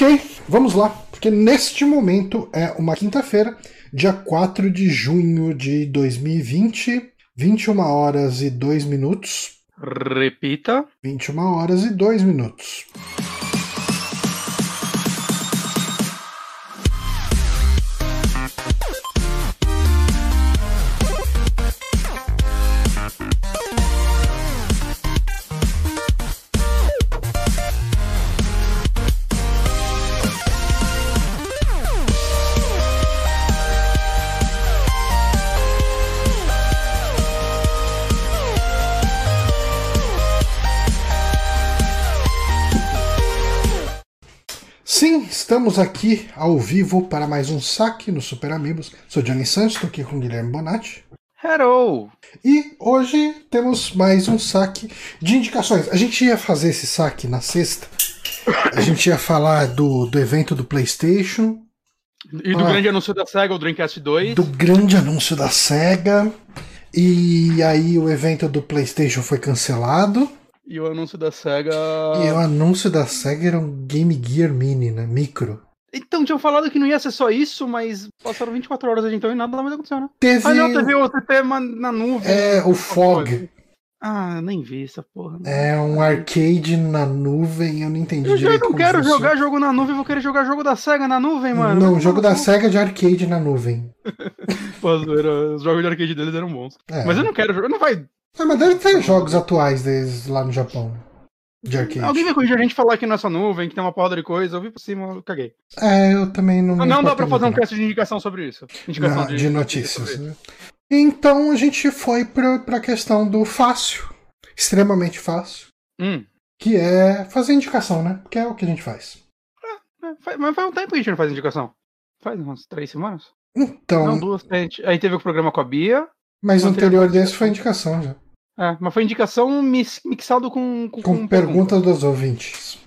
Ok, vamos lá, porque neste momento é uma quinta-feira, dia 4 de junho de 2020, 21 horas e 2 minutos. Repita. 21 horas e 2 minutos. Estamos aqui ao vivo para mais um saque no Super Amigos. Sou Johnny Santos, estou aqui com o Guilherme Bonatti. Hello! E hoje temos mais um saque de indicações. A gente ia fazer esse saque na sexta. A gente ia falar do, do evento do PlayStation. E do Ah. grande anúncio da SEGA, o Dreamcast 2. Do grande anúncio da SEGA. E aí o evento do PlayStation foi cancelado. E o anúncio da SEGA. E o anúncio da SEGA era um Game Gear Mini, né? Micro. Então, tinham falado que não ia ser só isso, mas passaram 24 horas desde então e nada mais aconteceu, né? Teve. Ah, não, teve outro tema na nuvem. É, o Fog. Ah, nem vi essa porra. né? É um arcade na nuvem, eu não entendi Eu já direito não como quero funciona. jogar jogo na nuvem, vou querer jogar jogo da SEGA na nuvem, mano. Não, Mas jogo da não. SEGA de arcade na nuvem. Pô, os jogos de arcade deles eram bons. É. Mas eu não quero jogar, não vai. Ah, mas deve ter jogos atuais deles lá no Japão. De arcade. Alguém vai corrigir a gente falar que não é nuvem, que tem uma porrada de coisa, eu vi por cima, eu caguei. É, eu também não. Não, me não dá pra fazer um cast de indicação sobre isso. não. Indicação Na- de notícias. sobre isso. né? Então a gente foi pra, pra questão do fácil. Extremamente fácil. Hum. Que é fazer indicação, né? Que é o que a gente faz. É, faz- Mas faz um tempo que a gente não faz indicação. Faz umas três semanas? Então, Não, duas. A gente- Aí teve o programa com a Bia. mas o não anterior desse foi indicação já. É, mas foi indicação mix- mixado com, com, com perguntas dos ouvintes.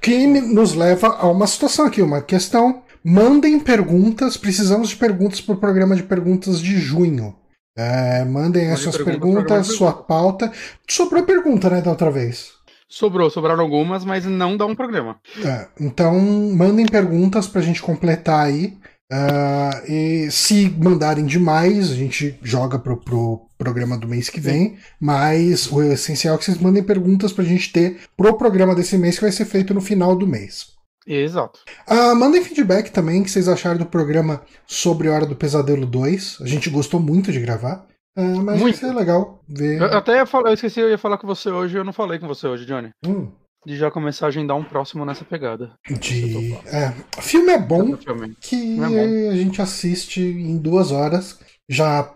Que nos leva a uma situação aqui, uma questão. Mandem perguntas, precisamos de perguntas para o programa de perguntas de junho. É, mandem as suas programa perguntas, sua pauta. Sobrou pergunta, né, da outra vez. Sobrou, sobraram algumas, mas não dá um programa. É, então, mandem perguntas para a gente completar aí. Ah, e se mandarem demais, a gente joga pro, pro programa do mês que vem. Mas o essencial é que vocês mandem perguntas para a gente ter pro programa desse mês que vai ser feito no final do mês. Exato. Ah, mandem feedback também, que vocês acharam do programa sobre Hora do Pesadelo 2. A gente gostou muito de gravar. Ah, mas Muito. vai ser legal ver. Eu, até ia falar, eu esqueci, eu ia falar com você hoje, eu não falei com você hoje, Johnny. Hum, De já começar a agendar um próximo nessa pegada. de... é, o filme é bom Exatamente. que É bom. a gente assiste em duas horas, já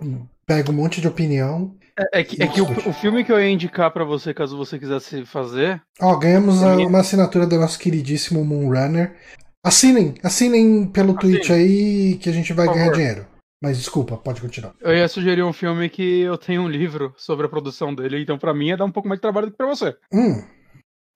pega um monte de opinião. É, é que, é que o, o filme que eu ia indicar pra você, caso você quisesse fazer. Ó, ganhamos a- uma assinatura do nosso queridíssimo Moonrunner. Assinem, assinem pelo Assinem. Twitch aí que a gente vai ganhar dinheiro. Mas desculpa, pode continuar. Eu ia sugerir um filme que eu tenho um livro sobre a produção dele, então pra mim ia dar um pouco mais de trabalho do que pra você. Hum,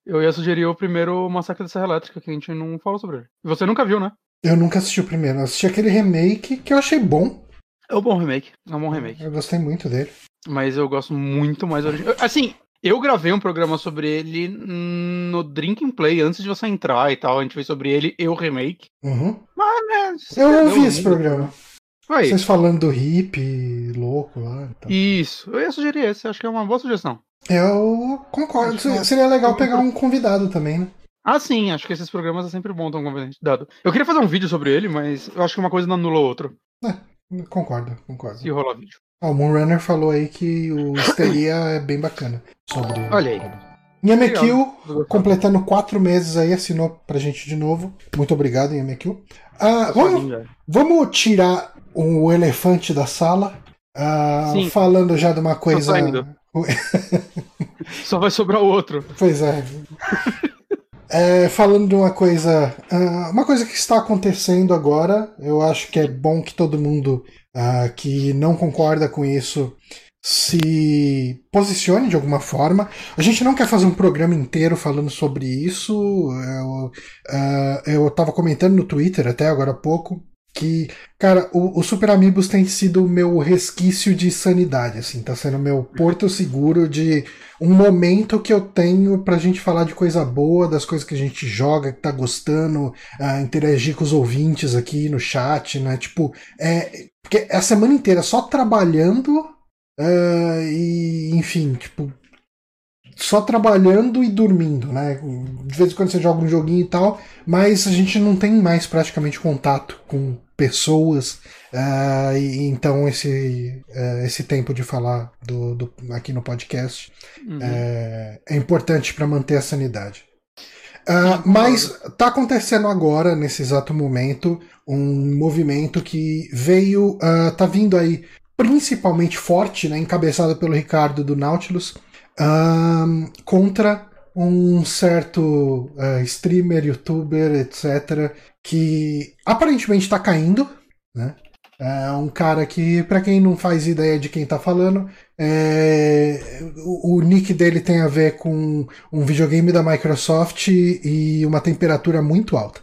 Eu ia sugerir o primeiro Massacre da Serra Elétrica, que a gente não falou sobre ele. E você nunca viu, né? eu nunca assisti o primeiro. Eu assisti aquele remake que eu achei bom. É um bom remake. É um bom remake. Eu gostei muito dele. Mas eu gosto muito mais original. Assim, eu gravei um programa sobre ele no Drinking Play antes de você entrar e tal. A gente fez sobre ele e o remake. Uhum. Mas, né? Eu entendeu, ouvi esse programa. Foi. Vocês falando do hippie louco lá. e tal. Isso. Eu ia sugerir esse. Acho que é uma boa sugestão. Eu concordo. Acho que- Seria legal pegar um convidado também, né? Ah, sim. Acho que esses programas é sempre bom ter um convidado. Eu queria fazer um vídeo sobre ele, mas eu acho que uma coisa não anula a outra. Concordo, concordo. Se rolar vídeo. Ó, o Moonrunner falou aí que o Histeria é bem bacana. Sobre. Olha aí. Yamekil, Legal. completando quatro meses aí, assinou pra gente de novo. Muito obrigado, Yamekil. Ah, vamos, vamos tirar o elefante da sala. Ah, falando já de uma coisa. Só vai sobrar o outro. Pois é. É, falando de uma coisa. ah, uma coisa que está acontecendo agora, eu acho que é bom que todo mundo ah, que não concorda com isso se posicione de alguma forma. A gente não quer fazer um programa inteiro falando sobre isso. Eu, tava comentando no Twitter até agora há pouco que, cara, o, o Super Amigos tem sido o meu resquício de sanidade, assim, tá sendo meu porto seguro de um momento que eu tenho pra gente falar de coisa boa, das coisas que a gente joga, que tá gostando, uh, interagir com os ouvintes aqui no chat, né? Tipo, é. Porque é a semana inteira só trabalhando uh, e, enfim, tipo, só trabalhando e dormindo, né? De vez em quando você joga um joguinho e tal, mas a gente não tem mais praticamente contato com pessoas. Uh, e, então esse, uh, esse tempo de falar do, do aqui no podcast uhum. é, é importante para manter a sanidade. Uh, mas está acontecendo agora, nesse exato momento, um movimento que veio, uh, tá vindo aí principalmente forte, né, encabeçado pelo Ricardo do Nautilus, contra um certo uh, streamer, youtuber, etc., que aparentemente está caindo, né? É um cara que, para quem não faz ideia de quem tá falando, é... o, o, nick dele tem a ver com um videogame da Microsoft e uma temperatura muito alta.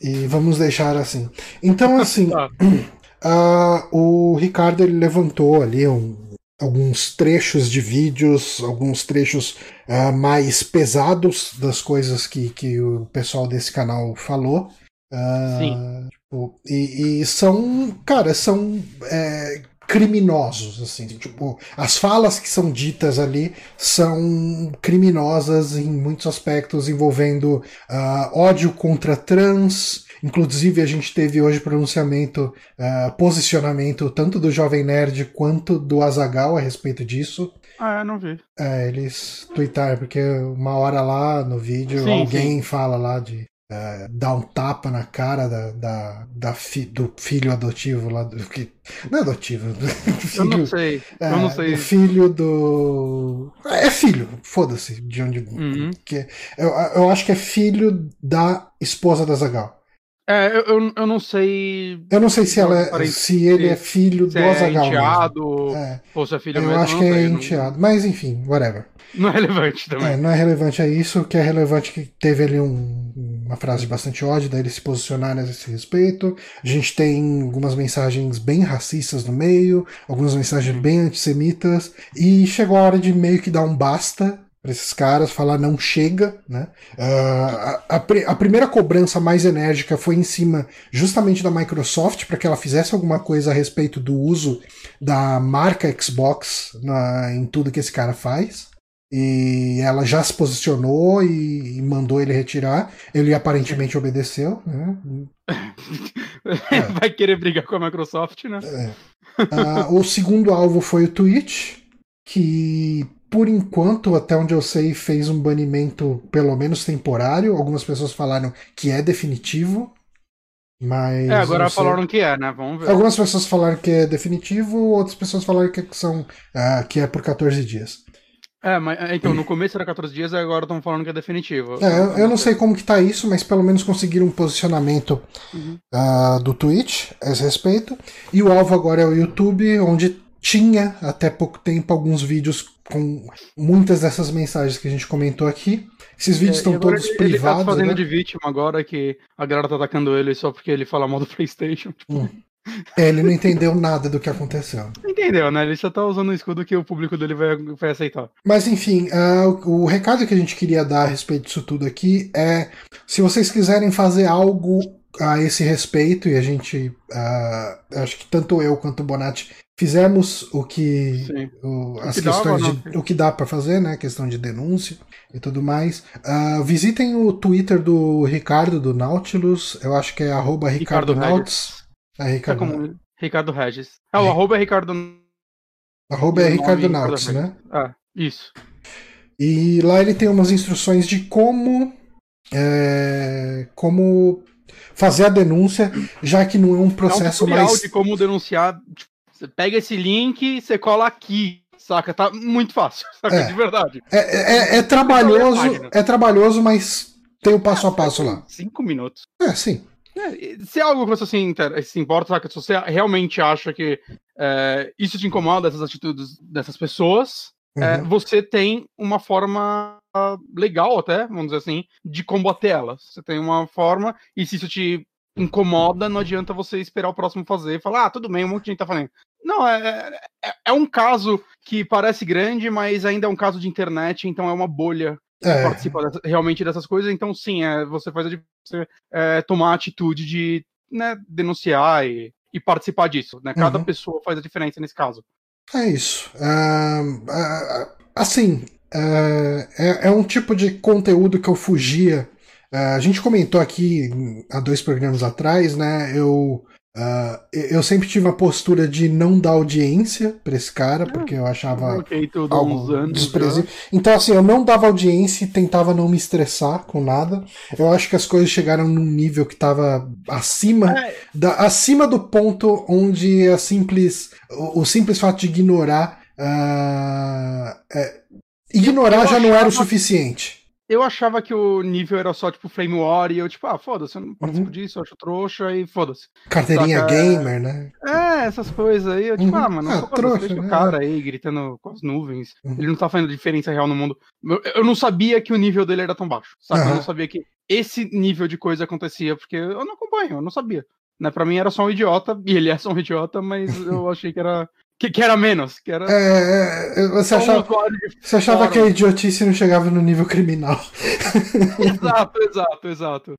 E vamos deixar assim. Então, assim, uh, o Ricardo ele levantou ali um, alguns trechos de vídeos, alguns trechos uh, mais pesados das coisas que, que o pessoal desse canal falou. Uh, Sim. Tipo, e, e, são, cara, são é, criminosos, assim, tipo, as falas que são ditas ali são criminosas em muitos aspectos, envolvendo uh, ódio contra trans, Inclusive, a gente teve hoje pronunciamento, uh, posicionamento tanto do Jovem Nerd quanto do Azagal a respeito disso. Ah, não vi. É, eles tweetaram, porque uma hora lá no vídeo sim, alguém sim. fala lá de uh, dar um tapa na cara da, da, da fi, do filho adotivo lá do que não é adotivo filho, eu não sei eu não sei filho do é filho foda-se de onde uhum. que eu, eu acho que é filho da esposa da Zagal é, eu, eu não sei. Eu não sei se, ela é, se ele é filho do é Azaghal. enteado, é. ou se é filho eu mesmo. Eu acho que é enteado. Não... Mas enfim, whatever. Não é relevante também. É, não é relevante a isso. O que é relevante é que teve ali um, uma frase de bastante ódio, daí ele se posicionar nesse respeito. A gente tem algumas mensagens bem racistas no meio, algumas mensagens bem antissemitas. E chegou a hora de meio que dar um basta para esses caras, falar não chega, né? Uh, a, a, a, primeira cobrança mais enérgica foi em cima justamente da Microsoft para que ela fizesse alguma coisa a respeito do uso da marca Xbox na, em tudo que esse cara faz. E ela já se posicionou e, e mandou ele retirar. Ele aparentemente obedeceu, né? É. Vai querer brigar com a Microsoft, né? É. Uh, o segundo alvo foi o Twitch, que por enquanto, até onde eu sei, fez um banimento pelo menos temporário. Algumas pessoas falaram que é definitivo. Mas. É, agora falaram que é, né? Vamos ver. Algumas pessoas falaram que é definitivo, outras pessoas falaram que, são, uh, que é por 14 dias. É, mas é, então, no começo era 14 dias, agora estão falando que é definitivo. É, eu, eu não sei como que tá isso, mas pelo menos conseguiram um posicionamento uhum. uh, do Twitch a esse respeito. E o alvo agora é o YouTube, onde tinha até pouco tempo alguns vídeos com muitas dessas mensagens que a gente comentou aqui. Esses vídeos é, estão todos ele, privados. Ele tá fazendo né? de vítima agora que a galera tá atacando ele só porque ele fala mal do PlayStation. Tipo... Hum. É, ele não entendeu nada do que aconteceu. Entendeu, né? Ele só tá usando o escudo que o público dele vai, vai aceitar. Mas enfim, uh, o, o recado que a gente queria dar a respeito disso tudo aqui é: se vocês quiserem fazer algo a esse respeito, e a gente, uh, acho que tanto eu quanto o Bonatti fizemos o que o, as o que questões dava, de, o que dá para fazer, né, questão de denúncia e tudo mais. Uh, visitem o Twitter do Ricardo do Nautilus, eu acho que é arroba Ricardo, Ricardo Nauts. É, Ricardo. É como Ricardo Regis. É, o arroba é Ricardo. Arroba é Ricardo Nauts, né? Ah, isso. E lá ele tem umas instruções de como é, como fazer a denúncia, já que não é um processo é um mais. de como denunciar. Tipo, você pega esse link, você cola aqui, saca? Tá muito fácil, saca? É. De verdade. É, é, é trabalhoso, é trabalhoso, mas tem o passo a passo lá. Cinco minutos. É, sim. É, se é algo que você se, se importa, saca? Se você realmente acha que é, isso te incomoda, essas atitudes dessas pessoas, é, uhum. você tem uma forma legal até, vamos dizer assim, de combater elas. Você tem uma forma, e se isso te incomoda, não adianta você esperar o próximo fazer e falar, ah, tudo bem, um monte de gente tá fazendo. Não, é, é, é um caso que parece grande, mas ainda é um caso de internet, então é uma bolha que É. participa dessa- realmente dessas coisas. Então, sim, é, você faz você, é, tomar a atitude de né, denunciar e, e participar disso. Né? Cada Uhum. pessoa faz a diferença nesse caso. É isso. Ah, ah, assim, ah, é, é um tipo de conteúdo que eu fugia. A gente comentou aqui há dois programas atrás, né? Eu, ah, eu sempre tive uma postura de não dar audiência pra esse cara, porque eu achava algo desprezível. Então, assim, eu não dava audiência e tentava não me estressar com nada. Eu acho que as coisas chegaram num nível que tava acima. É, da, acima do ponto onde a simples, o, o simples fato de ignorar. ah, é, ignorar Eu já não era o suficiente. Eu achava que o nível era só, tipo, Flame War, e eu, tipo, ah, foda-se, eu não participo Uhum. disso, eu acho trouxa, e foda-se. Carteirinha Saca, gamer, né? É, essas coisas aí, eu, tipo, Uhum. ah, mano, Ah, trouxa, né? o cara aí gritando com as nuvens. Uhum. Ele não tá fazendo diferença real no mundo. Eu, eu não sabia que o nível dele era tão baixo, sabe? Eu não sabia que esse nível de coisa acontecia, porque eu não acompanho, eu não sabia. Né? Pra mim era só um idiota, e ele é só um idiota, mas eu achei que era. Que, que era menos, que era É, é, você só um achava, você achava que a idiotice não chegava no nível criminal. Exato, exato, exato.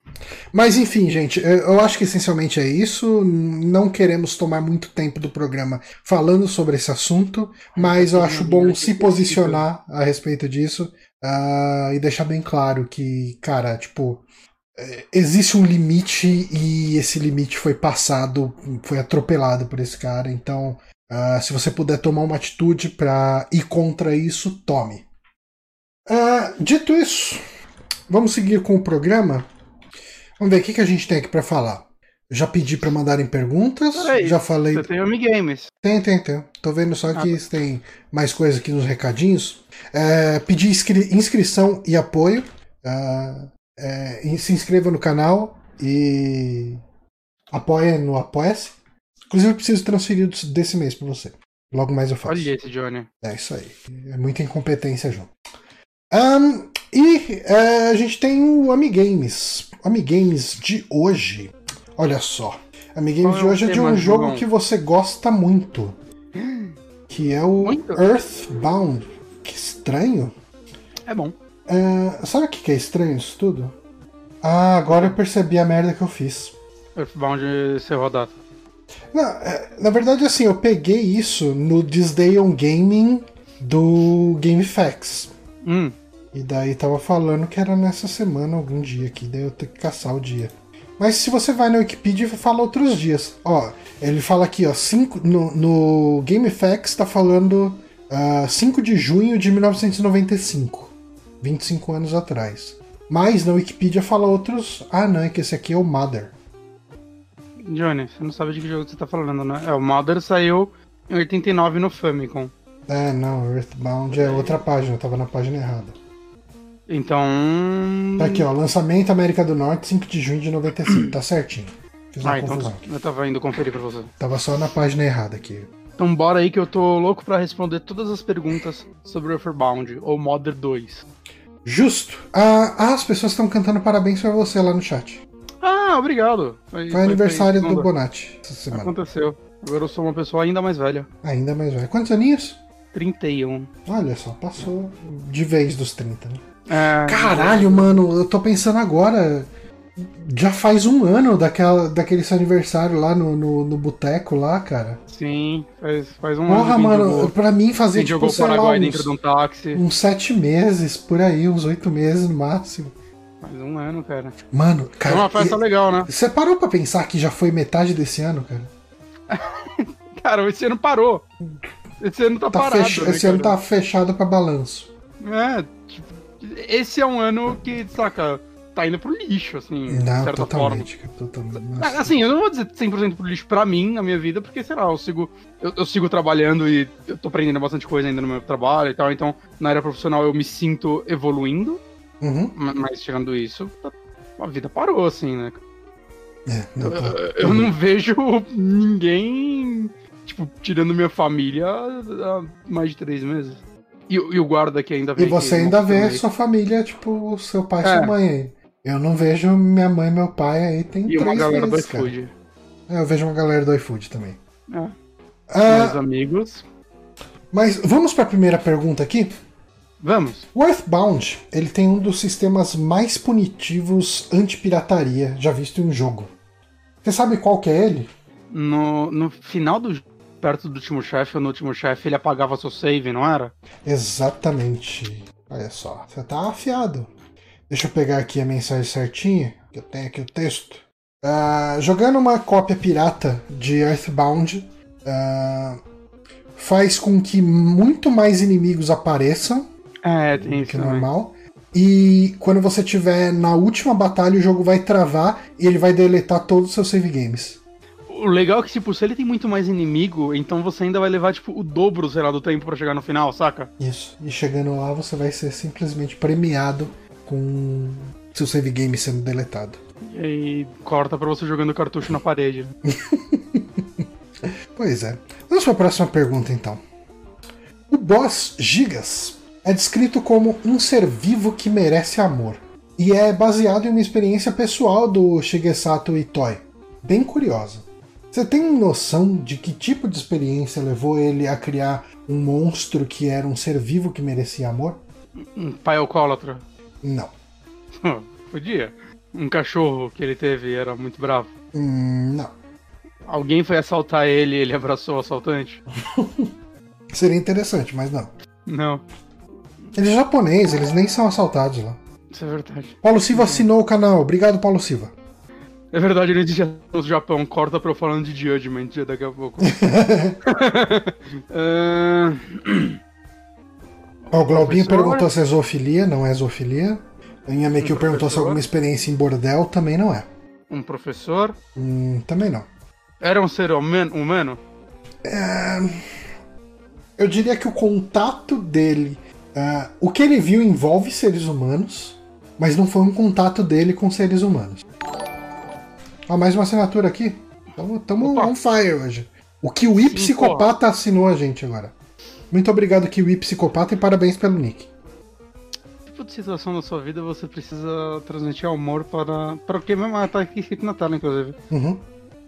Mas enfim, gente, eu acho que essencialmente é isso. Não queremos tomar muito tempo do programa falando sobre esse assunto, mas eu acho bom se posicionar a respeito disso ah, e deixar bem claro que, cara, tipo, é, existe um limite e esse limite foi passado, foi atropelado por esse cara. Então, ah, se você puder tomar uma atitude pra ir contra isso, tome. Ah, dito isso, vamos seguir com o programa. Vamos ver o que, que a gente tem aqui pra falar. Já pedi pra mandarem perguntas, Peraí, já falei. Você tem Amigames. Tem, tem, tem. Tô vendo só Ah, que tem mais coisa aqui nos recadinhos. É, pedi inscri- inscrição e apoio. Ah, é, e se inscreva no canal e apoia no Apoia-se. Inclusive, eu preciso transferir desse mês pra você. Logo mais eu faço. Olha esse, Johnny. É isso aí. É muita incompetência junto. Ahn, e é, a gente tem o Amigames. Amigames de hoje. Olha só. Amigames Qual é de o hoje é de um jogo João? que você gosta muito. Que é o Muito? Earthbound. Que estranho. É bom. É, sabe o que é estranho isso tudo? Ah, agora eu percebi a merda que eu fiz. Earthbound encerrou a data. Não, é, na verdade, assim, eu peguei isso no Day on Gaming do GameFAQs. Hum, E daí tava falando que era nessa semana, algum dia aqui, daí eu tenho que caçar o dia. Mas se você vai na Wikipedia, fala outros dias. Ó, ele fala aqui, ó, cinco, no, no GameFAQs tá falando ah, 5 de junho de 1995. 25 anos atrás. Mas na Wikipedia fala outros. Ah, não, é que esse aqui é o Mother. Johnny, você não sabe de que jogo você tá falando, né? É, o Mother saiu em 89 no Famicom. É, não, Earthbound é outra página, eu tava na página errada. Então. Tá aqui, ó, lançamento América do Norte, 5 de junho de 95, tá certinho. Fiz uma Ah, então confusão tá. aqui. Eu tava indo conferir pra você. Tava só na página errada aqui. Então bora aí que eu tô louco pra responder todas as perguntas sobre Earthbound ou Mother 2. Justo. Ah, ah, as pessoas estão cantando parabéns pra você lá no chat. Ah, obrigado. Foi, Foi aniversário do segunda. Bonatti essa semana. Aconteceu. Agora eu sou uma pessoa ainda mais velha. Ainda mais velho. Quantos aninhos? 31. Olha só, passou de vez dos 30, né? É, Caralho, mano, eu tô pensando agora. Já faz um ano daquela, daquele seu aniversário lá no, no, no boteco lá, cara. Sim, faz, faz um Porra, ano que a gente mano, jogou, pra mim fazer tipo, jogou sei lá, Paraguai uns, dentro de um táxi. uns sete meses, por aí, uns oito meses no máximo. Faz um ano, cara. Mano, cara. uma festa e- legal, né? Você parou pra pensar que já foi metade desse ano, cara? Cara, esse ano parou. Esse ano tá, Tá parado. fecha- né, Esse ano cara? tá fechado pra balanço. É, tipo, esse é um ano que, saca, tá indo pro lixo, assim, de Não, certa totalmente, forma. Nossa. Assim, eu não vou dizer 100% pro lixo pra mim, na minha vida, porque, sei lá, eu sigo, eu, eu sigo trabalhando e eu tô aprendendo bastante coisa ainda no meu trabalho e tal, então, na área profissional eu me sinto evoluindo, Uhum. ma- mas tirando isso, tá- a vida parou, assim, né? É, não, tá. Eu não vejo ninguém, tipo, tirando minha família há mais de três meses. E, o- e o guarda que ainda vê. E você ainda vê também. sua família, tipo, seu pai e É. sua mãe aí. Eu não vejo minha mãe e meu pai aí tem E uma galera do meses, cara. iFood. É, Eu vejo uma galera do iFood também. É. Ah, Meus amigos. mas vamos para a primeira pergunta aqui. Vamos. O Earthbound, ele tem um dos sistemas mais punitivos anti-pirataria já visto em um jogo. Você sabe qual que é ele? No, no final do jogo, perto do último chefe, ou no último chefe, ele apagava seu save, não era? Exatamente. Olha só, você tá afiado. Deixa eu pegar aqui a mensagem certinha, que eu tenho aqui o texto. Ah, jogando uma cópia pirata de Earthbound ah, faz com que muito mais inimigos apareçam É, tem isso que é normal. E quando você tiver na última batalha, o jogo vai travar e ele vai deletar todos os seus save games. O legal é que, tipo, se ele tem muito mais inimigo, então você ainda vai levar, tipo, o dobro, sei lá, do tempo pra chegar no final, saca? Isso. E chegando lá, você vai ser simplesmente premiado com seu save game sendo deletado. E corta pra você jogando cartucho na parede. Pois é. Vamos para a próxima pergunta então. O boss Gigas é descrito como um ser vivo que merece amor. E é baseado em uma experiência pessoal do Shigesato Itoi. Bem curiosa. Você tem noção de que tipo de experiência levou ele a criar um monstro que era um ser vivo que merecia amor? Um pai alcoólatra. Não. Podia. Um cachorro que ele teve era muito bravo. Hum, não. Alguém foi assaltar ele e ele abraçou o assaltante? Seria interessante, mas não. Não, Ele é japonês, eles nem são assaltados lá. isso é verdade. Paulo Silva assinou o canal. Obrigado, Paulo Silva. É verdade, não existe no Japão. Corta pra eu falando de Judgment daqui a pouco. Ah, Ó, o Glaubinho perguntou se é zoofilia, não é zoofilia. A Inhamekil Um perguntou se alguma experiência em bordel, também não é. um professor. Hum, também não. Era um ser human- humano? Eu diria que o contato dele. ah, o que ele viu envolve seres humanos, mas não foi um contato dele com seres humanos. Ó, mais uma assinatura aqui. Tamo, tamo Opa. on fire hoje. O Kiwi Sim, Psicopata assinou a gente agora. Muito obrigado, Kiwi Psicopata, e parabéns pelo nick. Que tipo de situação na sua vida você precisa transmitir amor para. Para o que mesmo? Tá aqui escrito na tela, inclusive. Uhum.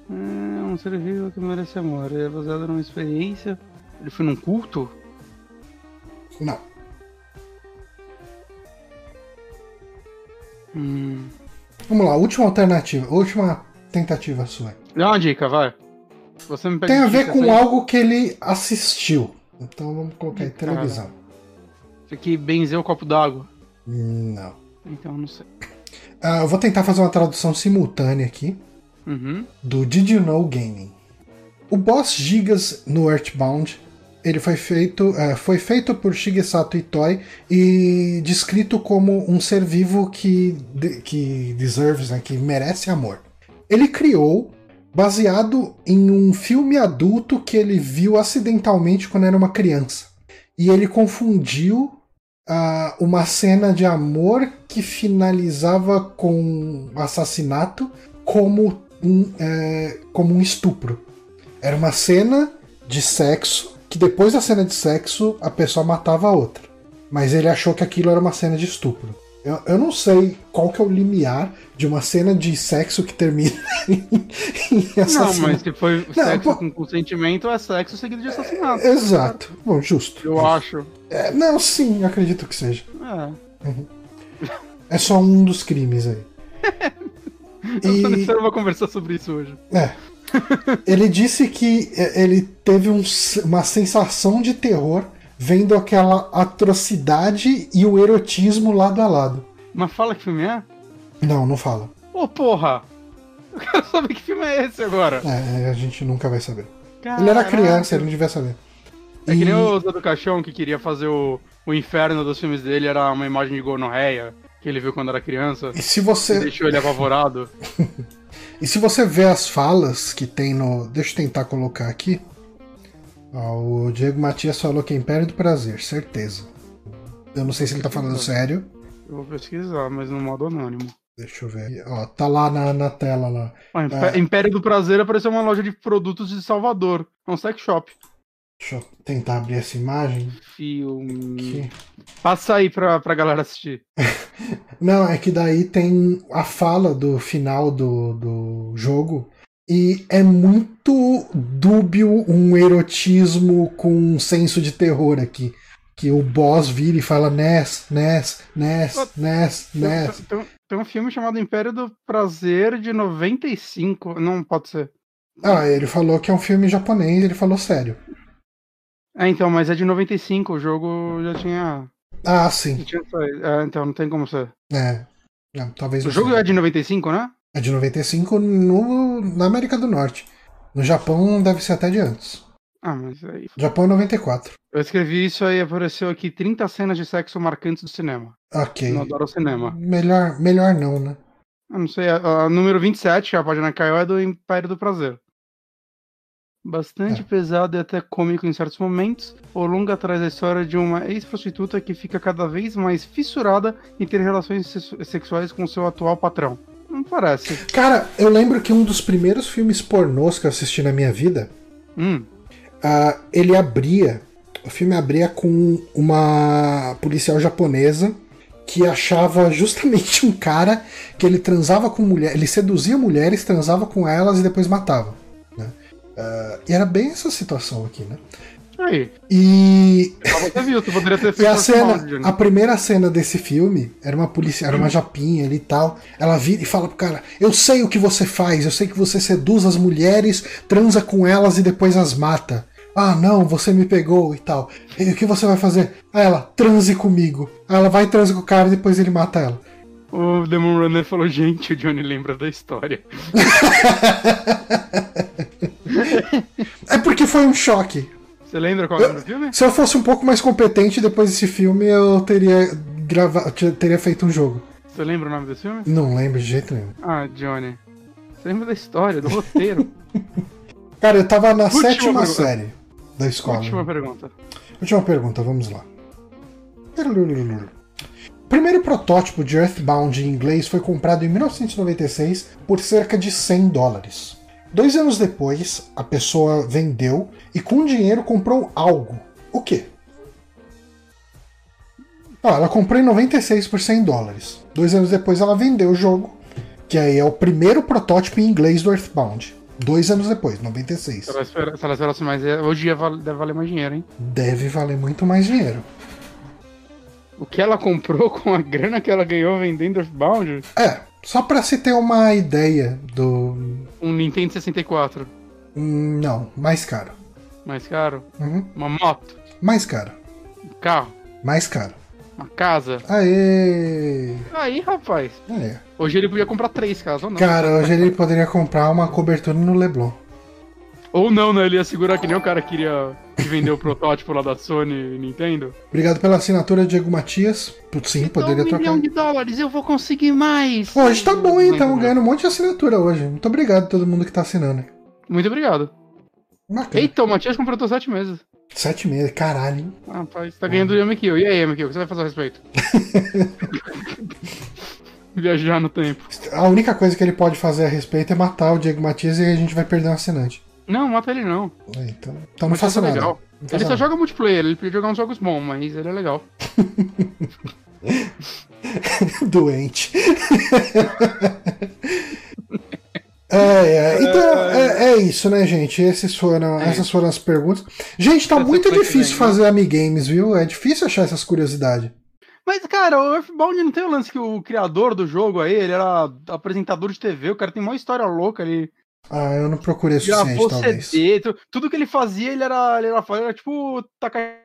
É um ser vivo que merece amor. É baseado numa experiência. Ele foi num culto? Não. Hum. Vamos lá, última alternativa, última tentativa sua. Dá uma dica, vai. Você me pede Tem a ver com algo que ele assistiu. Então vamos colocar aí cara. televisão. Isso aqui benzeu o copo d'água. Não. Então não sei. Ah, eu vou tentar fazer uma tradução simultânea aqui Uhum. do Did You Know Gaming. O boss Gigas no Earthbound ele foi feito, eh, foi feito por Shigesato Itoi e descrito como um ser vivo que, que deserves, né, que merece amor. Ele criou baseado em um filme adulto que ele viu acidentalmente quando era uma criança. E ele confundiu ah, uma cena de amor que finalizava com assassinato como um, eh, como um estupro. Era uma cena de sexo que depois da cena de sexo a pessoa matava a outra. Mas ele achou que aquilo era uma cena de estupro. Eu, eu não sei qual que é o limiar de uma cena de sexo que termina em, em Não, assassinato. mas se foi Não, sexo pô- com consentimento, é sexo seguido de assassinato. Exato. Bom, justo. Eu acho. É, não, sim, acredito que seja. É. É só um dos crimes aí. Eu E- necessário pra conversar sobre isso hoje. É. Ele disse que é, ele teve um uma sensação de terror vendo aquela atrocidade e o erotismo lado a lado. Mas fala que filme é? Não, não fala. Ô, porra! Eu quero saber que filme é esse agora. É, a gente nunca vai saber. Ele era Caraca. criança, ele não devia saber. É que nem E- o Zé do Caixão que queria fazer o, o inferno dos filmes dele, era uma imagem de gonorreia que ele viu quando era criança. E se E você deixou ele apavorado. E se você vê as falas que tem no. Deixa eu tentar colocar aqui. Ó, o Diego Matias falou que é Império do Prazer, certeza. Eu não sei se ele tá falando sério. Eu vou pesquisar, mas no modo anônimo. Deixa eu ver. Ó, tá lá na, na tela lá. Ó, Impé- É. Império do Prazer apareceu uma loja de produtos de Salvador. É um sex shop. Deixa eu tentar abrir essa imagem. Filme. Aqui. Passa aí pra, pra galera assistir. Não, é que daí tem a fala do final do, do jogo. E é muito dúbio um erotismo com um senso de terror aqui. Que o boss vira e fala Ness, Ness, Ness, Ness, Tem, Ness. tem- tem um filme chamado Império do Prazer de 95. Não pode ser. Ah, ele falou que é um filme japonês, ele falou sério. É, então, mas é de 95. O jogo já tinha. Ah, já sim. tinha. É, então não tem como ser. É. Não, talvez O jogo seja. é de 95, né? É de 95 no, na América do Norte. No Japão deve ser até de antes. Ah, mas aí. Japão é 94. Eu escrevi isso aí apareceu aqui 30 cenas de sexo marcantes do cinema. Ok. Não adoro cinema. Melhor, melhor não, né? Eu não sei, a, a número 27, a página caiu, é do Império do Prazer. Bastante É. pesado e até cômico em certos momentos, o longa traz a história de uma ex-prostituta que fica cada vez mais fissurada em ter relações sexu- sexuais com seu atual patrão. Não parece. Cara, eu lembro que um dos primeiros filmes pornôs que eu assisti na minha vida, Hum, ah, ele abria. O filme abria com uma policial japonesa que achava justamente um cara que ele transava com mulheres, ele seduzia mulheres, transava com elas e depois matava. né? Ah, e era bem essa situação aqui, né? Aí. E Só você viu, você poderia ter E feito a essa cena, né? a primeira cena desse filme era uma polícia, era uma japinha ali e tal. Ela vira e fala pro cara: Eu sei o que você faz, eu sei que você seduz as mulheres, transa com elas e depois as mata. Ah, não, você me pegou e tal. E o que você vai fazer? Aí ela, transe comigo. Aí ela vai e transa com o cara e depois ele mata ela. O Demon Runner falou, gente, o Johnny lembra da história. É porque foi um choque. Você lembra qual é o filme? Se eu fosse um pouco mais competente depois desse filme, eu teria gravado, teria feito um jogo. Você lembra o nome desse filme? Não lembro de jeito nenhum. Ah, Johnny. Você lembra da história, do roteiro? Cara, eu tava na Última sétima pergunta. série da escola. Última pergunta. Última pergunta, vamos lá. O primeiro protótipo de Earthbound em inglês foi comprado em 1996 por cerca de 100 dólares. Dois anos depois, a pessoa vendeu e com o dinheiro comprou algo. O quê? Ah, ela comprou em 96 por 100 dólares. Dois anos depois ela vendeu o jogo, que aí é o primeiro protótipo em inglês do Earthbound. Dois anos depois, 96. Se ela, espera- se ela esperasse mais, é, hoje ia deve valer mais dinheiro, hein? Deve valer muito mais dinheiro. O que ela comprou com a grana que ela ganhou vendendo Earthbound? É, só pra se ter uma ideia do. Um Nintendo 64. Hum, Não, mais caro. Mais caro. Uhum. Uma moto. Mais caro. Um carro. Mais caro. Uma casa. Aê! Aí, rapaz. É. Hoje ele podia comprar três casas, ou não? Cara, hoje ele poderia comprar uma cobertura no Leblon. Ou não, né? Ele ia segurar que nem o cara queria vender o protótipo lá da Sony e Nintendo. Obrigado pela assinatura, Diego Matias. Putz, Sim, poderia um trocar. milhão de dólares, eu vou conseguir mais. Hoje tá bom, hein? Estamos bom. ganhando um monte de assinatura hoje. Muito obrigado a todo mundo que tá assinando. Muito obrigado. Bacana. Eita, o Matias completou sete meses. Sete meses, caralho, hein? Rapaz, tá ganhando o Yamikill. E aí, Yamikill, o que você vai fazer a respeito? Viajar no tempo. A única coisa que ele pode fazer a respeito é matar o Diego Matias e a gente vai perder um assinante. Não, mata ele não. É, Então, então não faça é nada. legal. Não faça Ele só nada. joga multiplayer, ele podia jogar uns jogos bons, mas ele é legal. Doente. É, é, então é, é isso, né, gente? Esses foram, É essas foram as perguntas. Gente, tá Essa muito difícil né? fazer amigames, viu? É difícil achar essas curiosidades. Mas, cara, o Earthbound não tem o lance que o criador do jogo aí, ele era apresentador de TV, o cara tem uma história louca, ele Ah, eu não procurei o suficiente, gravou talvez. CD, tu- tudo que ele fazia, ele era, ele era, era tipo Takai,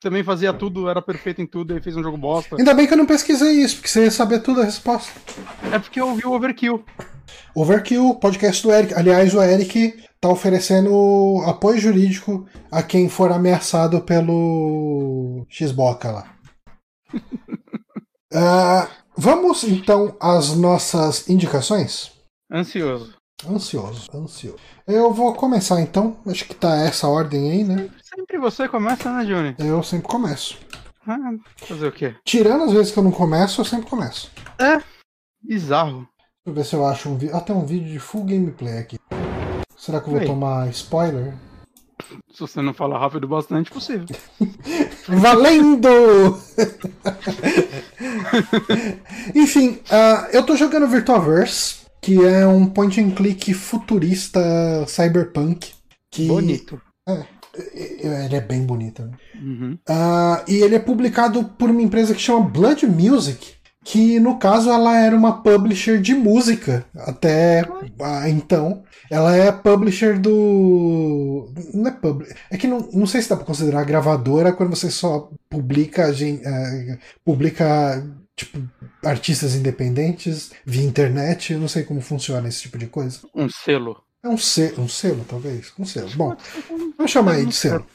também fazia tudo, era perfeito em tudo, ele fez um jogo bosta. Ainda bem que eu não pesquisei isso, porque você ia saber tudo a resposta. É porque eu vi o Overkill. Overkill, podcast do Eric. Aliás, o Eric tá oferecendo apoio jurídico a quem for ameaçado pelo Xboca lá. Ah, vamos então às nossas indicações? Ansioso. Ansioso, ansioso. Eu vou começar então. Acho que tá essa ordem aí, né? Sempre você começa, né, Johnny? Eu sempre começo. Ah, fazer o quê? Tirando as vezes que eu não começo, eu sempre começo. É, bizarro. Deixa eu ver se eu acho um vídeo. Ah, tem um vídeo de full gameplay aqui. Será que eu vou Aí. tomar spoiler? Se você não fala rápido bastante, possível. Valendo! Enfim, uh, eu tô jogando Virtuaverse, que é um point and click futurista cyberpunk. Que... Bonito. É, ele é bem bonito. Né? Uhum. Uh, e ele é publicado por uma empresa que chama Blood Music, que no caso ela era uma publisher de música até então. Ela é publisher do. Não é publisher. É que não, não sei se dá pra considerar gravadora quando você só publica. Uh, publica tipo, artistas independentes via internet. Eu não sei como funciona esse tipo de coisa. Um selo. É um selo, um selo, talvez. Um selo. Bom, vamos chamar aí de selo.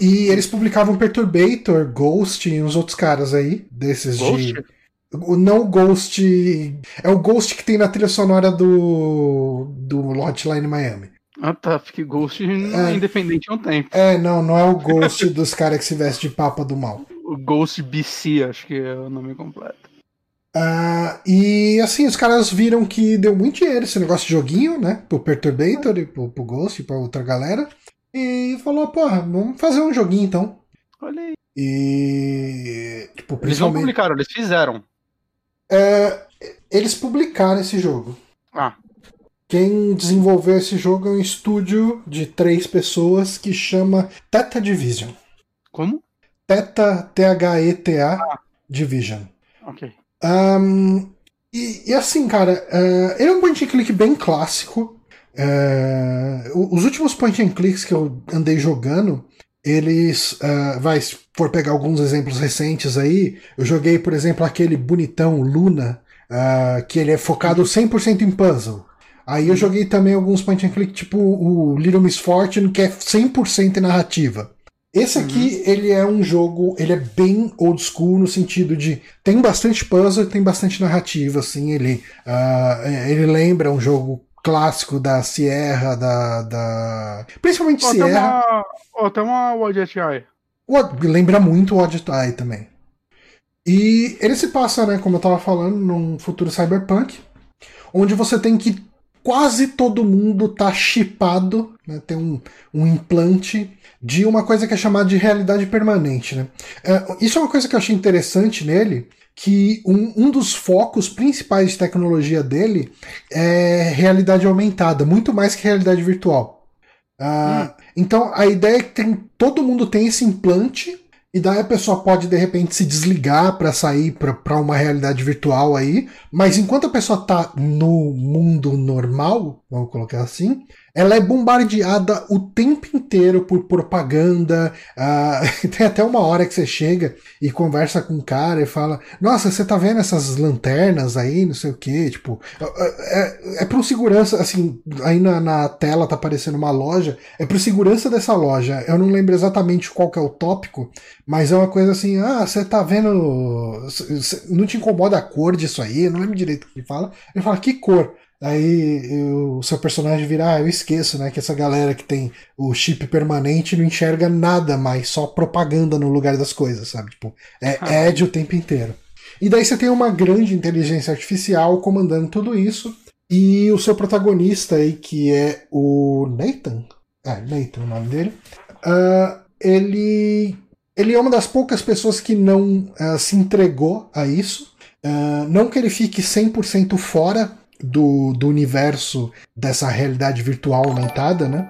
E eles publicavam Perturbator, Ghost e uns outros caras aí, desses Ghost? de. Não o Ghost. É o Ghost que tem na trilha sonora do. do Hotline Miami. Ah tá, porque Ghost é, é independente há um tempo. É, não, não é o Ghost dos caras que se veste de papa do mal. O Ghost BC, acho que é o nome completo. Uh, e assim, os caras viram que deu muito dinheiro esse negócio de joguinho, né? Pro Perturbator e pro, pro Ghost e pra outra galera. E falou, porra, vamos fazer um joguinho então. Olha aí. E. Tipo, eles não publicaram, eles fizeram. É, eles publicaram esse jogo. Ah. Quem desenvolveu esse jogo é um estúdio de três pessoas que chama Theta Division. Como? Theta, T-H-E-T-A ah. Division. Ok. Um, e, e, assim, cara, uh, ele é um point and click bem clássico. Uh, os últimos point and clicks que eu andei jogando, eles. Uh, vai, se for pegar alguns exemplos recentes aí, eu joguei, por exemplo, aquele bonitão Luna, uh, que ele é focado 100% em puzzle. Aí eu joguei também alguns point and click, tipo o Little Miss Fortune, que é 100% narrativa. Esse aqui, uhum. ele é um jogo, ele é bem old school no sentido de tem bastante puzzle, tem bastante narrativa, assim, ele, uh, ele lembra um jogo clássico da Sierra, da. da... Principalmente oh, Sierra. Até uma, oh, uma Eye. Lembra muito o Odd Eye também. E ele se passa, né, como eu tava falando, num futuro cyberpunk, onde você tem que quase todo mundo tá chipado, né, tem um, um implante de uma coisa que é chamada de realidade permanente. Né? É, isso é uma coisa que eu achei interessante nele, que um, um dos focos principais de tecnologia dele é realidade aumentada, muito mais que realidade virtual. Uh, hum. Então a ideia é que tem, todo mundo tem esse implante e daí a pessoa pode de repente se desligar para sair para uma realidade virtual aí, mas enquanto a pessoa tá no mundo normal, vamos colocar assim, ela é bombardeada o tempo inteiro por propaganda. Uh, tem até uma hora que você chega e conversa com um cara e fala: Nossa, você tá vendo essas lanternas aí, não sei o que. Tipo, é, é, é pro segurança, assim, aí na, na, tela tá aparecendo uma loja, é pro segurança dessa loja. Eu não lembro exatamente qual que é o tópico, mas é uma coisa assim: Ah, você tá vendo. Não te incomoda a cor disso aí? Eu não lembro direito o que ele fala. Ele fala: Que cor? Aí o seu personagem vira, ah, eu esqueço, né? Que essa galera que tem o chip permanente não enxerga nada mais, só propaganda no lugar das coisas, sabe? Tipo, é Ed o tempo inteiro. E daí você tem uma grande inteligência artificial comandando tudo isso. E o seu protagonista aí, que é o Nathan. É, Nathan o nome dele. Uh, ele, ele é uma das poucas pessoas que não uh, se entregou a isso. Uh, não que ele fique 100% fora do, do universo dessa realidade virtual aumentada, né?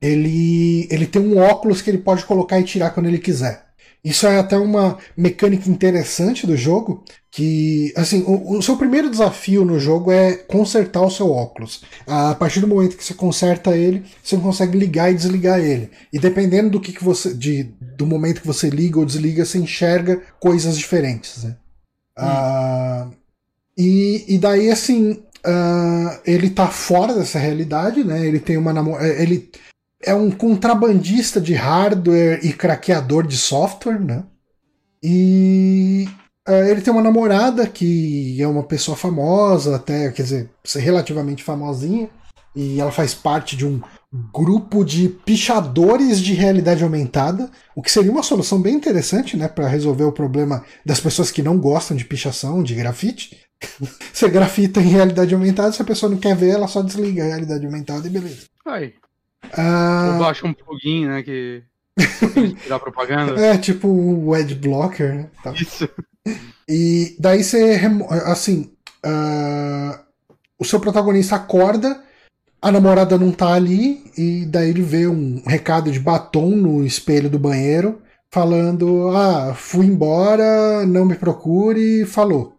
Ele, ele tem um óculos que ele pode colocar e tirar quando ele quiser. Isso é até uma mecânica interessante do jogo, que assim, o, o, seu primeiro desafio no jogo é consertar o seu óculos. A partir do momento que você conserta ele, você consegue ligar e desligar ele. E dependendo do que, que você, de, do momento que você liga ou desliga, você enxerga coisas diferentes. Né? Hum. Ah, e, e daí assim, Uh, ele tá fora dessa realidade, né? Ele tem uma namorada. É, ele é um contrabandista de hardware e craqueador de software, né? E uh, ele tem uma namorada que é uma pessoa famosa, até, quer dizer, relativamente famosinha, e ela faz parte de um grupo de pichadores de realidade aumentada, o que seria uma solução bem interessante, né, para resolver o problema das pessoas que não gostam de pichação, de grafite. Você grafita em realidade aumentada, se a pessoa não quer ver, ela só desliga a realidade aumentada e beleza. Aí. Uh... Ou baixa um plugin, né? Que. dá propaganda. É, tipo o Adblocker, né? Tá. Isso. E daí você. Assim. Uh... O seu protagonista acorda, a namorada não tá ali, e daí ele vê um recado de batom no espelho do banheiro, falando: Ah, fui embora, não me procure, falou.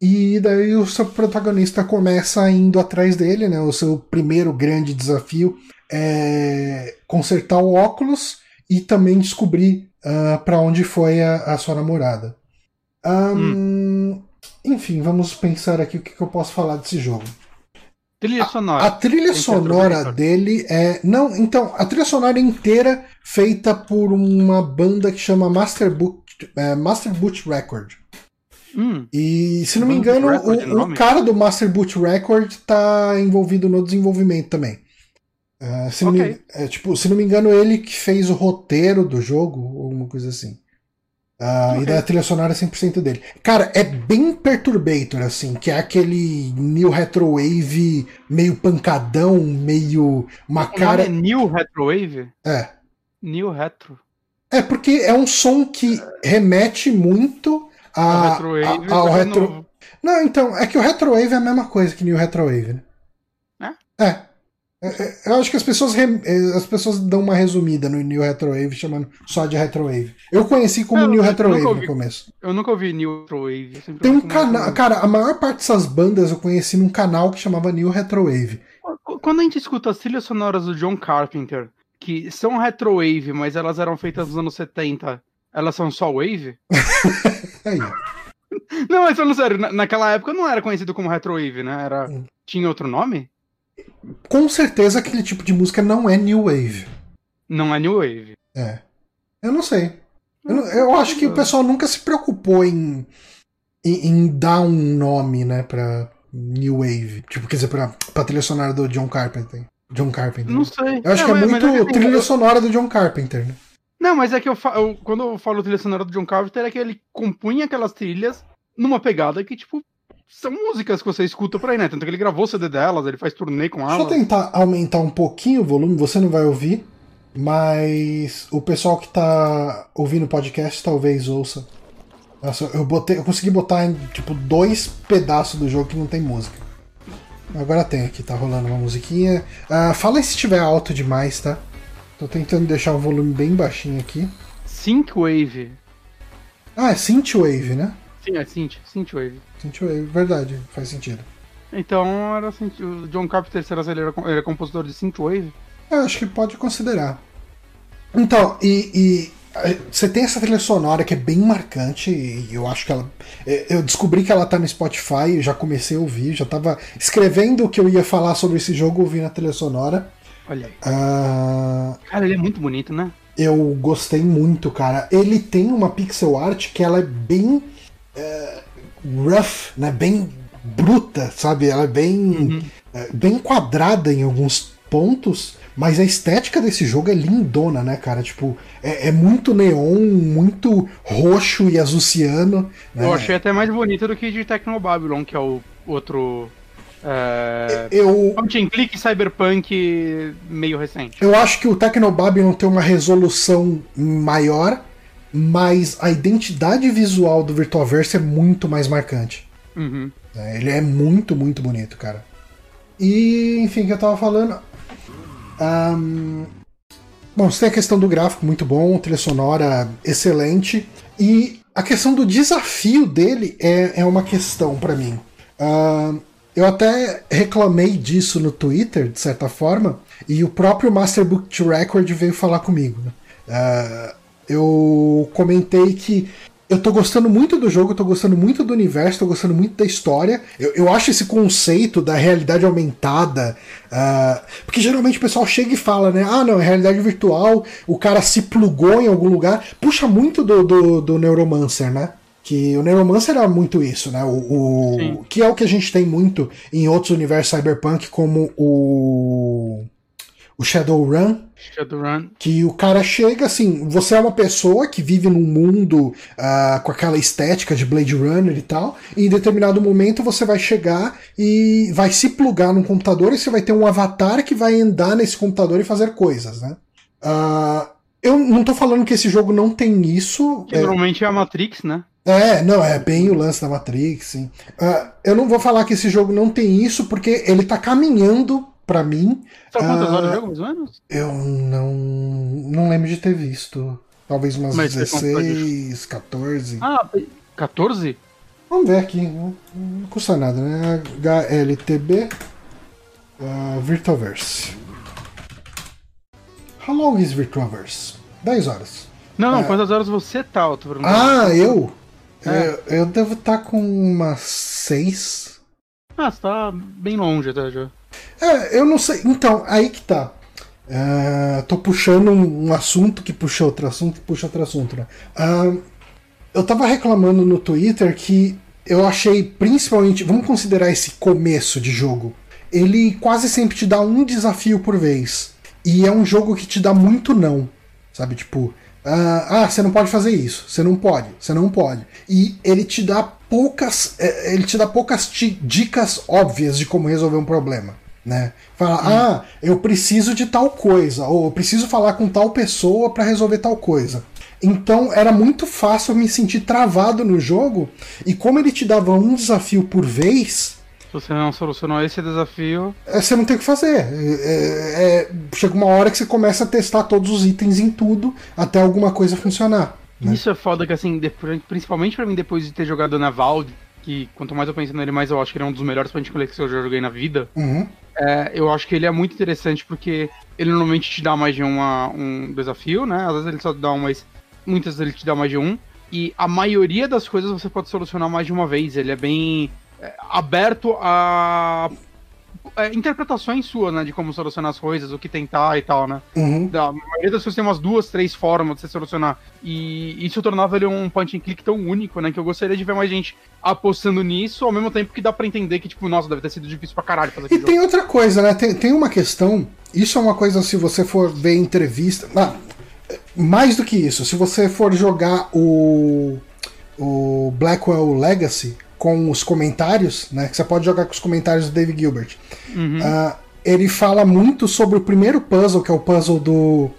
E daí o seu protagonista começa indo atrás dele, né? O seu primeiro grande desafio é consertar o óculos e também descobrir uh, ah, para onde foi a, a sua namorada. Um, hum. Enfim, vamos pensar aqui o que, que, eu posso falar desse jogo. Trilha sonora. A, a trilha sonora dele é. Não, então, a trilha sonora inteira feita por uma banda que chama Master Boot, é, Master Boot Record. Hum. E se não me engano, o, o, cara do Master Boot Record tá envolvido no desenvolvimento também. Uh, se, okay. não me, é, tipo, se não me engano, ele que fez o roteiro do jogo, ou alguma coisa assim. Uh, okay. E da trilha sonora é 100% dele. Cara, é bem perturbator, assim, que é aquele New Retrowave meio pancadão, meio. Uma o cara. É New Retrowave? É. New Retro. É, porque é um som que remete muito a, a, ao é retro. Não, então, é que o Retrowave é a mesma coisa que New Retrowave, né? É? É. é eu acho que as pessoas, é, as pessoas dão uma resumida no New Retrowave, chamando só de Retrowave. Eu conheci como New Retrowave no começo. Eu nunca ouvi New Retrowave. Tem um canal. Cara, a maior parte dessas bandas eu conheci num canal que chamava New Retrowave. Quando a gente escuta as trilhas sonoras do John Carpenter, que são Retrowave, mas elas eram feitas nos anos 70 elas são só Wave? Aí. Não, mas falando sério, na, naquela época não era conhecido como Retrowave, né? Era... Hum. Tinha outro nome? Com certeza aquele tipo de música não é New Wave. Não é New Wave. É. Eu não sei. Eu, não, eu acho que o pessoal nunca se preocupou em, em, em, dar um nome, né, pra New Wave. Tipo, quer dizer, pra, pra trilha sonora do John Carpenter. John Carpenter. Não sei. Eu acho que é muito é trilha sonora do John Carpenter, né? Não, mas é que eu, eu, quando eu falo trilha sonora do John Carpenter, é que ele compunha aquelas trilhas numa pegada que, tipo, são músicas que você escuta por aí, né? Tanto que ele gravou o CD delas, ele faz turnê com elas. Deixa eu tentar aumentar um pouquinho o volume, você não vai ouvir, mas o pessoal que tá ouvindo o podcast talvez ouça. Nossa, eu, botei, eu consegui botar em, tipo, dois pedaços do jogo que não tem música. Agora tem aqui, tá rolando uma musiquinha. Uh, fala se estiver alto demais, tá? Tô tentando deixar o volume bem baixinho aqui. Synthwave. Ah, é Synthwave, né? Sim, é Synth, Synthwave. Synthwave, verdade, faz sentido. Então, era assim, o John Carpenter, será que ele era, ele era compositor de Synthwave? Eu acho que pode considerar. Então, e, e você tem essa trilha sonora que é bem marcante e eu acho que ela. É, eu descobri que ela tá no Spotify, já comecei a ouvir, já tava escrevendo o que eu ia falar sobre esse jogo ouvindo a trilha sonora. Olha aí. Uh... Cara, ele é muito bonito, né? Eu gostei muito, cara. Ele tem uma pixel art que ela é bem uh, rough, né? Bem bruta, sabe? Ela é bem, uhum. uh, bem quadrada em alguns pontos. Mas a estética desse jogo é lindona, né, cara? Tipo, é, é muito neon, muito roxo e azuciano. Né? Eu achei até mais bonito do que de Babylon, que é o outro é... Eu. Point and click cyberpunk meio recente. Eu acho que o Tecnobabylon tem uma resolução maior, mas a identidade visual do Virtualverse é muito mais marcante. Uhum. É, ele é muito, muito bonito, cara. E, enfim, que eu tava falando. Um... Bom, você tem a questão do gráfico muito bom, trilha sonora excelente. E a questão do desafio dele é, é uma questão para mim. Uh, eu até reclamei disso no Twitter, de certa forma, e o próprio Master Book Record veio falar comigo. Uh, eu comentei que eu tô gostando muito do jogo, tô gostando muito do universo, tô gostando muito da história. Eu, eu acho esse conceito da realidade aumentada. Uh, porque geralmente o pessoal chega e fala, né? Ah, não, é realidade virtual, o cara se plugou em algum lugar. Puxa muito do, do, do Neuromancer, né? Que o Neuromancer era muito isso, né? O, o que é o que a gente tem muito em outros universos cyberpunk, como o o Shadowrun. Shadowrun. Que o cara chega assim, você é uma pessoa que vive num mundo uh, com aquela estética de Blade Runner e tal, e em determinado momento você vai chegar e vai se plugar num computador e você vai ter um avatar que vai andar nesse computador e fazer coisas, né? Uh, eu não tô falando que esse jogo não tem isso. Que é... normalmente é a Matrix, né? É, não, é bem o lance da Matrix, sim. Uh, eu não vou falar que esse jogo não tem isso, porque ele tá caminhando para mim. Sabe quantas uh, horas de jogo, mais ou menos? Eu não, não lembro de ter visto. Talvez umas Mas 16, 14. Ah, 14? Vamos ver aqui. Não, não custa nada, né? HLTB uh, ah, Virtuaverse. How long is Virtuaverse? 10 horas. Não, não, uh, quantas horas você tá, Otto? Ah, eu? É. Eu, eu devo estar tá com umas 6. Ah, você tá bem longe até já. É, eu não sei. Então, aí que tá. Uh, tô puxando um, assunto que puxa outro assunto que puxa outro assunto. Né? Uh, eu tava reclamando no Twitter que eu achei, principalmente, vamos considerar esse começo de jogo. Ele quase sempre te dá um desafio por vez. E é um jogo que te dá muito não. Sabe, tipo, Uh, ah, você não pode fazer isso, você não pode, você não pode. E ele te dá poucas, é, ele te dá poucas dicas óbvias de como resolver um problema, né? Fala, hum. ah, eu preciso de tal coisa, ou eu preciso falar com tal pessoa para resolver tal coisa. Então era muito fácil me sentir travado no jogo, e como ele te dava um desafio por vez, se você não solucionou esse desafio. É, você não tem o que fazer. É, é, chega uma hora que você começa a testar todos os itens em tudo até alguma coisa funcionar. Né? Isso é foda que, assim, principalmente para mim, depois de ter jogado na Valve, que quanto mais eu penso nele, mais eu acho que ele é um dos melhores point collects que eu já joguei na vida. Uhum. É, eu acho que ele é muito interessante porque ele normalmente te dá mais de uma, um desafio, né? Às vezes ele só dá um, mas muitas vezes ele te dá mais de um. E a maioria das coisas você pode solucionar mais de uma vez. Ele é bem é, aberto a é, interpretações suas, né, de como solucionar as coisas, o que tentar e tal, né? Uhum. Da maioria das pessoas tem umas duas, três formas de você solucionar. E isso tornava ele um point and click tão único, né, que eu gostaria de ver mais gente apostando nisso, ao mesmo tempo que dá para entender que, tipo, nossa, deve ter sido difícil pra caralho fazer E tem jogo. outra coisa, né, tem, tem uma questão, isso é uma coisa, se você for ver entrevista... Ah, mais do que isso, se você for jogar o, o Blackwell Legacy, com os comentários, né? Que você pode jogar com os comentários do David Gilbert. Uhum. Uh, ele fala muito sobre o primeiro puzzle, que é o puzzle do. Uh,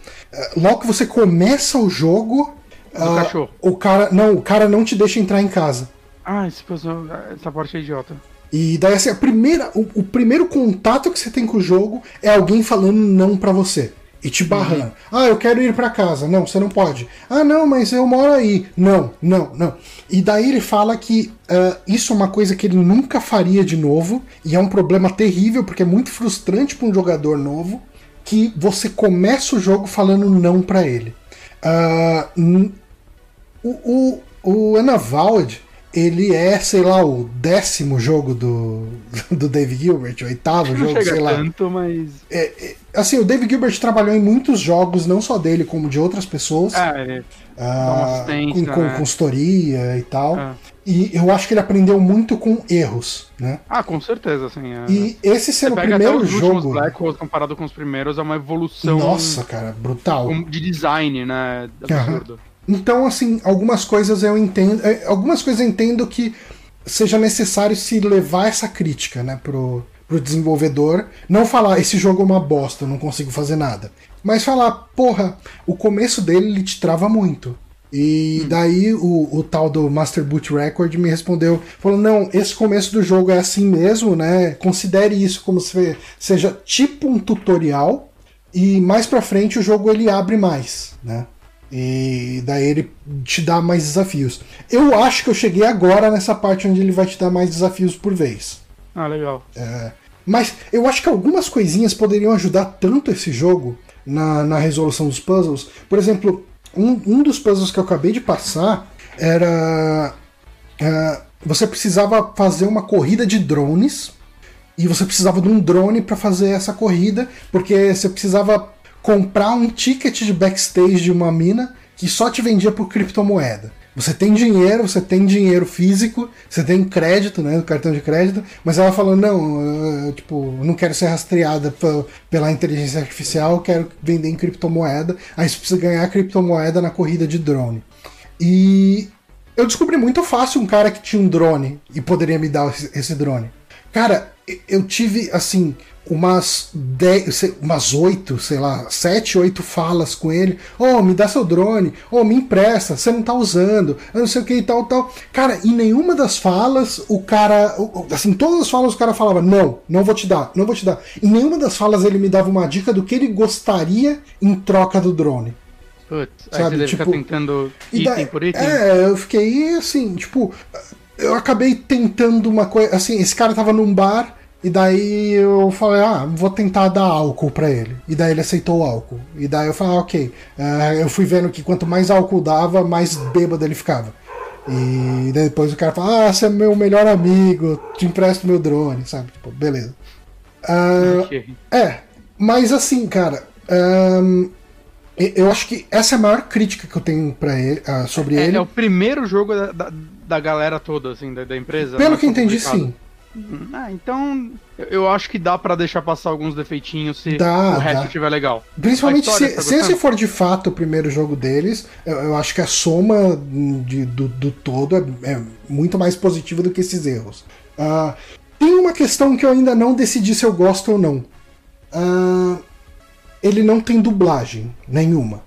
logo que você começa o jogo. Uh, cachorro. O cara. Não, o cara não te deixa entrar em casa. Ah, esse puzzle. Essa parte é idiota. E daí assim, a primeira, o, o primeiro contato que você tem com o jogo é alguém falando não para você e te barrando. Uhum. Ah, eu quero ir para casa. Não, você não pode. Ah, não, mas eu moro aí. Não, não, não. E daí ele fala que uh, isso é uma coisa que ele nunca faria de novo e é um problema terrível porque é muito frustrante para um jogador novo que você começa o jogo falando não para ele. Uh, o, o, o Anavald, ele é, sei lá, o décimo jogo do, do David Gilbert, o oitavo jogo, sei lá. Tanto, mas... É, é, assim, o David Gilbert trabalhou em muitos jogos, não só dele, como de outras pessoas. Ah, ele ah, com, com né? consultoria e tal. Ah. E eu acho que ele aprendeu muito com erros, né? Ah, com certeza, sim. É. E esse ser o primeiro jogo. Black Holes comparado com os primeiros é uma evolução. Nossa, cara, brutal. De design, né? Absurdo. Então, assim, algumas coisas eu entendo. É, algumas coisas eu entendo que seja necessário se levar essa crítica, né, pro, pro desenvolvedor. Não falar, esse jogo é uma bosta, eu não consigo fazer nada. Mas falar, porra, o começo dele ele te trava muito. E hum. daí o, o tal do Master Boot Record me respondeu, falou, não, esse começo do jogo é assim mesmo, né? Considere isso como se seja tipo um tutorial. E mais pra frente o jogo ele abre mais, né? E daí ele te dá mais desafios. Eu acho que eu cheguei agora nessa parte onde ele vai te dar mais desafios por vez. Ah, legal. É, mas eu acho que algumas coisinhas poderiam ajudar tanto esse jogo na, na resolução dos puzzles. Por exemplo, um, um dos puzzles que eu acabei de passar era. É, você precisava fazer uma corrida de drones. E você precisava de um drone para fazer essa corrida, porque você precisava comprar um ticket de backstage de uma mina que só te vendia por criptomoeda. Você tem dinheiro, você tem dinheiro físico, você tem crédito, né, no cartão de crédito, mas ela falou, não, eu, tipo, não quero ser rastreada pela inteligência artificial, quero vender em criptomoeda, aí você precisa ganhar criptomoeda na corrida de drone. E eu descobri muito fácil um cara que tinha um drone e poderia me dar esse drone. Cara, eu tive, assim, umas 10, umas 8, sei lá, 7, 8 falas com ele. Oh, me dá seu drone. Oh, me empresta. Você não tá usando. Eu não sei o que e tal, tal. Cara, em nenhuma das falas, o cara. Assim, todas as falas o cara falava: Não, não vou te dar, não vou te dar. Em nenhuma das falas ele me dava uma dica do que ele gostaria em troca do drone. Putz, sabe? aí você tipo, tentando item daí, por item. É, eu fiquei assim, tipo. Eu acabei tentando uma coisa. Assim, esse cara tava num bar. E daí eu falei, ah, vou tentar dar álcool para ele. E daí ele aceitou o álcool. E daí eu falei, ah, ok. Uh, eu fui vendo que quanto mais álcool dava, mais bêbado ele ficava. E depois o cara fala, ah, você é meu melhor amigo, te empresto meu drone, sabe? Tipo, beleza. Uh, okay. É, mas assim, cara, um, eu acho que essa é a maior crítica que eu tenho para ele, uh, sobre é, ele. É o primeiro jogo da, da, da galera toda, assim, da, da empresa. Pelo que entendi, sim. Ah, então eu acho que dá para deixar passar alguns defeitinhos se dá, o resto estiver legal. Principalmente se, tá se esse for de fato o primeiro jogo deles, eu, eu acho que a soma de, do, do, todo é, é, muito mais positiva do que esses erros. Uh, tem uma questão que eu ainda não decidi se eu gosto ou não. Uh, ele não tem dublagem nenhuma.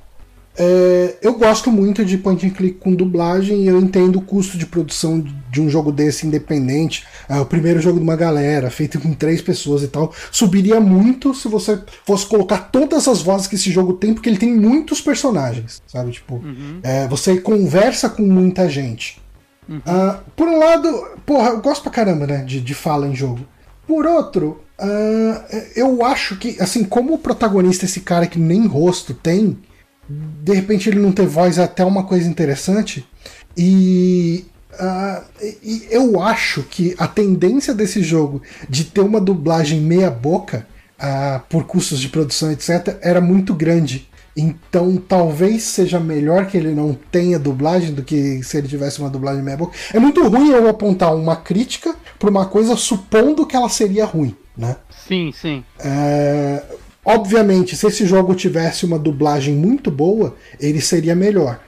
É, eu gosto muito de point and click com dublagem e eu entendo o custo de produção de um jogo desse independente. É, o primeiro jogo de uma galera, feito com três pessoas e tal, subiria muito se você fosse colocar todas as vozes que esse jogo tem, porque ele tem muitos personagens, sabe? Tipo, uhum. é, você conversa com muita gente. Uhum. Uh, por um lado, porra, eu gosto pra caramba, né, de, de fala em jogo. Por outro, uh, eu acho que, assim, como o protagonista, esse cara que nem rosto tem, de repente ele não ter voz é até uma coisa interessante. E, uh, e, eu acho que a tendência desse jogo de ter uma dublagem meia-boca, uh, por custos de produção, etc., era muito grande. Então talvez seja melhor que ele não tenha dublagem do que se ele tivesse uma dublagem meia boca. É muito ruim eu apontar uma crítica para uma coisa supondo que ela seria ruim, né? Sim, sim. É, Obviamente, se esse jogo tivesse uma dublagem muito boa, ele seria melhor.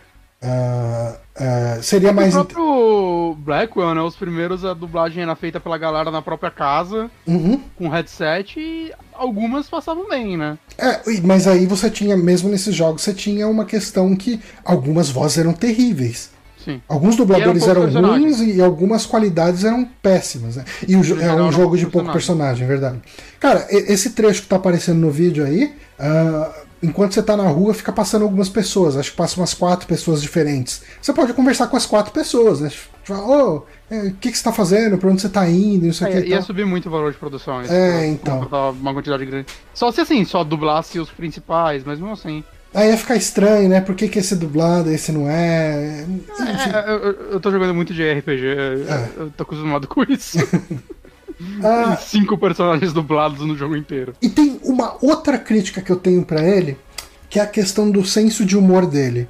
Uh, uh, seria mais. O próprio Blackwell, né? Os primeiros, a dublagem era feita pela galera na própria casa, uhum. com headset, e algumas passavam bem, né? É, mas aí você tinha, mesmo nesses jogos, você tinha uma questão que algumas vozes eram terríveis. Sim. Alguns dubladores eram ruins e algumas qualidades eram péssimas. Né? E o, é um jogo de pouco personagem, é verdade. Cara, esse trecho que tá aparecendo no vídeo aí, uh, enquanto você tá na rua, fica passando algumas pessoas. Acho que passam umas quatro pessoas diferentes. Você pode conversar com as quatro pessoas, né? Falar, ô, oh, o que, que você tá fazendo? Pra onde você tá indo? Isso aqui. É, ia subir muito o valor de produção. É, então. Uma quantidade grande. Só se assim, só dublasse os principais, mas mesmo assim. Aí ia ficar estranho, né? Por que, que esse é dublado, esse não é? é eu, eu tô jogando muito de RPG, é. eu tô acostumado com isso. ah, cinco personagens dublados no jogo inteiro. E tem uma outra crítica que eu tenho para ele, que é a questão do senso de humor dele.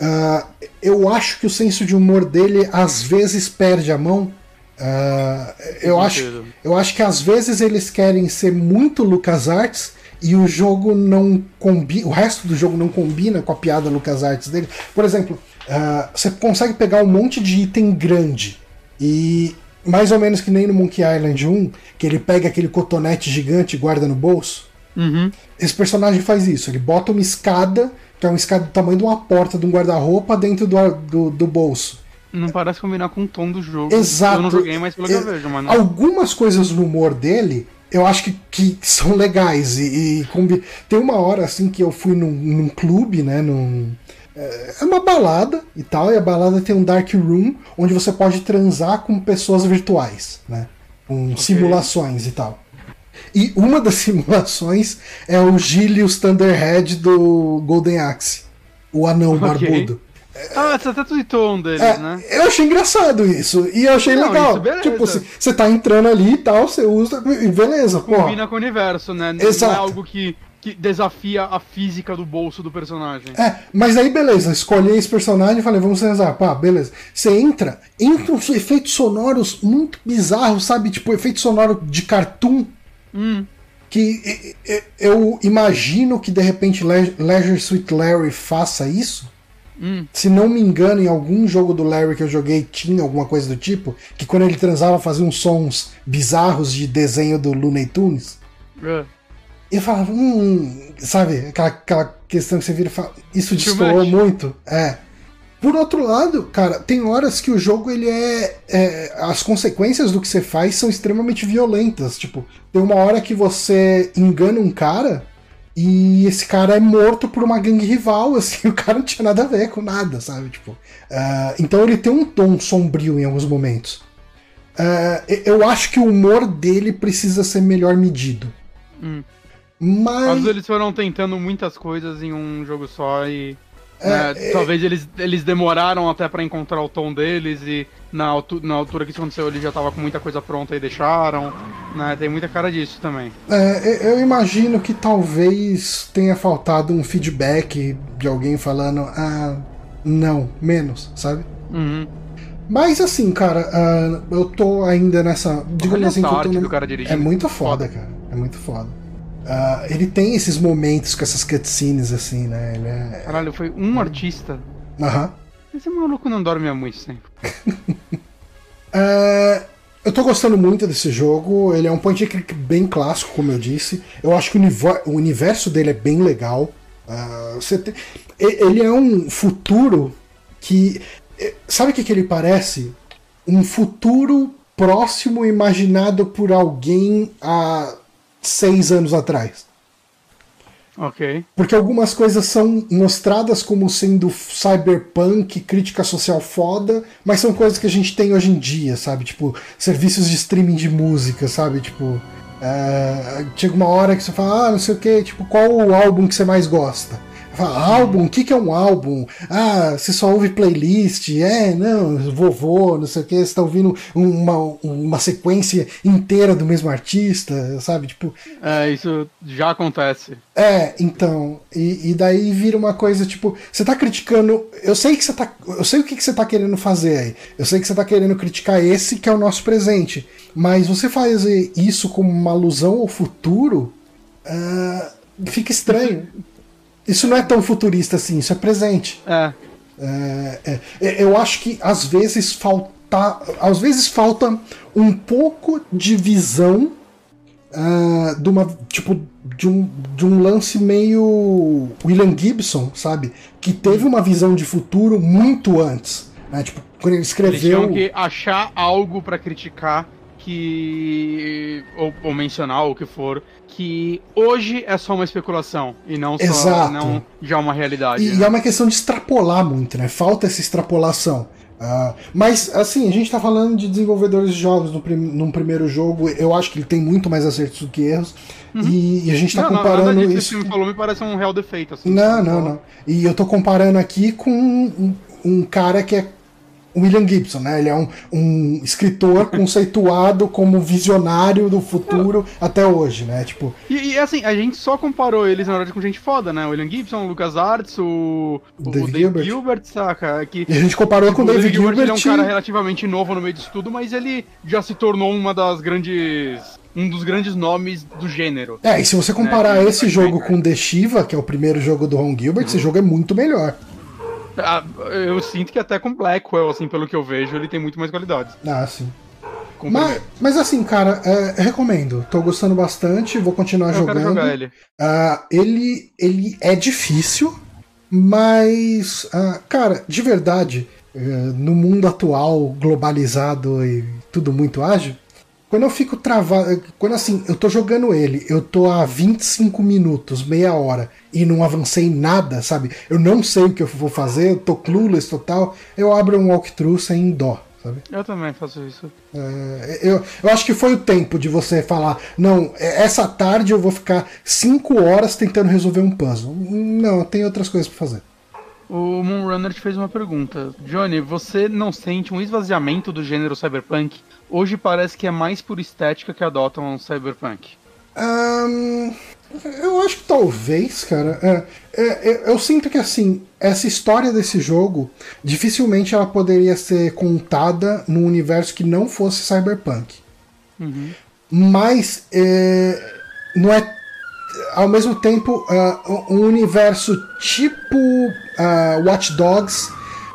Uh, eu acho que o senso de humor dele às vezes perde a mão. Uh, eu, acho, eu acho que às vezes eles querem ser muito LucasArts e o jogo não combina, o resto do jogo não combina com a piada LucasArts dele. Por exemplo, uh, você consegue pegar um monte de item grande e mais ou menos que nem no Monkey Island 1, que ele pega aquele cotonete gigante e guarda no bolso. Uhum. Esse personagem faz isso, ele bota uma escada, que é uma escada do tamanho de uma porta de um guarda-roupa dentro do, do, do bolso. Não parece combinar com o tom do jogo. Exato. Eu não joguei, mas pelo que eu vejo, mano. Algumas coisas no humor dele eu acho que, que são legais. E, e tem uma hora assim que eu fui num, num clube, né? Num, é, é uma balada e tal, e a balada tem um dark room onde você pode transar com pessoas virtuais, né? Com okay. simulações e tal. E uma das simulações é o Gilius Thunderhead do Golden Axe, o anão okay. barbudo. Ah, você até tweetou um deles, é, né? Eu achei engraçado isso. E eu achei não, legal. Tipo, você tá entrando ali e tal, você usa. E beleza, pô. Combina com o universo, né? Exato. Não é algo que que desafia a física do bolso do personagem. É, mas aí beleza, escolhi esse personagem e falei, vamos transar. Pá, beleza. Você entra, entra uns efeitos sonoros muito bizarros, sabe? Tipo, efeito sonoro de cartoon. Hum. Que eu imagino que de repente Leisure Suit Larry faça isso. Hum. Se não me engano, em algum jogo do Larry que eu joguei tinha alguma coisa do tipo, que quando ele transava fazia uns sons bizarros de desenho do Looney Tunes. E eu falava, hum, sabe, aquela, aquela questão que você vira e fala, isso destoou muito. É. Por outro lado, cara, tem horas que o jogo ele é, é, As consequências do que você faz são extremamente violentas. Tipo, tem uma hora que você engana um cara e esse cara é morto por uma gangue rival, assim, o cara não tinha nada a ver com nada, sabe? Tipo, uh, então ele tem um tom sombrio em alguns momentos. Uh, eu acho que o humor dele precisa ser melhor medido. Hum. Mas. Às vezes eles foram tentando muitas coisas em um jogo só e. É, né, é... Talvez eles, eles demoraram até para encontrar o tom deles e na, altu na altura que isso aconteceu ele já tava com muita coisa pronta e deixaram. Né? Tem muita cara disso também. É, eu imagino que talvez tenha faltado um feedback de alguém falando, ah, não, menos, sabe? Uhum. Mas assim, cara, uh, eu tô ainda nessa. Digamos assim, que eu tô no... É muito foda, foda, cara. É muito foda. Uh, ele tem esses momentos com essas cutscenes, assim, né? Ele é... Caralho, foi um artista. Aham. Uhum. Esse maluco não dorme há muito tempo. uh, eu tô gostando muito desse jogo. Ele é um point and click bem clássico, como eu disse. Eu acho que o, universo dele é bem legal. Uh, tem... Ele é um futuro que. Sabe o que, que ele parece? Um futuro próximo imaginado por alguém há seis anos atrás. Ok. Porque algumas coisas são mostradas como sendo cyberpunk, crítica social foda, mas são coisas que a gente tem hoje em dia, sabe? Tipo, serviços de streaming de música, sabe? Tipo, é... chega uma hora que você fala, ah, não sei o que, tipo, qual o álbum que você mais gosta? Fala, álbum? O que, que é um álbum? Ah, você só ouve playlist? É, não, vovô, não sei o que, você tá ouvindo uma, uma sequência inteira do mesmo artista, sabe? Tipo. É, isso já acontece. É, então. E, e daí vira uma coisa, tipo, você tá criticando. Eu sei que você tá. Eu sei o que, que você tá querendo fazer aí. Eu sei que você tá querendo criticar esse que é o nosso presente. Mas você fazer isso como uma alusão ao futuro. Uh, fica estranho. Isso não é tão futurista assim, isso é presente. É. é, é, é eu acho que às vezes falta. Às vezes falta um pouco de visão uh, de uma. Tipo, de um, de um lance meio William Gibson, sabe? Que teve uma visão de futuro muito antes. Né? Tipo, quando ele escreveu. Eles que achar algo para criticar que. Ou, ou, mencionar, ou o que for, que hoje é só uma especulação e não só Exato. não já uma realidade. E, né? é uma questão de extrapolar muito, né? Falta essa extrapolação. Uh, mas, assim, a gente tá falando de desenvolvedores de jogos no prim num primeiro jogo. Eu acho que ele tem muito mais acertos do que erros. Uhum. E, e, a gente tá não, comparando não, isso. Que falou me parece um real defeito. Assim, não, não, não. E eu tô comparando aqui com um, um cara que é William Gibson, né? Ele é um, um escritor conceituado como visionário do futuro até hoje, né? Tipo. E, e, assim, a gente só comparou eles na verdade com gente foda, né? William Gibson, Lucas Arts, o, o Dave, Gilbert. Gilbert, saca? Que, e a gente comparou tipo, com o David Gilbert. Ele é um cara relativamente novo no meio disso tudo, mas ele já se tornou uma das grandes um dos grandes nomes do gênero. É, e se você comparar né? esse jogo com The Shiva, que é o primeiro jogo do Ron Gilbert, uhum. esse jogo é muito melhor. Ah, eu sinto que até com Blackwell, assim, pelo que eu vejo, ele tem muito mais qualidade. Ah, sim. Mas, mas, assim, cara, é, recomendo. Tô gostando bastante, vou continuar eu jogando. Jogar ele. Uh, ele. Ele é difícil, mas. Uh, cara, de verdade, uh, no mundo atual, globalizado e tudo muito ágil, quando eu fico travado. Quando assim, eu tô jogando ele, eu tô há 25 minutos, meia hora, e não avancei nada, sabe? Eu não sei o que eu vou fazer, eu tô clueless total. Eu abro um walkthrough sem dó. Sabe? Eu também faço isso. É, eu, eu acho que foi o tempo de você falar: não, é, essa tarde eu vou ficar 5 horas tentando resolver um puzzle. Não, tem outras coisas para fazer. O Moonrunner te fez uma pergunta. Johnny, você não sente um esvaziamento do gênero cyberpunk Hoje parece que é mais por estética que adotam um cyberpunk. Um, eu acho que talvez, cara. É, é, é, eu sinto que assim, essa história desse jogo dificilmente ela poderia ser contada num universo que não fosse cyberpunk. Uhum. Mas é, não é ao mesmo tempo uh, um universo tipo uh, Watch Dogs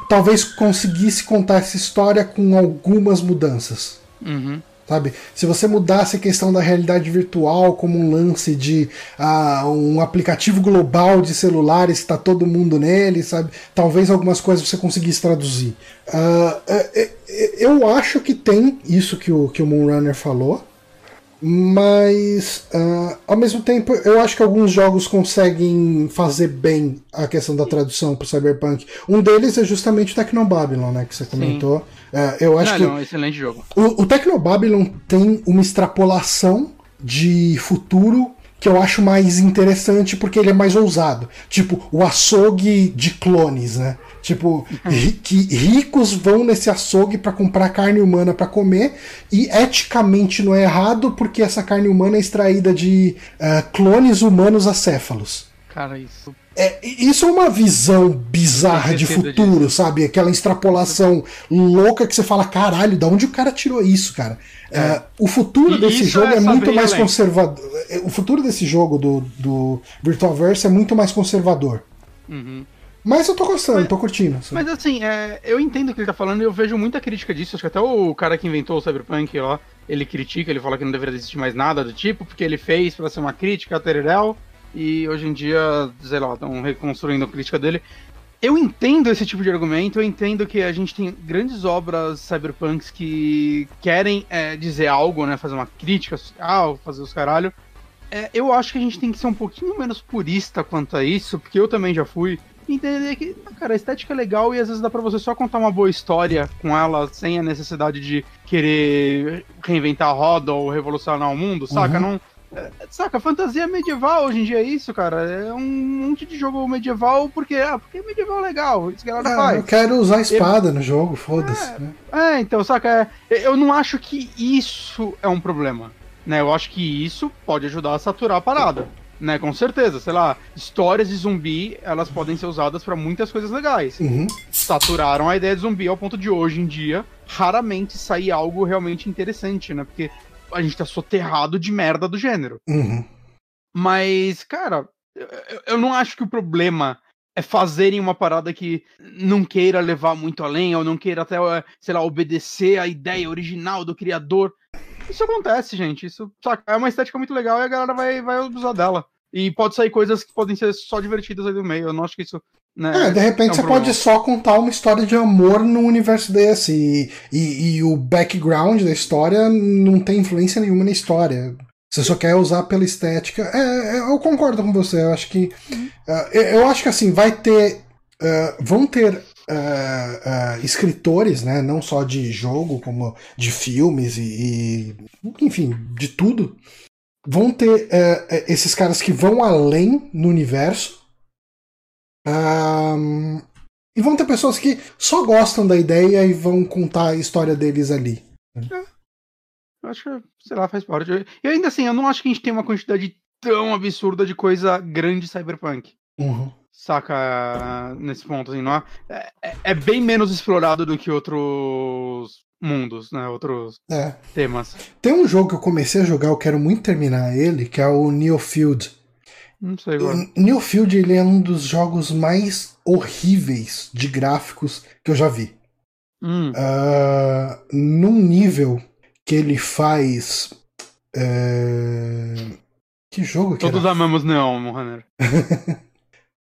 talvez conseguisse contar essa história com algumas mudanças. Uhum. Sabe? Se você mudasse a questão da realidade virtual como um lance de uh, um aplicativo global de celulares, está todo mundo nele, sabe? Talvez algumas coisas você conseguisse traduzir. Uh, eu acho que tem isso que o, que o Moonrunner falou. Mas, uh, ao mesmo tempo, eu acho que alguns jogos conseguem fazer bem a questão da tradução para Cyberpunk. Um deles é justamente o Tecnobabylon, né, que você comentou. Uh, eu acho não, que não, excelente jogo. O, o Tecnobabylon tem uma extrapolação de futuro que eu acho mais interessante porque ele é mais ousado. Tipo, o açougue de clones, né? Tipo, que ricos vão nesse açougue para comprar carne humana para comer e eticamente não é errado porque essa carne humana é extraída de uh, clones humanos acéfalos. Cara, isso. É, isso é uma visão bizarra de futuro, disso. sabe? Aquela extrapolação louca que você fala, caralho, da onde o cara tirou isso, cara? É. Uh, o futuro e desse jogo é, é muito mais além. conservador. O futuro desse jogo do, do Virtualverse é muito mais conservador. Uhum. Mas eu tô gostando, mas, tô curtindo. Assim. Mas assim, é, eu entendo o que ele tá falando e eu vejo muita crítica disso. Acho que até o cara que inventou o Cyberpunk lá, ele critica, ele fala que não deveria existir mais nada do tipo, porque ele fez para ser uma crítica Tererel, e hoje em dia, sei lá, estão reconstruindo a crítica dele. Eu entendo esse tipo de argumento, eu entendo que a gente tem grandes obras cyberpunks que querem é, dizer algo, né? Fazer uma crítica social, fazer os caralho. É, eu acho que a gente tem que ser um pouquinho menos purista quanto a isso, porque eu também já fui entender que, cara, a estética é legal e às vezes dá pra você só contar uma boa história com ela sem a necessidade de querer reinventar a roda ou revolucionar o mundo, saca? Uhum. Não. É, saca, fantasia medieval hoje em dia é isso, cara. É um monte de jogo medieval porque, ah, porque é medieval legal. Isso que ela é, faz. Eu quero usar espada eu... no jogo, foda-se. É, né? é, então, saca, é, eu não acho que isso é um problema. Né? Eu acho que isso pode ajudar a saturar a parada né? Com certeza, sei lá, histórias de zumbi, elas podem ser usadas para muitas coisas legais. Uhum. Saturaram a ideia de zumbi ao ponto de hoje em dia raramente sair algo realmente interessante, né? Porque a gente tá soterrado de merda do gênero. Uhum. Mas, cara, eu, eu não acho que o problema é fazerem uma parada que não queira levar muito além, ou não queira até, sei lá, obedecer a ideia original do criador. Isso acontece, gente. Isso, saca? É uma estética muito legal e a galera vai, vai usar dela. E pode sair coisas que podem ser só divertidas aí no meio. Eu não acho que isso. Né, é, de repente é um você problema. pode só contar uma história de amor num universo desse. E, e, e, o background da história não tem influência nenhuma na história. Você só quer usar pela estética. É, é eu concordo com você. Eu acho que. Uhum. Uh, eu acho que assim, vai ter. Uh, vão ter uh, uh, escritores, né, não só de jogo, como de filmes e, e enfim, de tudo, vão ter uh, esses caras que vão além no universo. Um, e vão ter pessoas que só gostam da ideia e vão contar a história deles ali. É. Eu acho que, sei lá, faz parte. E ainda assim, eu não acho que a gente tem uma quantidade tão absurda de coisa grande cyberpunk. Uhum saca nesse ponto, assim, não é, é, é, bem menos explorado do que outros mundos, né, outros é. temas. Tem um jogo que eu comecei a jogar, eu quero muito terminar ele, que é o Neofield. Não sei agora. Neofield, ele é um dos jogos mais horríveis de gráficos que eu já vi. Hum. Uh, num nível que ele faz... Uh... Que jogo que Todos era? amamos Neon, Mohaner.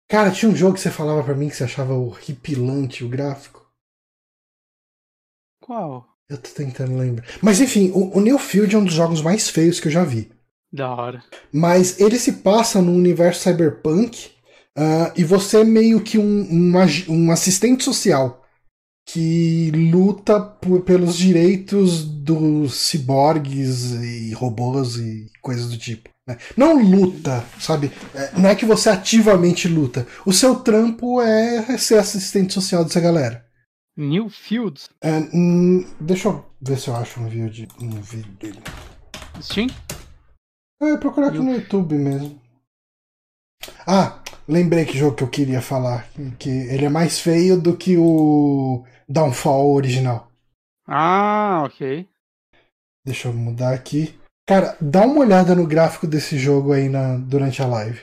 Cara, tinha um jogo que você falava para mim que você achava horripilante o gráfico. Qual? Eu tô tentando lembrar. Mas enfim, o, o é um dos jogos mais feios que eu já vi. Da hora. Mas ele se passa no universo cyberpunk uh, e você é meio que um, um, um assistente social que luta por, pelos direitos dos ciborgues e robôs e coisas do tipo. Né? Não luta, sabe? É, não é que você ativamente luta. O seu trampo é ser assistente social dessa galera. New Fields? É, hum, deixa eu ver se eu acho um vídeo, um vídeo dele. Steam? É, procurar aqui New... no YouTube mesmo. Ah, lembrei que jogo que eu queria falar. Que ele é mais feio do que o Downfall original. Ah, ok. Deixa eu mudar aqui. Cara, dá uma olhada no gráfico desse jogo aí na, durante a live.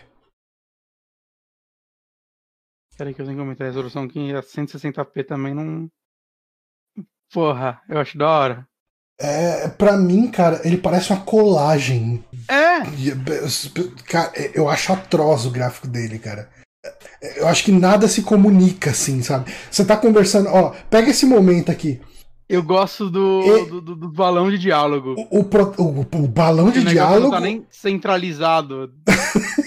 Peraí que eu tenho que aumentar a resolução aqui a 160p também não. Porra, eu acho da hora. É, pra mim, cara, ele parece uma colagem. É! Cara, eu acho atroz o gráfico dele, cara. Eu acho que nada se comunica assim, sabe? Você tá conversando, ó, pega esse momento aqui. Eu gosto do, e... do, do, do, balão de diálogo. O, o, o, o balão de diálogo. Não tá nem centralizado.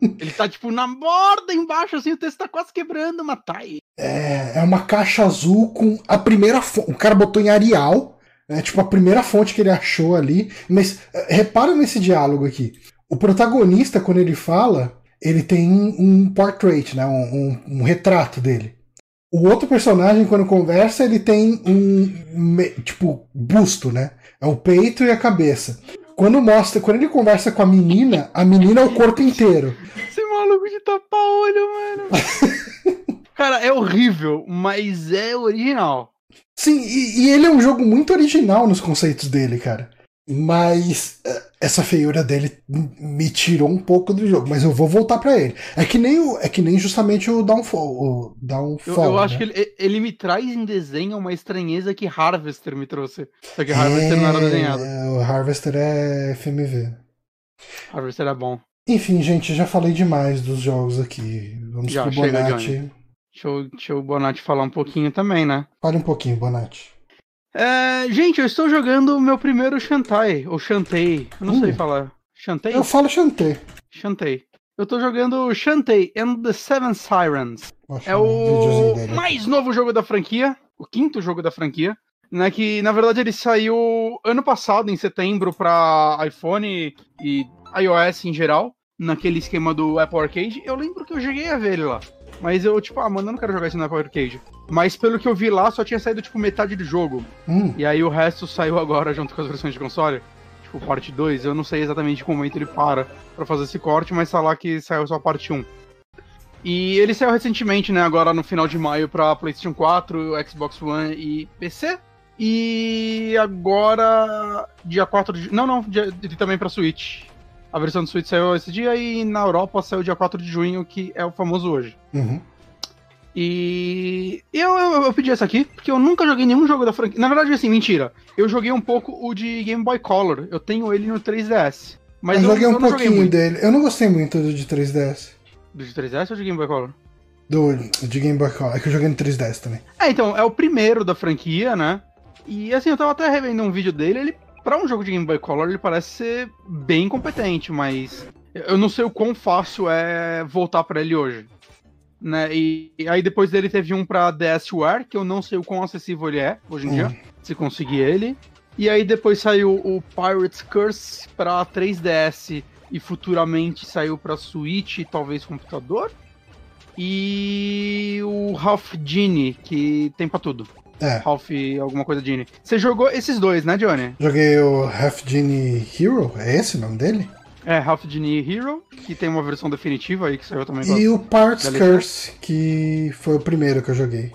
Ele tá, tipo, na borda embaixo, assim, o texto tá quase quebrando, mas tá aí. É, é uma caixa azul com a primeira fonte. O cara botou em Arial, né, tipo, a primeira fonte que ele achou ali. Mas é, repara nesse diálogo aqui. O protagonista, quando ele fala, ele tem um portrait, né, um, um, um retrato dele. O outro personagem, quando conversa, ele tem um, tipo, busto, né? É o peito e a cabeça. Quando mostra, quando ele conversa com a menina, a menina é o corpo inteiro. Esse maluco de tapar olho, mano. Cara, é horrível, mas é original. Sim, e, e, ele é um jogo muito original nos conceitos dele, cara. Mas eh, essa feiura dele me tirou um pouco do jogo, mas eu vou voltar para ele. É que nem o, é que nem justamente o Downfall. O Downfall eu, eu acho né? que ele, ele, me traz em desenho uma estranheza que Harvester me trouxe. Só que Harvester é, não era desenhado. O Harvester é FMV. Harvester é bom. Enfim, gente, já falei demais dos jogos aqui. Vamos já, pro chega, Bonatti. Deixa, eu, deixa o Bonatti falar um pouquinho também, né? Fale um pouquinho, Bonatti. É, gente, eu estou jogando o meu primeiro Shantai, ou Shantei, eu não sei hum. falar. Shantei? Eu falo Shantei. Shantei. Eu tô jogando Shantae and the Seven Sirens. é o mais novo jogo da franquia, o quinto jogo da franquia, né, que na verdade ele saiu ano passado, em setembro, para iPhone e iOS em geral, naquele esquema do Apple Arcade. Eu lembro que eu joguei a ver ele lá. Mas eu, tipo, ah, mano, eu não quero jogar isso no Apple Arcade. Mas pelo que eu vi lá, só tinha saído, tipo, metade do jogo. Hum. E aí o resto saiu agora junto com as versões de console. Tipo, parte 2. Eu não sei exatamente que momento ele para pra fazer esse corte, mas tá lá que saiu só a parte 1. E ele saiu recentemente, né? Agora no final de maio pra PlayStation 4, Xbox One e PC. E agora, dia 4 de. Não, não, dia, também pra Switch. A versão do Switch saiu esse dia e na Europa saiu dia 4 de junho, que é o famoso hoje. Uhum. E eu, eu, eu, pedi essa aqui, porque eu nunca joguei nenhum jogo da franquia. Na verdade, assim, mentira. Eu joguei um pouco o de Game Boy Color. Eu tenho ele no 3DS. Mas eu joguei eu, um pouquinho dele. Eu não gostei muito do de 3DS. Do de 3DS ou de Game Boy Color? Do de Game Boy Color. É que eu joguei no 3DS também. É, então, é o primeiro da franquia, né? E assim, eu tava até revendo um vídeo dele. Ele, pra um jogo de Game Boy Color, ele parece ser bem competente, mas eu não sei o quão fácil é voltar para ele hoje né? E, e, aí depois dele teve um pra DSWare, que eu não sei o quão acessível ele é hoje em dia, hum. se conseguir ele. E aí depois saiu o Pirate's Curse pra 3DS e futuramente saiu pra Switch e talvez computador. E o Half Genie, que tem pra tudo. É. Half alguma coisa Genie. Você jogou esses dois, né, Johnny? Joguei o Half Genie Hero, é esse o nome dele? É, Half Genie Hero, que tem uma versão definitiva aí que saiu também. E o Parts Curse, que foi o primeiro que eu joguei.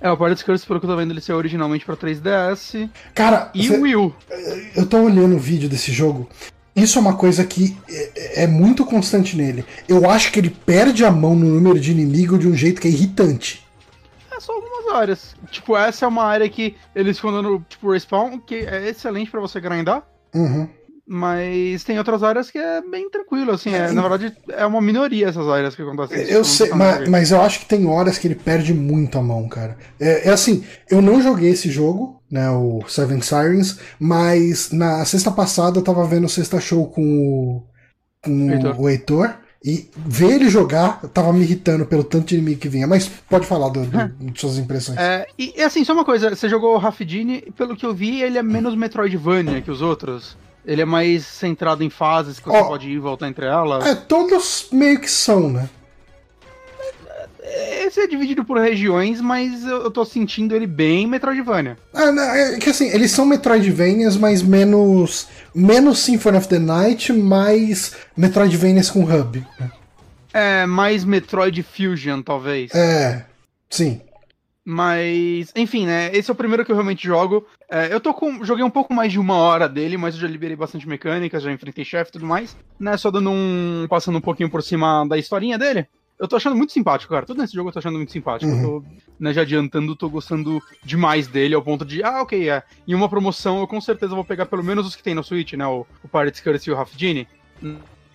É, o Parts Curse, pelo que eu tô vendo, ele saiu originalmente pra 3DS. Cara, e o Wii U. Eu tô olhando o vídeo desse jogo. Isso é uma coisa que é, é muito constante nele. Eu acho que ele perde a mão no número de inimigo de um jeito que é irritante. É só algumas áreas. Tipo, essa é uma área que eles ficam dando, tipo, respawn, que é excelente para você grindar. Uhum. Mas tem outras áreas que é bem tranquilo, assim. É, na verdade, é uma minoria essas áreas que acontecem. Eu sei, mas, mas, eu acho que tem horas que ele perde muito a mão, cara. É, é, assim, eu não joguei esse jogo, né, o Seven Sirens, mas na sexta passada eu tava vendo o Sexta Show com o, com Heitor. o Heitor. E ver ele jogar tava me irritando pelo tanto de inimigo que vinha. Mas pode falar do, do, de suas impressões. É, e assim, só uma coisa: você jogou o Rafidini, pelo que eu vi, ele é menos Metroidvania que os outros. Ele é mais centrado em fases que você oh, pode ir e voltar entre elas. É, todos meio que são, né? Esse é dividido por regiões, mas eu tô sentindo ele bem Metroidvania. É, é que assim, eles são Metroidvanias, mas menos. menos Symphony of the Night, mais Metroidvanias com hub. Né? É, mais Metroid Fusion, talvez. É, sim. Mas, enfim, né? Esse é o primeiro que eu realmente jogo. É, eu tô com. Joguei um pouco mais de uma hora dele, mas eu já liberei bastante mecânicas, já enfrentei chefe e tudo mais. Né? Só dando um. passando um pouquinho por cima da historinha dele. Eu tô achando muito simpático, cara. Tudo nesse jogo eu tô achando muito simpático. Uhum. Eu tô, né, já adiantando, tô gostando demais dele, ao ponto de, ah, ok, é. Em uma promoção eu com certeza vou pegar pelo menos os que tem no Switch, né? O, o Pirates Curse e o Half Genie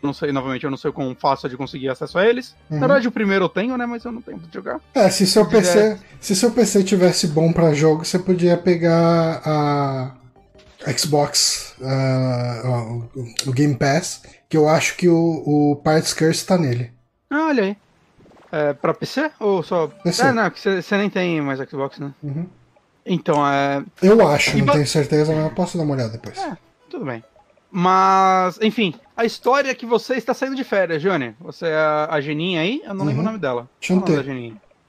não sei, novamente, eu não sei como fácil de conseguir acesso a eles. Uhum. Na verdade, o primeiro eu tenho, né? Mas eu não tenho pra jogar. É, se seu PC, se seu PC tivesse bom para jogo, você podia pegar a Xbox, uh, o, o, Game Pass, que eu acho que o, o Pirates Curse tá nele. Ah, olha aí. É, pra PC ou só. PC. É, não, você nem tem mais Xbox, né? Uhum. Então, é. Eu acho, e não tenho certeza, mas eu posso dar uma olhada depois. É, tudo bem. Mas, enfim, a história é que você está saindo de férias, Johnny. Você é a, a Geninha aí? Eu não uhum. lembro o nome dela. Chinte.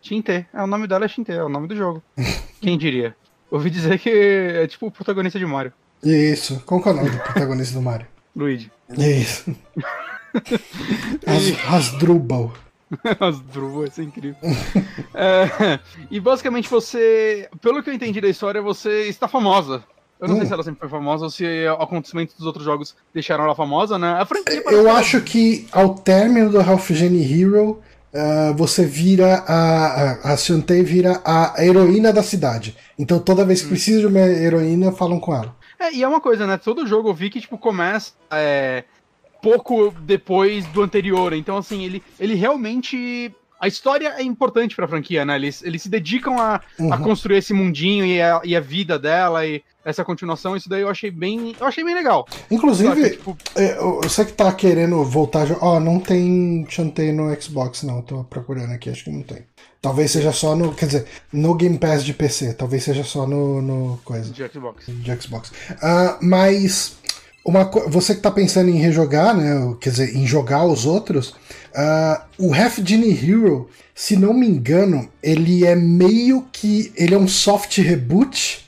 Chinte. É, o nome dela é Chinte, é o nome do jogo. Quem diria? Ouvi dizer que é tipo o protagonista de Mario. Isso. Qual é o nome do protagonista do Mario? Luigi. Isso. As, Asdrubal. Asdrubal, isso é incrível. é, e basicamente você, pelo que eu entendi da história, você está famosa. Eu não hum. sei se ela sempre foi famosa ou se acontecimentos dos outros jogos deixaram ela famosa, né? A franquia Eu acho que ao término do Half Genie Hero, uh, você vira a. A, a Shantae vira a heroína da cidade. Então toda vez que hum. precisa de uma heroína, falam com ela. É, e é uma coisa, né? Todo jogo eu vi que, tipo, começa. É, pouco depois do anterior. Então, assim, ele, ele realmente a história é importante pra franquia, né? Eles, eles se dedicam a, uhum. a construir esse mundinho e a, e a vida dela e essa continuação. Isso daí eu achei bem. Eu achei bem legal. Inclusive, que, tipo... É, você que tá querendo voltar. Ó, oh, não tem Shantae no Xbox, não. Tô procurando aqui, acho que não tem. Talvez seja só no. Quer dizer, no Game Pass de PC. Talvez seja só no. no coisa. De Xbox. De Xbox. Uh, mas. Uma, você que está pensando em rejogar, né, quer dizer, em jogar os outros, uh, o Half Genie Hero, se não me engano, ele é meio que. Ele é um soft reboot.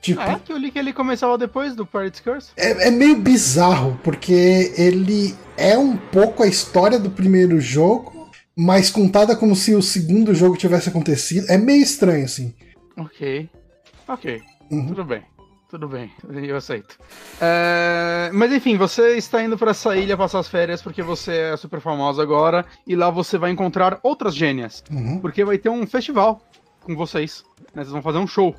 Tipo, ah, é que eu li que ele começava depois do Pirate's Curse? É, é meio bizarro, porque ele é um pouco a história do primeiro jogo, mas contada como se o segundo jogo tivesse acontecido. É meio estranho, assim. Ok. Ok. Uhum. Tudo bem. Tudo bem, eu aceito. É, mas enfim, você está indo para essa ilha passar as férias porque você é super famosa agora e lá você vai encontrar outras gênias. Uhum. Porque vai ter um festival com vocês. Né? Vocês vão fazer um show.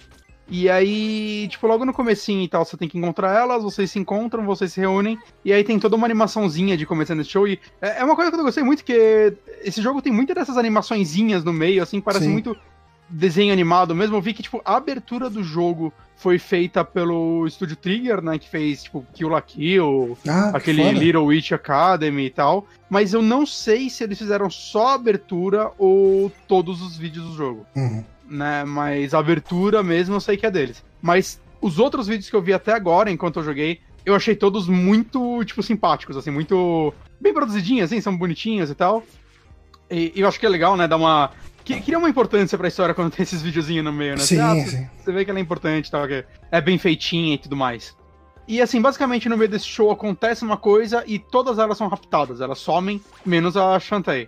E aí, tipo, logo no comecinho e tal, você tem que encontrar elas, vocês se encontram, vocês se reúnem, e aí tem toda uma animaçãozinha de começando esse show. E é, é uma coisa que eu gostei muito, que esse jogo tem muitas dessas animaçõezinhas no meio, assim, parece Sim. muito desenho animado mesmo. Eu vi que, tipo, a abertura do jogo foi feita pelo estúdio Trigger, né? Que fez, tipo, Kill la Kill, ah, aquele. Little Witch Academy e tal. Mas eu não sei se eles fizeram só a abertura ou todos os vídeos do jogo. Uhum. Né? Mas a abertura mesmo eu sei que é deles. Mas os outros vídeos que eu vi até agora, enquanto eu joguei, eu achei todos muito, tipo, simpáticos, assim, muito bem produzidinhos, assim, são bonitinhos e tal. E, e eu acho que é legal, né, dar uma que, cria uma importância pra história quando tem esses videozinhos no meio, né? Sim, ah, sim. Você vê que ela é importante tal, que é bem feitinha e tudo mais. E assim, basicamente no meio desse show acontece uma coisa e todas elas são raptadas, elas somem, menos a Shantae.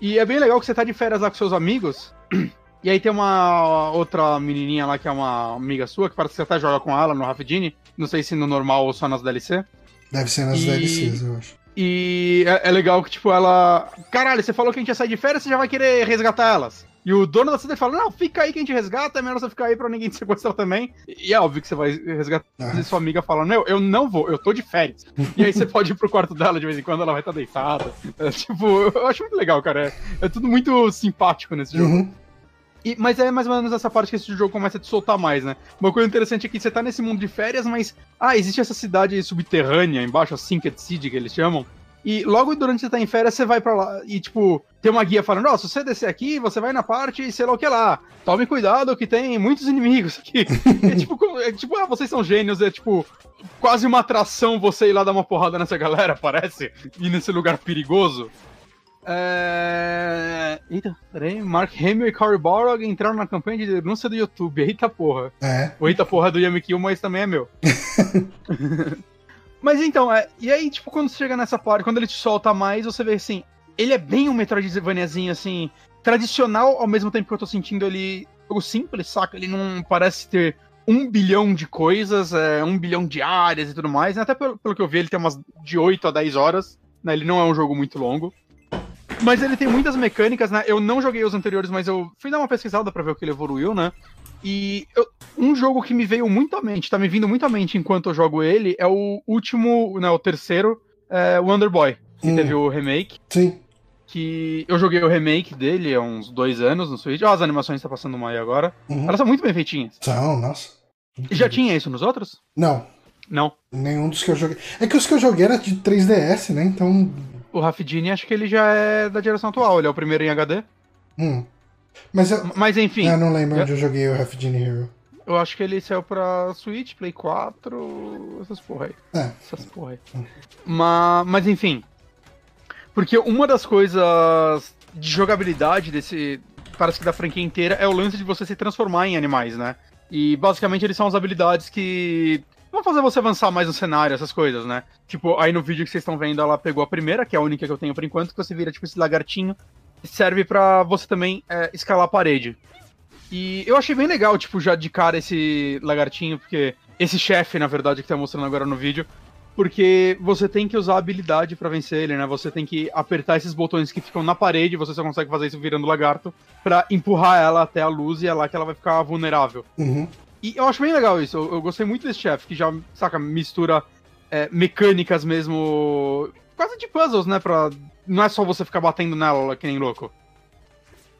E é bem legal que você tá de férias lá com seus amigos, e aí tem uma outra menininha lá que é uma amiga sua, que parece que você até joga com ela no Rafidini, não sei se no normal ou só nas DLC. Deve ser nas e... DLCs, eu acho. E é, é, legal que, tipo, ela. Caralho, você falou que a gente ia sair de férias, você já vai querer resgatar elas. E o dono da cidade fala: Não, fica aí que a gente resgata, é melhor você ficar aí pra ninguém te sequestrar também. E é óbvio que você vai resgatar. Ah. E sua amiga fala: Não, eu não vou, eu tô de férias. e aí você pode ir pro quarto dela de vez em quando, ela vai estar tá deitada. É, tipo, eu acho muito legal, cara. É, é tudo muito simpático nesse jogo. Uhum. E, mas é mais ou menos essa parte que esse jogo começa a te soltar mais, né? Uma coisa interessante é que você tá nesse mundo de férias, mas. Ah, existe essa cidade subterrânea embaixo, a Sinked City que eles chamam. E logo durante você tá em férias, você vai para lá e, tipo, tem uma guia falando: Ó, se você descer aqui, você vai na parte, sei lá o que lá. Tome cuidado que tem muitos inimigos aqui. é tipo, é, tipo, ah, vocês são gênios, é tipo, quase uma atração você ir lá dar uma porrada nessa galera, parece. Ir nesse lugar perigoso. É... Eita, peraí. Mark Hamill e Cory Borog entraram na campanha de denúncia do YouTube. Eita porra. É. O eita porra do Yami Kill, mas também é meu. Mas então, é, e aí, tipo, quando você chega nessa parte, quando ele te solta mais, você vê assim, ele é bem um Metroidvaniazinho, assim, tradicional, ao mesmo tempo que eu tô sentindo ele jogo simples, saca? Ele não parece ter um bilhão de coisas, é, um bilhão de áreas e tudo mais. Né? Até pelo, pelo que eu vi, ele tem umas de 8 a 10 horas, né? Ele não é um jogo muito longo. Mas ele tem muitas mecânicas, né? Eu não joguei os anteriores, mas eu fui dar uma pesquisada para ver o que ele evoluiu, né? E eu, um jogo que me veio muito à mente, tá me vindo muito à mente enquanto eu jogo ele, é o último, né, o terceiro, é, Wonder Boy, que hum. teve o remake. Sim. Que eu joguei o remake dele há uns dois anos no Switch. Ó, as animações tá passando uma aí agora. Uhum. Elas são muito bem feitinhas. São, nossa. Já tinha isso nos outros? Não. Não. Nenhum dos que eu joguei. É que os que eu joguei era de 3DS, né? Então. O Rafidini acho que ele já é da geração atual, ele é o primeiro em HD. Hum. Mas, eu... Mas enfim. Eu não lembro onde eu joguei o Genie Hero. Eu acho que ele saiu pra Switch, Play 4, essas porra aí. É. Essas porra aí. Hum. Mas, mas enfim. Porque uma das coisas de jogabilidade desse. Parece que da franquia inteira é o lance de você se transformar em animais, né? E basicamente eles são as habilidades que vão fazer você avançar mais no cenário, essas coisas, né? Tipo, aí no vídeo que vocês estão vendo, ela pegou a primeira, que é a única que eu tenho por enquanto, que você vira tipo esse lagartinho serve para você também é, escalar a parede. E eu achei bem legal, tipo, já de cara esse lagartinho, porque. Esse chefe, na verdade, que tá mostrando agora no vídeo. Porque você tem que usar habilidade para vencer ele, né? Você tem que apertar esses botões que ficam na parede, você só consegue fazer isso virando lagarto, para empurrar ela até a luz e é lá que ela vai ficar vulnerável. Uhum. E eu acho bem legal isso. Eu, eu gostei muito desse chefe, que já, saca, mistura é, mecânicas mesmo. Quase de puzzles, né? Pra não é só você ficar batendo nela que nem louco.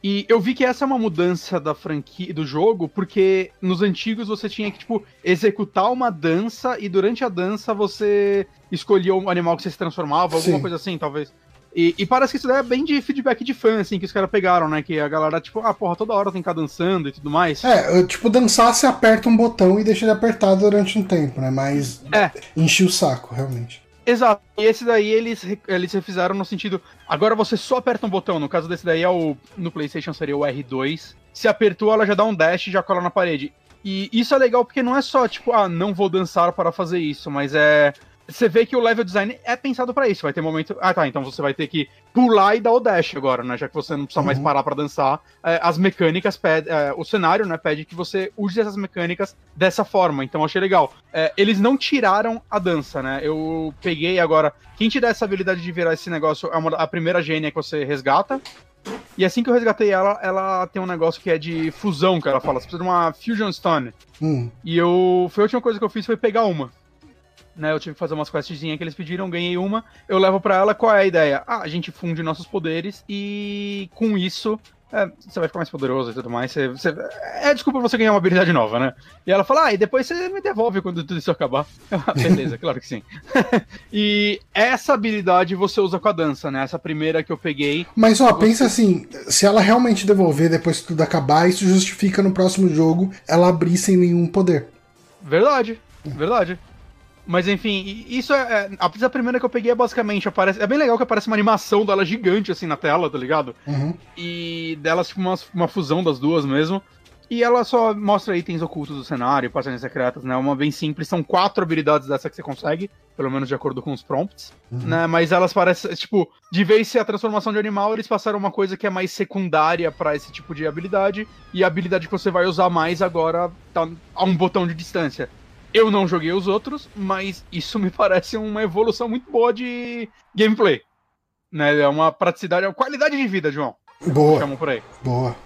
E eu vi que essa é uma mudança da franquia do jogo, porque nos antigos você tinha que, tipo, executar uma dança e durante a dança você escolhia o animal que você se transformava, alguma Sim. coisa assim, talvez. E, e, parece que isso é bem de feedback de fã, assim, que os caras pegaram, né? Que a galera, tipo, ah, porra, toda hora tem que ficar dançando e tudo mais. É, tipo, dançar você aperta um botão e deixa ele apertado durante um tempo, né? Mas é. enche o saco, realmente. Exato. E esse daí eles, eles refizeram no sentido. Agora você só aperta um botão. No caso desse daí é o. No PlayStation seria o R2. Se apertou, ela já dá um dash e já cola na parede. E isso é legal porque não é só, tipo, ah, não vou dançar para fazer isso, mas é você vê que o level design é pensado para isso. Vai ter momento. Ah, tá. Então você vai ter que pular e dar o dash agora, né? Já que você não precisa uhum. mais parar para dançar. É, as mecânicas pedem. É, o cenário, né, pede que você use essas mecânicas dessa forma. Então achei legal. É, eles não tiraram a dança, né? Eu peguei agora. Quem te dá essa habilidade de virar esse negócio é uma, a primeira gênia que você resgata. E assim que eu resgatei ela, ela tem um negócio que é de fusão, que ela fala. Você precisa de uma Fusion Stone. Hum. E eu. Foi a última coisa que eu fiz foi pegar uma né? Eu tive que fazer umas questzinhas que eles pediram, ganhei uma. Eu levo para ela qual é a ideia? Ah, a gente funde nossos poderes e com isso é, você vai ficar mais poderoso e tudo mais. Você, você, é desculpa você ganhar uma habilidade nova, né? E ela fala, ah, e depois você me devolve quando tudo isso acabar. Ah, beleza, claro que sim. e essa habilidade você usa com a dança, né? Essa primeira que eu peguei. Mas ó, você... pensa assim, se ela realmente devolver depois que tudo acabar, isso justifica no próximo jogo ela abrir sem nenhum poder. Verdade, verdade. Mas enfim, isso é, é. A primeira que eu peguei é basicamente. Aparece, é bem legal que aparece uma animação dela gigante assim na tela, tá ligado? Uhum. E delas, tipo, uma, uma fusão das duas mesmo. E ela só mostra itens ocultos do cenário, passagens secretas, né? Uma bem simples. São quatro habilidades dessa que você consegue, pelo menos de acordo com os prompts, uhum. né? Mas elas parecem, tipo, de vez ser a transformação de animal, eles passaram uma coisa que é mais secundária para esse tipo de habilidade. E a habilidade que você vai usar mais agora tá a um botão de distância. Eu não joguei os outros, mas isso me parece uma evolução muito boa de gameplay. Né? É uma praticidade, é uma qualidade de vida, João. Boa. Chamam por aí. Boa.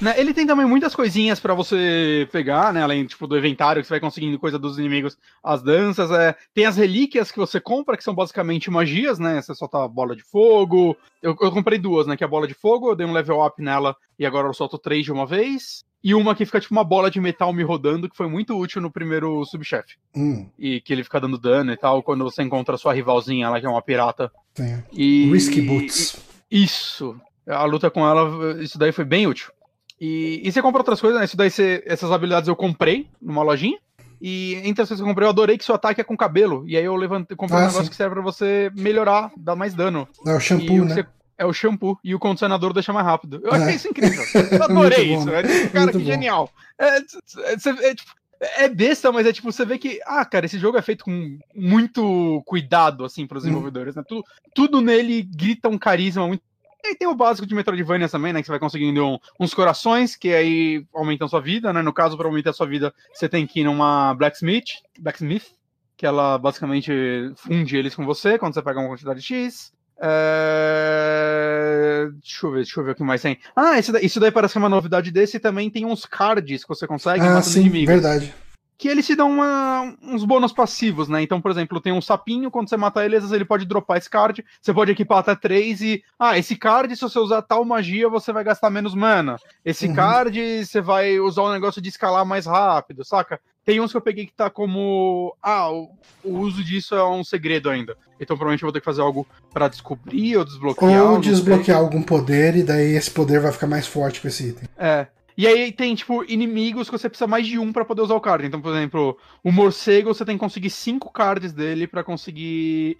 Né, ele tem também muitas coisinhas para você pegar, né? Além tipo, do inventário, que você vai conseguindo coisa dos inimigos, as danças. É... Tem as relíquias que você compra, que são basicamente magias, né? Você solta a bola de fogo. Eu, eu comprei duas, né? Que é a bola de fogo, eu dei um level up nela e agora eu solto três de uma vez e uma que fica tipo uma bola de metal me rodando, que foi muito útil no primeiro subchefe. Hum. E que ele fica dando dano e tal, quando você encontra a sua rivalzinha lá, que é uma pirata. Sim. E... Risky Boots. Isso. A luta com ela, isso daí foi bem útil. E, e você compra outras coisas, né? Isso daí, você, essas habilidades eu comprei numa lojinha. E entre as coisas que eu comprei, eu adorei que seu ataque é com cabelo. E aí eu levantei, comprei ah, um negócio sim. que serve pra você melhorar, dar mais dano. É o shampoo, né? Você, é o shampoo e o condicionador deixa mais rápido. Eu achei é. isso incrível. Eu adorei isso. É, tipo, cara, Muito que bom. genial. É, é, é, tipo, é besta, mas é tipo, você vê que, ah, cara, esse jogo é feito com muito cuidado, assim, para os hum. desenvolvedores, né? Tudo, tudo nele grita um carisma muito E tem o básico de Metroidvania também, né? Que você vai conseguindo um, uns corações, que aí aumentam sua vida, né? No caso, para aumentar a sua vida, você tem que ir numa Blacksmith, Blacksmith, que ela basicamente funde eles com você quando você pega uma quantidade X. É... Deixa eu ver, deixa eu ver o que mais tem. Ah, isso daí, isso daí parece que é uma novidade desse e também tem uns cards que você consegue ah, sim, inimigos. verdade que eles te dão uma, uns bônus passivos, né? Então, por exemplo, tem um sapinho, quando você mata ele, ele pode dropar esse card, você pode equipar até três e. Ah, esse card, se você usar tal magia, você vai gastar menos mana. Esse uhum. card, você vai usar um negócio de escalar mais rápido, saca? Tem uns que eu peguei que tá como. Ah, o, o uso disso é um segredo ainda. Então provavelmente eu vou ter que fazer algo para descobrir ou desbloquear. Ou desbloquear algum poder, e daí esse poder vai ficar mais forte com esse item. É. E aí tem, tipo, inimigos que você precisa mais de um para poder usar o card. Então, por exemplo, o morcego você tem que conseguir cinco cards dele para conseguir.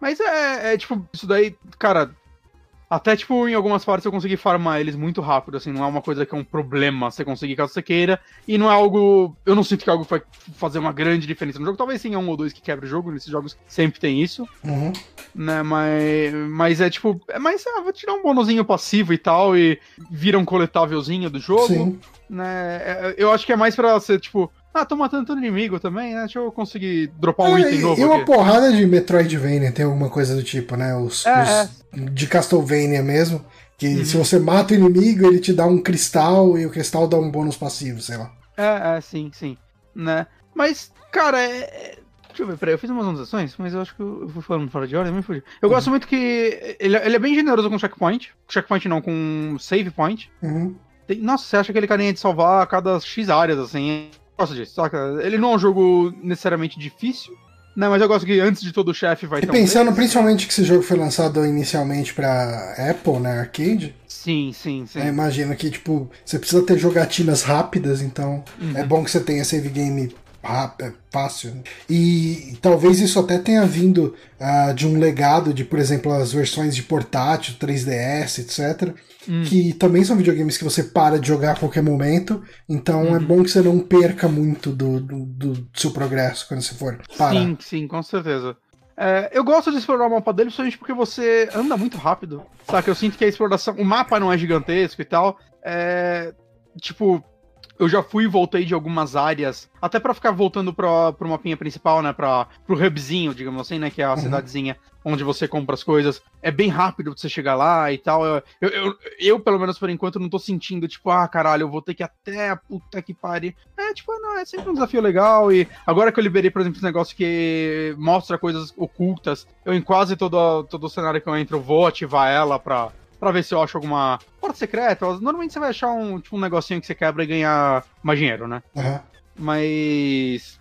Mas é, é, tipo, isso daí, cara, até, tipo, em algumas partes eu consegui farmar eles muito rápido, assim, não é uma coisa que é um problema você conseguir caso você queira, e não é algo. Eu não sinto que é algo vai fazer uma grande diferença no jogo. Talvez sim, é um ou dois que quebra o jogo, nesses jogos sempre tem isso. Uhum. Né, mas, mas é tipo. É mais, ah, vou tirar um bonozinho passivo e tal, e vira um coletávelzinho do jogo. Sim. Né, é, eu acho que é mais pra ser, tipo, ah, tô matando todo inimigo também, né? Deixa eu conseguir dropar um é, item novo. E uma aqui. porrada de Metroidvania tem alguma coisa do tipo, né? Os, é, os é. de Castlevania mesmo. Que uhum. se você mata o inimigo, ele te dá um cristal e o cristal dá um bônus passivo, sei lá. É, é, sim, sim. Né? Mas, cara, é, é... Deixa eu ver, peraí, eu fiz umas anotações, mas eu acho que eu fui falando fora de ordem, me fudi. Eu uhum. gosto muito que ele, ele, é bem generoso com checkpoint. Checkpoint não, com save point. Uhum. Tem, nossa, você acha que ele carinha de salvar a cada X áreas, assim gosto disso, saca? Ele não é um jogo necessariamente difícil, né? Mas eu gosto que antes de todo o chefe vai e ter. E pensando um principalmente que esse jogo foi lançado inicialmente pra Apple, né? Arcade. Sim, sim, sim. É, imagina que, tipo, você precisa ter jogatinas rápidas, então uhum. é bom que você tenha save game rápido, é fácil. Né? E talvez isso até tenha vindo uh, de um legado de, por exemplo, as versões de portátil, 3DS, etc hum. que também são videogames que você para de jogar a qualquer momento, então é uhum. é bom que você não perca muito do, do, do seu progresso quando você for parar. Sim, sim, com certeza. É, eu gosto de explorar o mapa dele, principalmente porque você anda muito rápido. Saca? Eu sinto que a exploração. O mapa não é gigantesco e tal. É. Tipo, eu já fui e voltei de algumas áreas, até para ficar voltando pro, pro mapinha principal, né, pra, pro hubzinho, digamos assim, né, que é a uhum. cidadezinha onde você compra as coisas. É bem rápido você chegar lá e tal. Eu, eu, eu, eu, pelo menos por enquanto, não tô sentindo, tipo, ah, caralho, eu vou ter que até a puta que pare. É, tipo, não, é sempre um desafio legal. E agora que eu liberei, por exemplo, esse negócio que mostra coisas ocultas, eu em quase todo, todo o cenário que eu entro, vou ativar ela pra pra ver se eu acho alguma porta secreta. Normalmente você vai achar um, tipo, um negocinho que você quebra e ganha mais dinheiro, né? Uhum. Mas.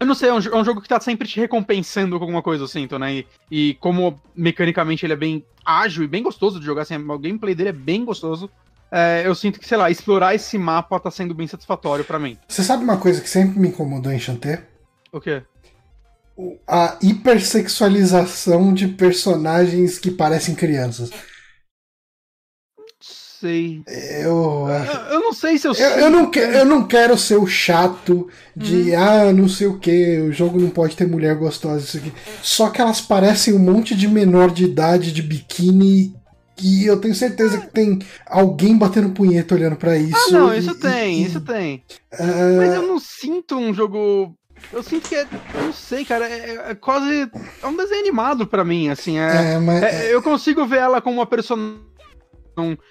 Eu não sei, é um, é um, jogo que tá sempre te recompensando com alguma coisa, eu sinto, né? E, e, como mecanicamente ele é bem ágil e bem gostoso de jogar, assim, o gameplay dele é bem gostoso. É, eu sinto que, sei lá, explorar esse mapa tá sendo bem satisfatório para mim. Você sabe uma coisa que sempre me incomodou em Chanté? O quê? A hipersexualização de personagens que parecem crianças sei. Eu, eu, não sei se eu, eu, eu não, que, eu não quero ser o chato de hum. ah, não sei o que, o jogo não pode ter mulher gostosa, isso aqui. Só que elas parecem um monte de menor de idade de biquíni e eu tenho certeza que tem alguém batendo punheta olhando para isso. Ah, não, isso e, tem, e, isso tem. Uh... Mas eu não sinto um jogo. Eu sinto que é. Eu não sei, cara. É, é quase. É um desenho animado para mim, assim. É, é mas... É, eu consigo ver ela como uma personagem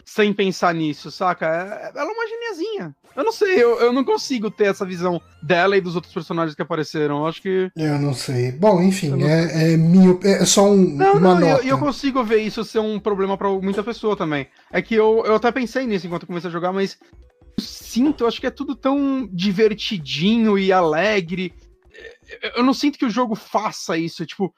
sem pensar nisso, saca? É, ela é uma geniazinha. Eu não sei, eu, eu não consigo ter essa visão dela e dos outros personagens que apareceram. Eu acho que. Eu não sei. Bom, enfim, é, é, minha, é só um, não, uma não, nota. E eu, eu, consigo ver isso ser um problema para muita pessoa também. É que eu, eu até pensei nisso enquanto eu comecei a jogar, mas eu sinto, eu acho que é tudo tão divertidinho e alegre. Eu não sinto que o jogo faça isso, tipo.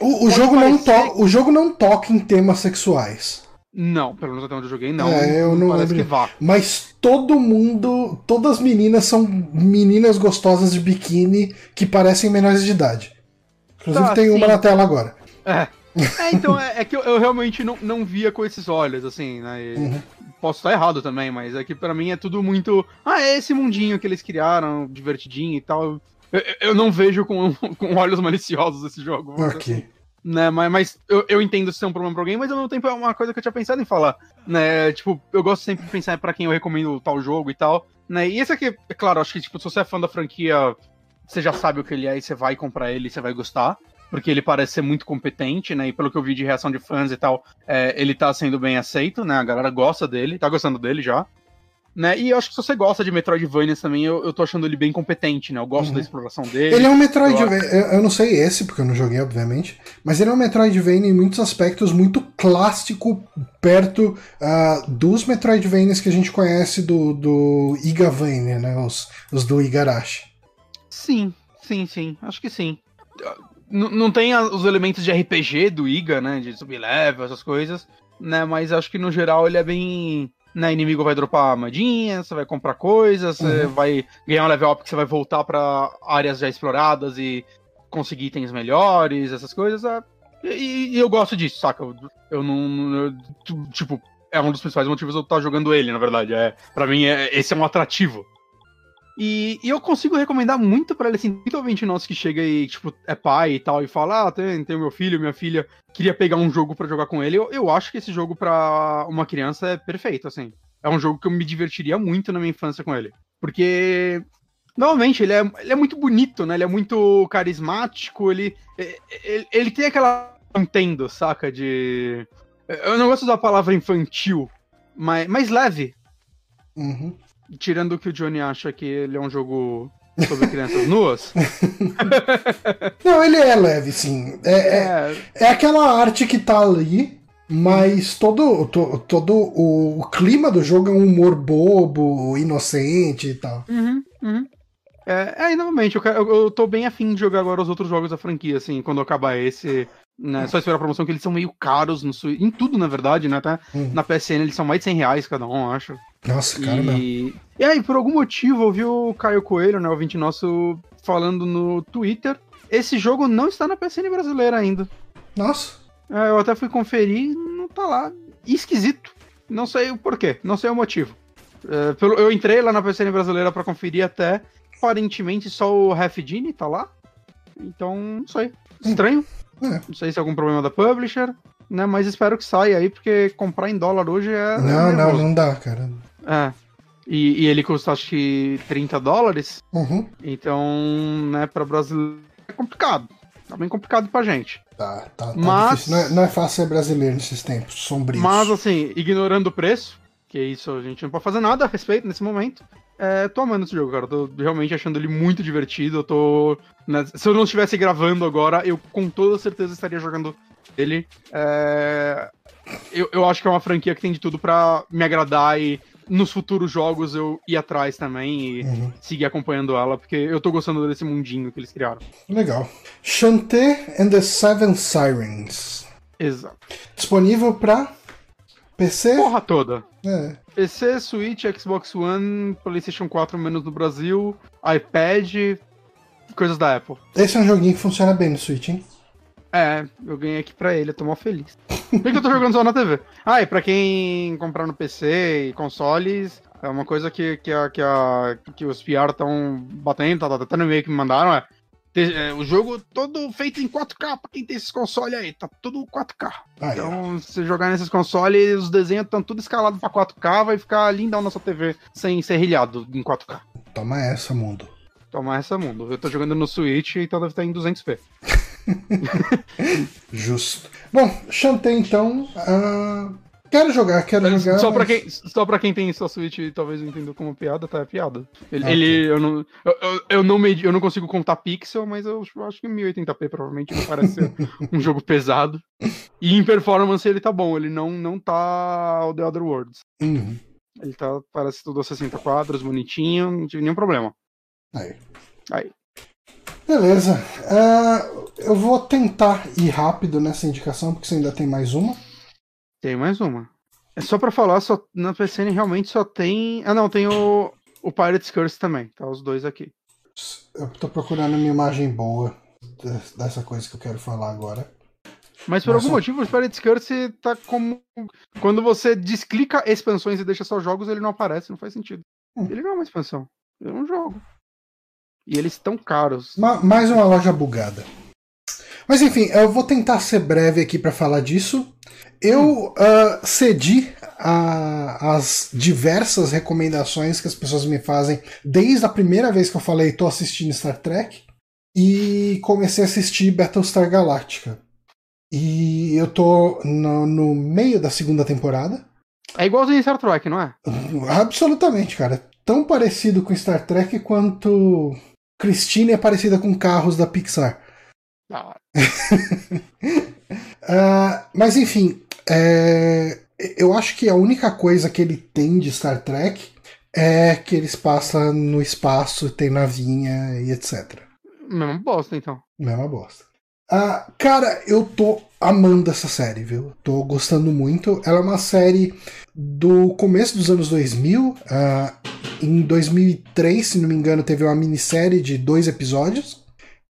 O, o jogo, não to o jogo não toca em temas sexuais. Não, pelo menos até onde eu joguei, não. É, eu não lembro. Mas todo mundo, todas as meninas são meninas gostosas de biquíni que parecem menores de idade. Inclusive tá, tem sim. uma na tela agora. É. É, então, é, é que eu, eu, realmente não, não via com esses olhos, assim, né? Uhum. Posso estar errado também, mas é que pra mim é tudo muito. Ah, é esse mundinho que eles criaram, divertidinho e tal. Eu, eu não vejo com, com olhos maliciosos esse jogo. Ok. Assim né? Mas, mas eu, eu entendo se é um problema pra alguém, mas ao mesmo tempo é uma coisa que eu tinha pensado em falar, né? Tipo, eu gosto sempre de pensar para quem eu recomendo tal jogo e tal, né? E esse aqui, é claro, acho que tipo, se você é fã da franquia, você já sabe o que ele é e você vai comprar ele você vai gostar. Porque ele parece ser muito competente, né? E pelo que eu vi de reação de fãs e tal, é, ele tá sendo bem aceito, né? A galera gosta dele, tá gostando dele já. Né? E eu acho que se você gosta de Metroidvania também, eu, eu tô achando ele bem competente, né? Eu gosto uhum. da exploração dele. Ele é um Metroidvania, eu, eu, não sei esse, porque eu não joguei, obviamente, mas ele é um Metroidvania em muitos aspectos muito clássico, perto uh, dos Metroidvanias que a gente conhece do, do Igavania, né? Os, os do Igarashi. Sim, sim, sim. Acho que sim. N não tem os elementos de RPG do Iga, né? De subir level, essas coisas, né? Mas acho que no geral ele é bem né, inimigo vai dropar armadinha, você vai comprar coisas, uhum. você vai ganhar um level up que você vai voltar para áreas já exploradas e conseguir itens melhores, essas coisas. É... E, e, eu gosto disso, saca? Eu, eu não. Eu, tipo, é um dos principais motivos eu estar jogando ele, na verdade. É, para mim, é, esse é um atrativo. E, e, eu consigo recomendar muito para ele, assim, principalmente nós que chega e, tipo, é pai e tal, e fala, ah, tem, tem meu filho, minha filha, queria pegar um jogo para jogar com ele. Eu, eu acho que esse jogo para uma criança é perfeito, assim. É um jogo que eu me divertiria muito na minha infância com ele. Porque, normalmente, ele é, ele é muito bonito, né? Ele é muito carismático, ele, ele, ele tem aquela Nintendo, saca? De. Eu não gosto da palavra infantil, mas, mas leve. Uhum. Tirando que o Johnny acha que ele é um jogo sobre crianças nuas. Não, ele é leve, sim. É, é, é. é aquela arte que tá ali, mas todo, to, todo o, o, clima do jogo é um humor bobo, inocente e tal. Uhum, uhum. É, é, novamente, eu, eu, eu tô bem afim de jogar agora os outros jogos da franquia, assim, quando acabar esse. Né, só esperar a promoção, que eles são meio caros no em tudo, na verdade, né? Até uhum. na PSN eles são mais de 100 reais cada um, acho. Nossa, cara, e... e aí, por algum motivo, eu vi o Caio Coelho, né, o ouvinte nosso, falando no Twitter. Esse jogo não está na PSN brasileira ainda. Nossa. É, eu até fui conferir, não tá lá. Esquisito. Não sei o porquê, não sei o motivo. É, pelo, eu entrei lá na PSN brasileira para conferir até. Aparentemente só o Half Genie tá lá. Então, não sei. Estranho. É. Não sei se é algum problema da publisher, né? Mas espero que saia aí, porque comprar em dólar hoje é. Não, não, não dá, cara. É. E, e, ele custa acho que 30 dólares. Uhum. Então, né, para brasileiro é complicado. Tá bem complicado pra gente. Tá, tá, tá mas, não é, não, é, fácil ser brasileiro nesses tempos sombrios. Mas, assim, ignorando o preço, que isso a gente não pode fazer nada a respeito nesse momento. É, tô amando esse jogo, cara. Tô realmente achando ele muito divertido. Eu tô. Né, se eu não estivesse gravando agora, eu com toda certeza estaria jogando ele. É, eu, eu acho que é uma franquia que tem de tudo para me agradar e nos futuros jogos eu ir atrás também e uhum. seguir acompanhando ela, porque eu tô gostando desse mundinho que eles criaram. Legal. Shantae and the Seven Sirens. Exato. Disponível pra PC? Porra toda. É. PC, Switch, Xbox One, PlayStation 4 menos no Brasil, iPad, coisas da Apple. Esse é um joguinho que funciona bem no Switch, hein? É, eu ganhei aqui pra ele, eu tô mó feliz. Por que eu tô jogando só na TV? Ah, e pra quem comprar no PC e consoles, é uma coisa que, que, a, que, a, que os PR estão batendo, tá, tá, até no e-mail que me mandaram, é, é, o jogo todo feito em 4K pra quem tem esses consoles aí, tá tudo 4K. Ah, então, é. se jogar nesses consoles, os desenhos estão tudo escalados pra 4K, vai ficar lindão na sua TV sem ser rilhado em 4K. Toma essa, mundo. Toma essa, mundo. Eu tô jogando no Switch, então deve estar em 200p. Justo. Bom, Shantae então. Uh, quero jogar, quero jogar. Só, mas... pra quem, só pra quem tem sua Switch e talvez não entenda como piada, tá? É piada. Ele, ah, ele eu, não, eu, eu, eu, não medi, eu não consigo contar pixel, mas eu acho que 1080p provavelmente não parece ser um jogo pesado. E em performance ele tá bom, ele não, não tá o The Other Worlds. Uhum. Ele tá, parece tudo a 60 quadros, bonitinho, não tive nenhum problema. Aí. Aí. Beleza. Uh, eu vou tentar ir rápido nessa indicação, porque você ainda tem mais uma. Tem mais uma. É só pra falar, só, na PCN realmente só tem. Ah, não, tem o, o Pirates Curse também. Tá os dois aqui. Eu tô procurando uma imagem boa dessa coisa que eu quero falar agora. Mas por Nossa. algum motivo, o Pirates Curse tá como. Quando você desclica expansões e deixa só jogos, ele não aparece, não faz sentido. Hum. Ele não é uma expansão, ele é um jogo. E eles estão caros. Ma mais uma loja bugada. Mas enfim, eu vou tentar ser breve aqui para falar disso. Eu uh, cedi às diversas recomendações que as pessoas me fazem desde a primeira vez que eu falei tô assistindo Star Trek e comecei a assistir Battlestar Galactica. E eu tô no, no meio da segunda temporada. É igualzinho Star Trek, não é? Absolutamente, cara. Tão parecido com Star Trek quanto Christine é parecida com carros da Pixar. Ah. uh, mas enfim, é, eu acho que a única coisa que ele tem de Star Trek é que eles passam no espaço, tem navinha e etc. Mesma bosta, então. Mesma bosta. Uh, cara, eu tô amando essa série, viu? Tô gostando muito. Ela é uma série do começo dos anos 2000. Uh, ah, em 2003, se não me engano, teve uma minissérie de dois episódios,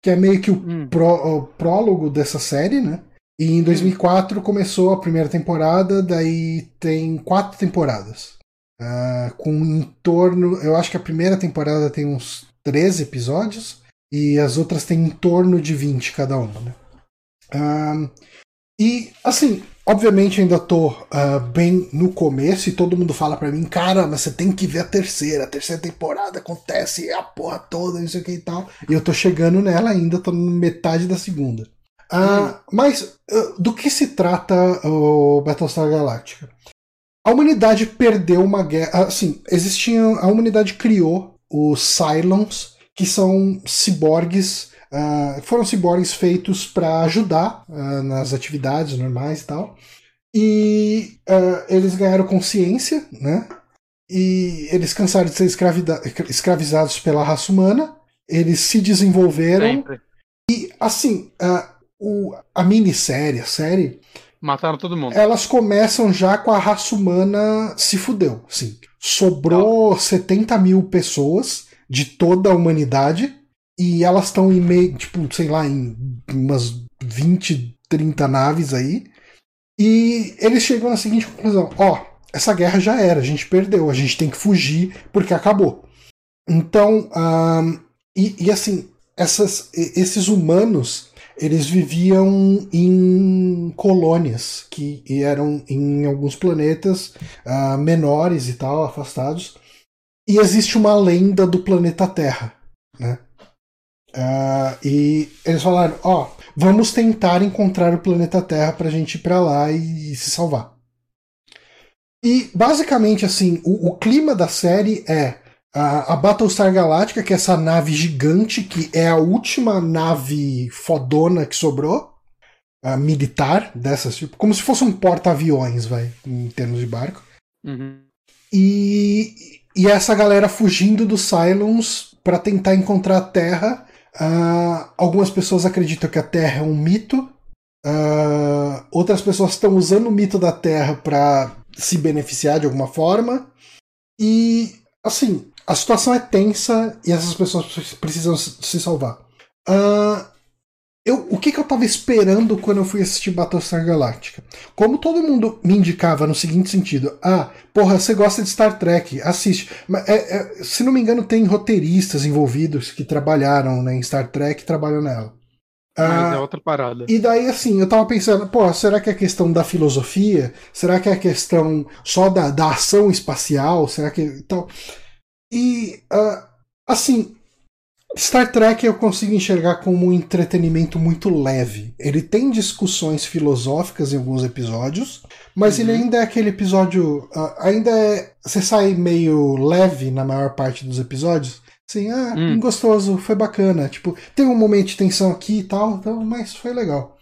que é meio que o, hum. pró, o prólogo dessa série, né? E em 2004 hum. começou a primeira temporada, daí tem quatro temporadas. Uh, com em torno. Eu acho que a primeira temporada tem uns 13 episódios e as outras têm em torno de 20 cada uma, né? E, assim, obviamente ainda tô uh, bem no começo e todo mundo fala para mim, cara, mas você tem que ver a terceira, a terceira temporada acontece a porra toda, não sei o que e tal. E eu tô chegando nela ainda, tô na metade da segunda. Uh, mas uh, do que se trata o Battlestar Galactica? A humanidade perdeu uma guerra. Assim, existia. A humanidade criou os Cylons, que são ciborgues Uh, foram ciborgues feitos para ajudar uh, nas atividades normais e tal. E uh, eles ganharam consciência, né? E eles cansaram de ser escravizados pela raça humana. Eles se desenvolveram. Sempre. E, assim, o, a minissérie, a série. Mataram todo mundo. Elas começam já com a raça humana se fudeu. Sim. Sobrou Não. 70 mil pessoas de toda a humanidade e elas estão em meio, tipo, sei lá, em umas 20, 30 naves aí. E eles chegam na seguinte conclusão: ó, essa guerra já era, a gente perdeu, a gente tem que fugir porque acabou. Então, e, e, assim, essas, esses humanos eles viviam em colônias que eram em alguns planetas uh, menores e tal, afastados. E existe uma lenda do planeta Terra, né? Uh, e eles falaram: ó, oh, vamos tentar encontrar o planeta Terra pra gente ir pra lá e, e se salvar. E basicamente, assim, o, o clima da série é a, a, Battlestar Galactica, que é essa nave gigante, que é a última nave fodona que sobrou, uh, militar, dessas, tipo, como se fosse um porta-aviões, vai, em termos de barco. Uhum. E, e essa galera fugindo dos Cylons para tentar encontrar a Terra Uh, algumas pessoas acreditam que a Terra é um mito. Uh, outras pessoas estão usando o mito da Terra para se beneficiar de alguma forma. E, assim, a situação é tensa e essas pessoas precisam se salvar. Uh, eu, o que, que eu tava esperando quando eu fui assistir Battlestar Galactica? Como todo mundo me indicava no seguinte sentido: ah, porra, você gosta de Star Trek, assiste. Mas, é, é, se não me engano, tem roteiristas envolvidos que trabalharam né, em Star Trek e trabalham nela. Mas ah, é outra parada. E daí, assim, eu tava pensando, pô, será que é questão da filosofia? Será que é questão só da, da ação espacial? Será que. Tal? E, uh, assim, Star Trek eu consigo enxergar como um entretenimento muito leve. Ele tem discussões filosóficas em alguns episódios, mas uhum. ele ainda é aquele episódio. Uh, ainda é. Você sai meio leve na maior parte dos episódios. Assim, ah, hum. gostoso, foi bacana. Tipo, tem um momento de tensão aqui e tal, então, mas foi legal.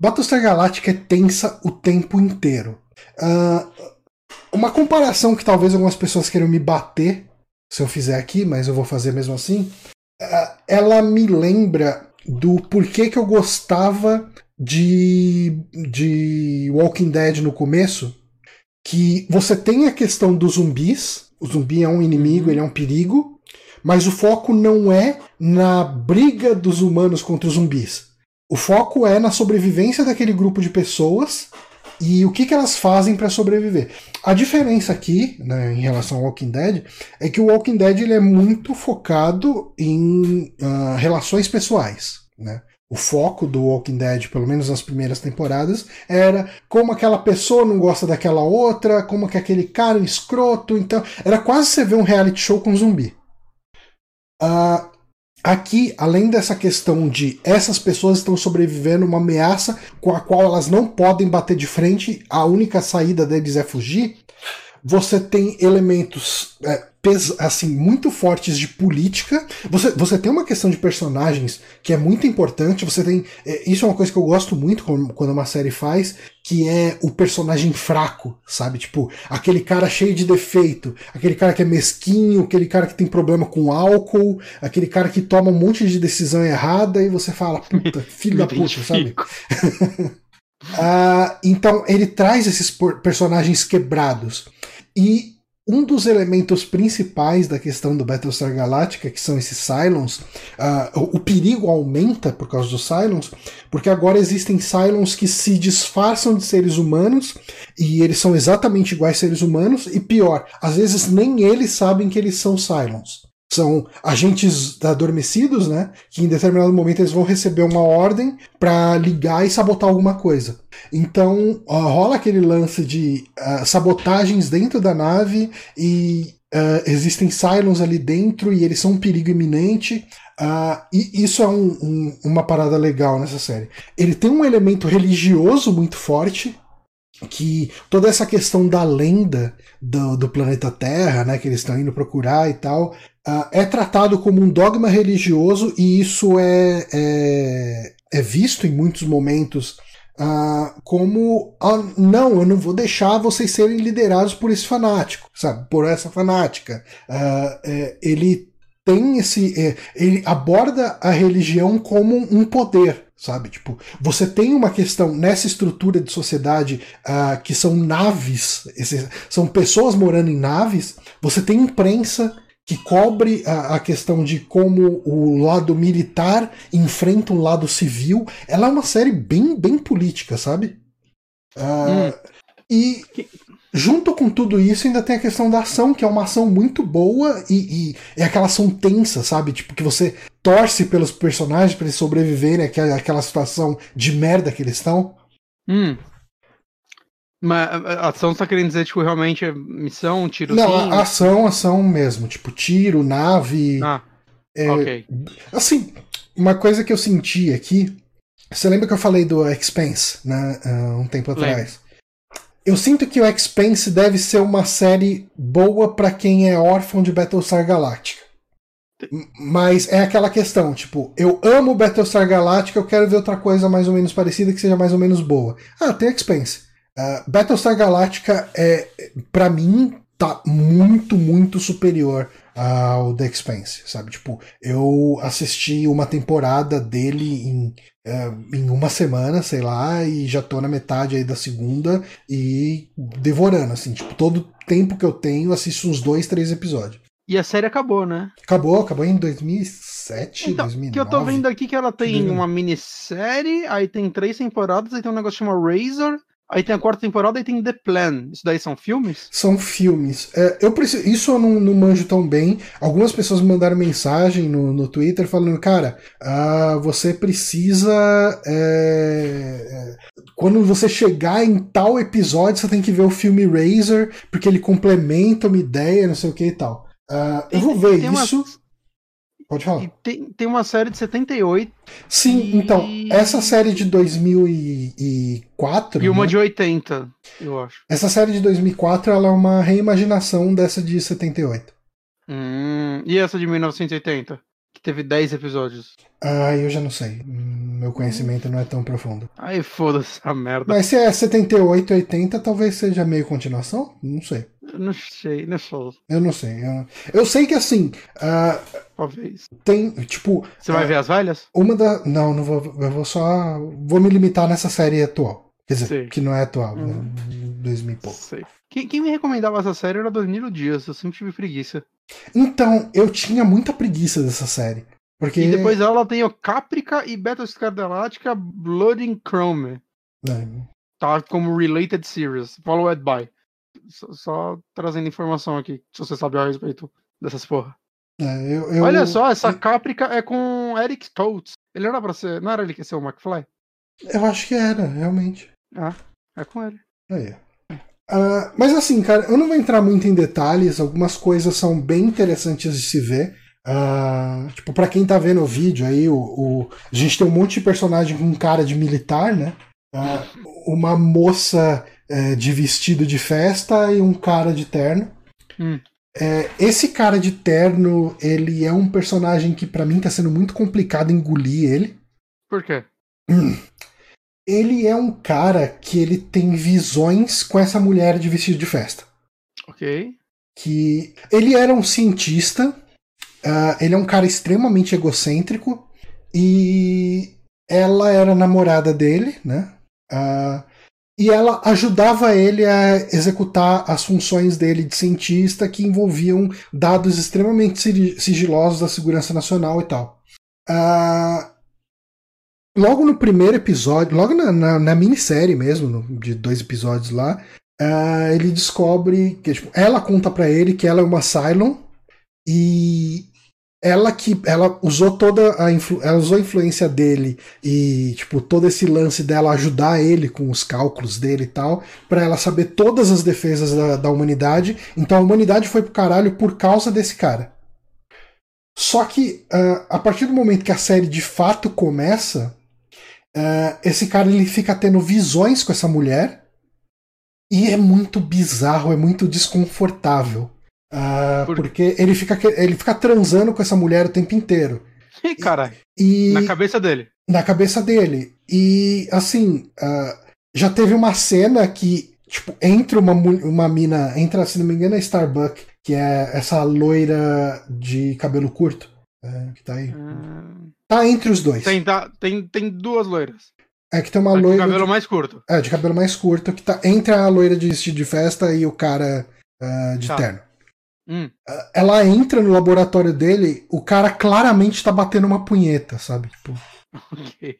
Battlestar Galactica é tensa o tempo inteiro. Uh, uma comparação que talvez algumas pessoas queiram me bater se eu fizer aqui, mas eu vou fazer mesmo assim ela me lembra do porquê que eu gostava de, de Walking Dead no começo. Que você tem a questão dos zumbis, o zumbi é um inimigo, uhum. ele é um perigo, mas o foco não é na briga dos humanos contra os zumbis. O foco é na sobrevivência daquele grupo de pessoas e o que, que elas fazem para sobreviver. A diferença aqui, né, em relação ao Walking Dead, é que o Walking Dead ele é muito focado em uh, relações pessoais. Né? o foco do Walking Dead, pelo menos nas primeiras temporadas, era como aquela pessoa não gosta daquela outra, como que aquele cara é um escroto. Então, era quase você ver um reality show com zumbi. Uh, aqui, além dessa questão de essas pessoas estão sobrevivendo uma ameaça com a qual elas não podem bater de frente, a única saída deles é fugir você tem elementos é, assim muito fortes de política. Você, você tem uma questão de personagens que é muito importante. Você tem é, isso é uma coisa que eu gosto muito quando uma série faz, que é o personagem fraco, sabe? Tipo aquele cara cheio de defeito, aquele cara que é mesquinho, aquele cara que tem problema com álcool, aquele cara que toma um monte de decisão errada e você fala puta filho da puta, sabe? Uh, então ele traz esses personagens quebrados. E um dos elementos principais da questão do Battlestar Galactica, que são esses Cylons, uh, o, perigo aumenta por causa dos Cylons, porque agora existem Cylons que se disfarçam de seres humanos e eles são exatamente iguais a seres humanos, e pior, às vezes nem eles sabem que eles são Cylons são agentes adormecidos, né? Que em determinado momento eles vão receber uma ordem para ligar e sabotar alguma coisa. Então uh, rola aquele lance de uh, sabotagens dentro da nave e uh, existem Cylons ali dentro e eles são um perigo iminente. e isso é um, um, uma parada legal nessa série. Ele tem um elemento religioso muito forte, que toda essa questão da lenda do, do planeta Terra, né, que eles estão indo procurar e tal, uh, é tratado como um dogma religioso e isso é, é, é visto em muitos momentos uh, como uh, não, eu não vou deixar vocês serem liderados por esse fanático, sabe, por essa fanática. É, ele tem esse, é, ele aborda a religião como um poder, sabe? Tipo, você tem uma questão nessa estrutura de sociedade que são naves, esses, são pessoas morando em naves, você tem imprensa que cobre a, a, questão de como o lado militar enfrenta um lado civil. Ela é uma série bem, bem política, sabe? Uh, hum. E junto com tudo isso ainda tem a questão da ação, que é uma ação muito boa e, e é aquela ação tensa, sabe? Tipo, que você torce pelos personagens para eles sobreviverem àquela, àquela situação de merda que eles estão. Hum. Mas a ação você tá querendo dizer, tipo, realmente é missão, tiro Não, ação, ação mesmo. Tipo, tiro, nave. Ah, é, ok. Assim, uma coisa que eu senti aqui. Você lembra que eu falei do Expense, né? Um tempo atrás? Eu sinto que o Expense deve ser uma série boa para quem é órfão de Battlestar Galactica. Mas é aquela questão, tipo, eu amo Battlestar Galactica, eu quero ver outra coisa mais ou menos parecida que seja mais ou menos boa. Ah, tem Expense. Uh, Battlestar Galactica é, para mim, tá muito, muito superior ao The Expanse, sabe? Tipo, eu assisti uma temporada dele em, uh, em uma semana, sei lá, e já tô na metade aí da segunda e devorando, assim, tipo, todo tempo que eu tenho, assisto uns dois, três episódios. E a série acabou, né? Acabou, acabou em 2007, então, 2009. Que eu tô vendo aqui que ela tem uma minissérie, aí tem três temporadas, aí tem um negócio chamado Razor, Aí tem a quarta temporada e tem The Plan. Isso daí são filmes? São filmes. É, eu preciso, isso eu não, não, manjo tão bem. Algumas pessoas me mandaram mensagem no, no Twitter falando, cara, uh, você precisa. É, é, quando você chegar em tal episódio, você tem que ver o filme Razor, porque ele complementa uma ideia, não sei o que e tal. Uh, eu vou ver isso. Pode falar. Tem, tem uma série de 78. Sim, e... então, essa série de 2004. E uma né? de 80, eu acho. Essa série de 2004 ela é uma reimaginação dessa de 78. Hum, e essa de 1980? Que teve 10 episódios. Ah, eu já não sei. Meu conhecimento não é tão profundo. Aí foda-se a merda. Mas se é 78, 80, talvez seja meio continuação? Não sei. Não sei, não sei. Eu não sei. Eu, eu sei que assim. Uh, Talvez. Tem, tipo. Você vai uh, ver as velhas? Uma da. Não, não vou. Eu vou só. Vou me limitar nessa série atual. Quer dizer, sei. que não é atual, uhum. né? 2000 e pouco. Sei. Quem, quem, me recomendava essa série era Danilo Dias, eu sempre tive preguiça. Então, eu tinha muita preguiça dessa série. Porque... E depois ela tem o Caprica e Battlestar Galactica Blood in Chrome. É. Tá como Related Series, followed by. Só, só, trazendo informação aqui, se você sabe a respeito dessas porra. É, eu, eu... Olha só, essa Caprica é com Eric Stoltz. Ele era pra ser. Não era ele que ia ser o McFly? Eu acho que era, realmente. Ah, é com ele. Aí. Uh, mas assim, cara, eu não vou entrar muito em detalhes, algumas coisas são bem interessantes de se ver. Uh, tipo, pra quem tá vendo o vídeo aí, o, o, a gente tem um monte de personagem com cara de militar, né? Uh, uma moça uh, de vestido de festa e um cara de terno. Hum. É, esse cara de terno, ele é um personagem que para mim tá sendo muito complicado engolir ele. Por quê? Hum. Ele é um cara que ele tem visões com essa mulher de vestido de festa. Ok. Que ele era um cientista, uh, ele é um cara extremamente egocêntrico e ela era namorada dele, né? Uh, e ela ajudava ele a executar as funções dele de cientista que envolviam dados extremamente sigilosos da segurança nacional e tal. Uh, logo no primeiro episódio, logo na, na, na minissérie mesmo, no, de dois episódios lá, uh, ele descobre que tipo, ela conta para ele que ela é uma Cylon e ela que ela usou toda a influ, ela usou a influência dele e tipo todo esse lance dela ajudar ele com os cálculos dele e tal para ela saber todas as defesas da, da humanidade. Então a humanidade foi pro caralho por causa desse cara. Só que uh, a partir do momento que a série de fato começa uh, esse cara ele fica tendo visões com essa mulher e é muito bizarro é muito desconfortável Uh, Por... Porque ele fica, ele fica transando com essa mulher o tempo inteiro. Ih, caralho. E, na cabeça dele. Na cabeça dele. E, assim, uh, já teve uma cena que, tipo, entra uma, uma mina, entra, se não me engano, é Starbuck, que é essa loira de cabelo curto. É, que tá aí. Hum... Tá entre os dois. Tem, tá, tem, tem duas loiras. É que tem uma loira. De cabelo mais curto. É, de cabelo mais curto, que tá entre a loira de vestido de festa e o cara uh, de tá. terno. Hum. Ela entra no laboratório dele, o cara claramente tá batendo uma punheta, sabe? Tipo, okay.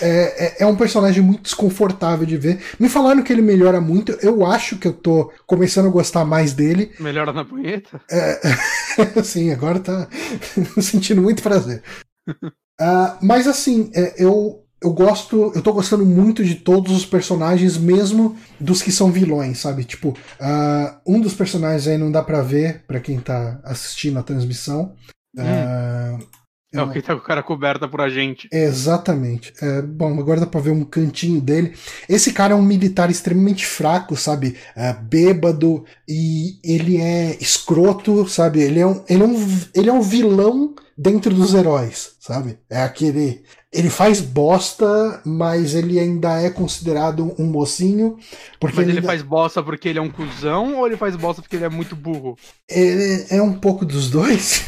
é, é, é, um personagem muito desconfortável de ver. Me falaram que ele melhora muito. Eu acho que eu tô começando a gostar mais dele. Melhora na punheta? É, sim, agora tá sentindo muito prazer. uh, mas assim, é, eu eu gosto, eu tô gostando muito de todos os personagens, mesmo dos que são vilões, sabe? Tipo, uh, um dos personagens aí não dá pra ver, para quem tá assistindo a transmissão. Hum. Uh, é o que tá com o cara coberta por a gente. Exatamente. É, bom, agora dá pra ver um cantinho dele. Esse cara é um militar extremamente fraco, sabe? É, bêbado e ele é escroto, sabe? Ele é um, ele é um, ele é um vilão dentro dos heróis, sabe? É aquele. Ele faz bosta, mas ele ainda é considerado um mocinho. Porque mas ele, ele faz bosta porque ele é um cuzão ou ele faz bosta porque ele é muito burro? Ele é um pouco dos dois.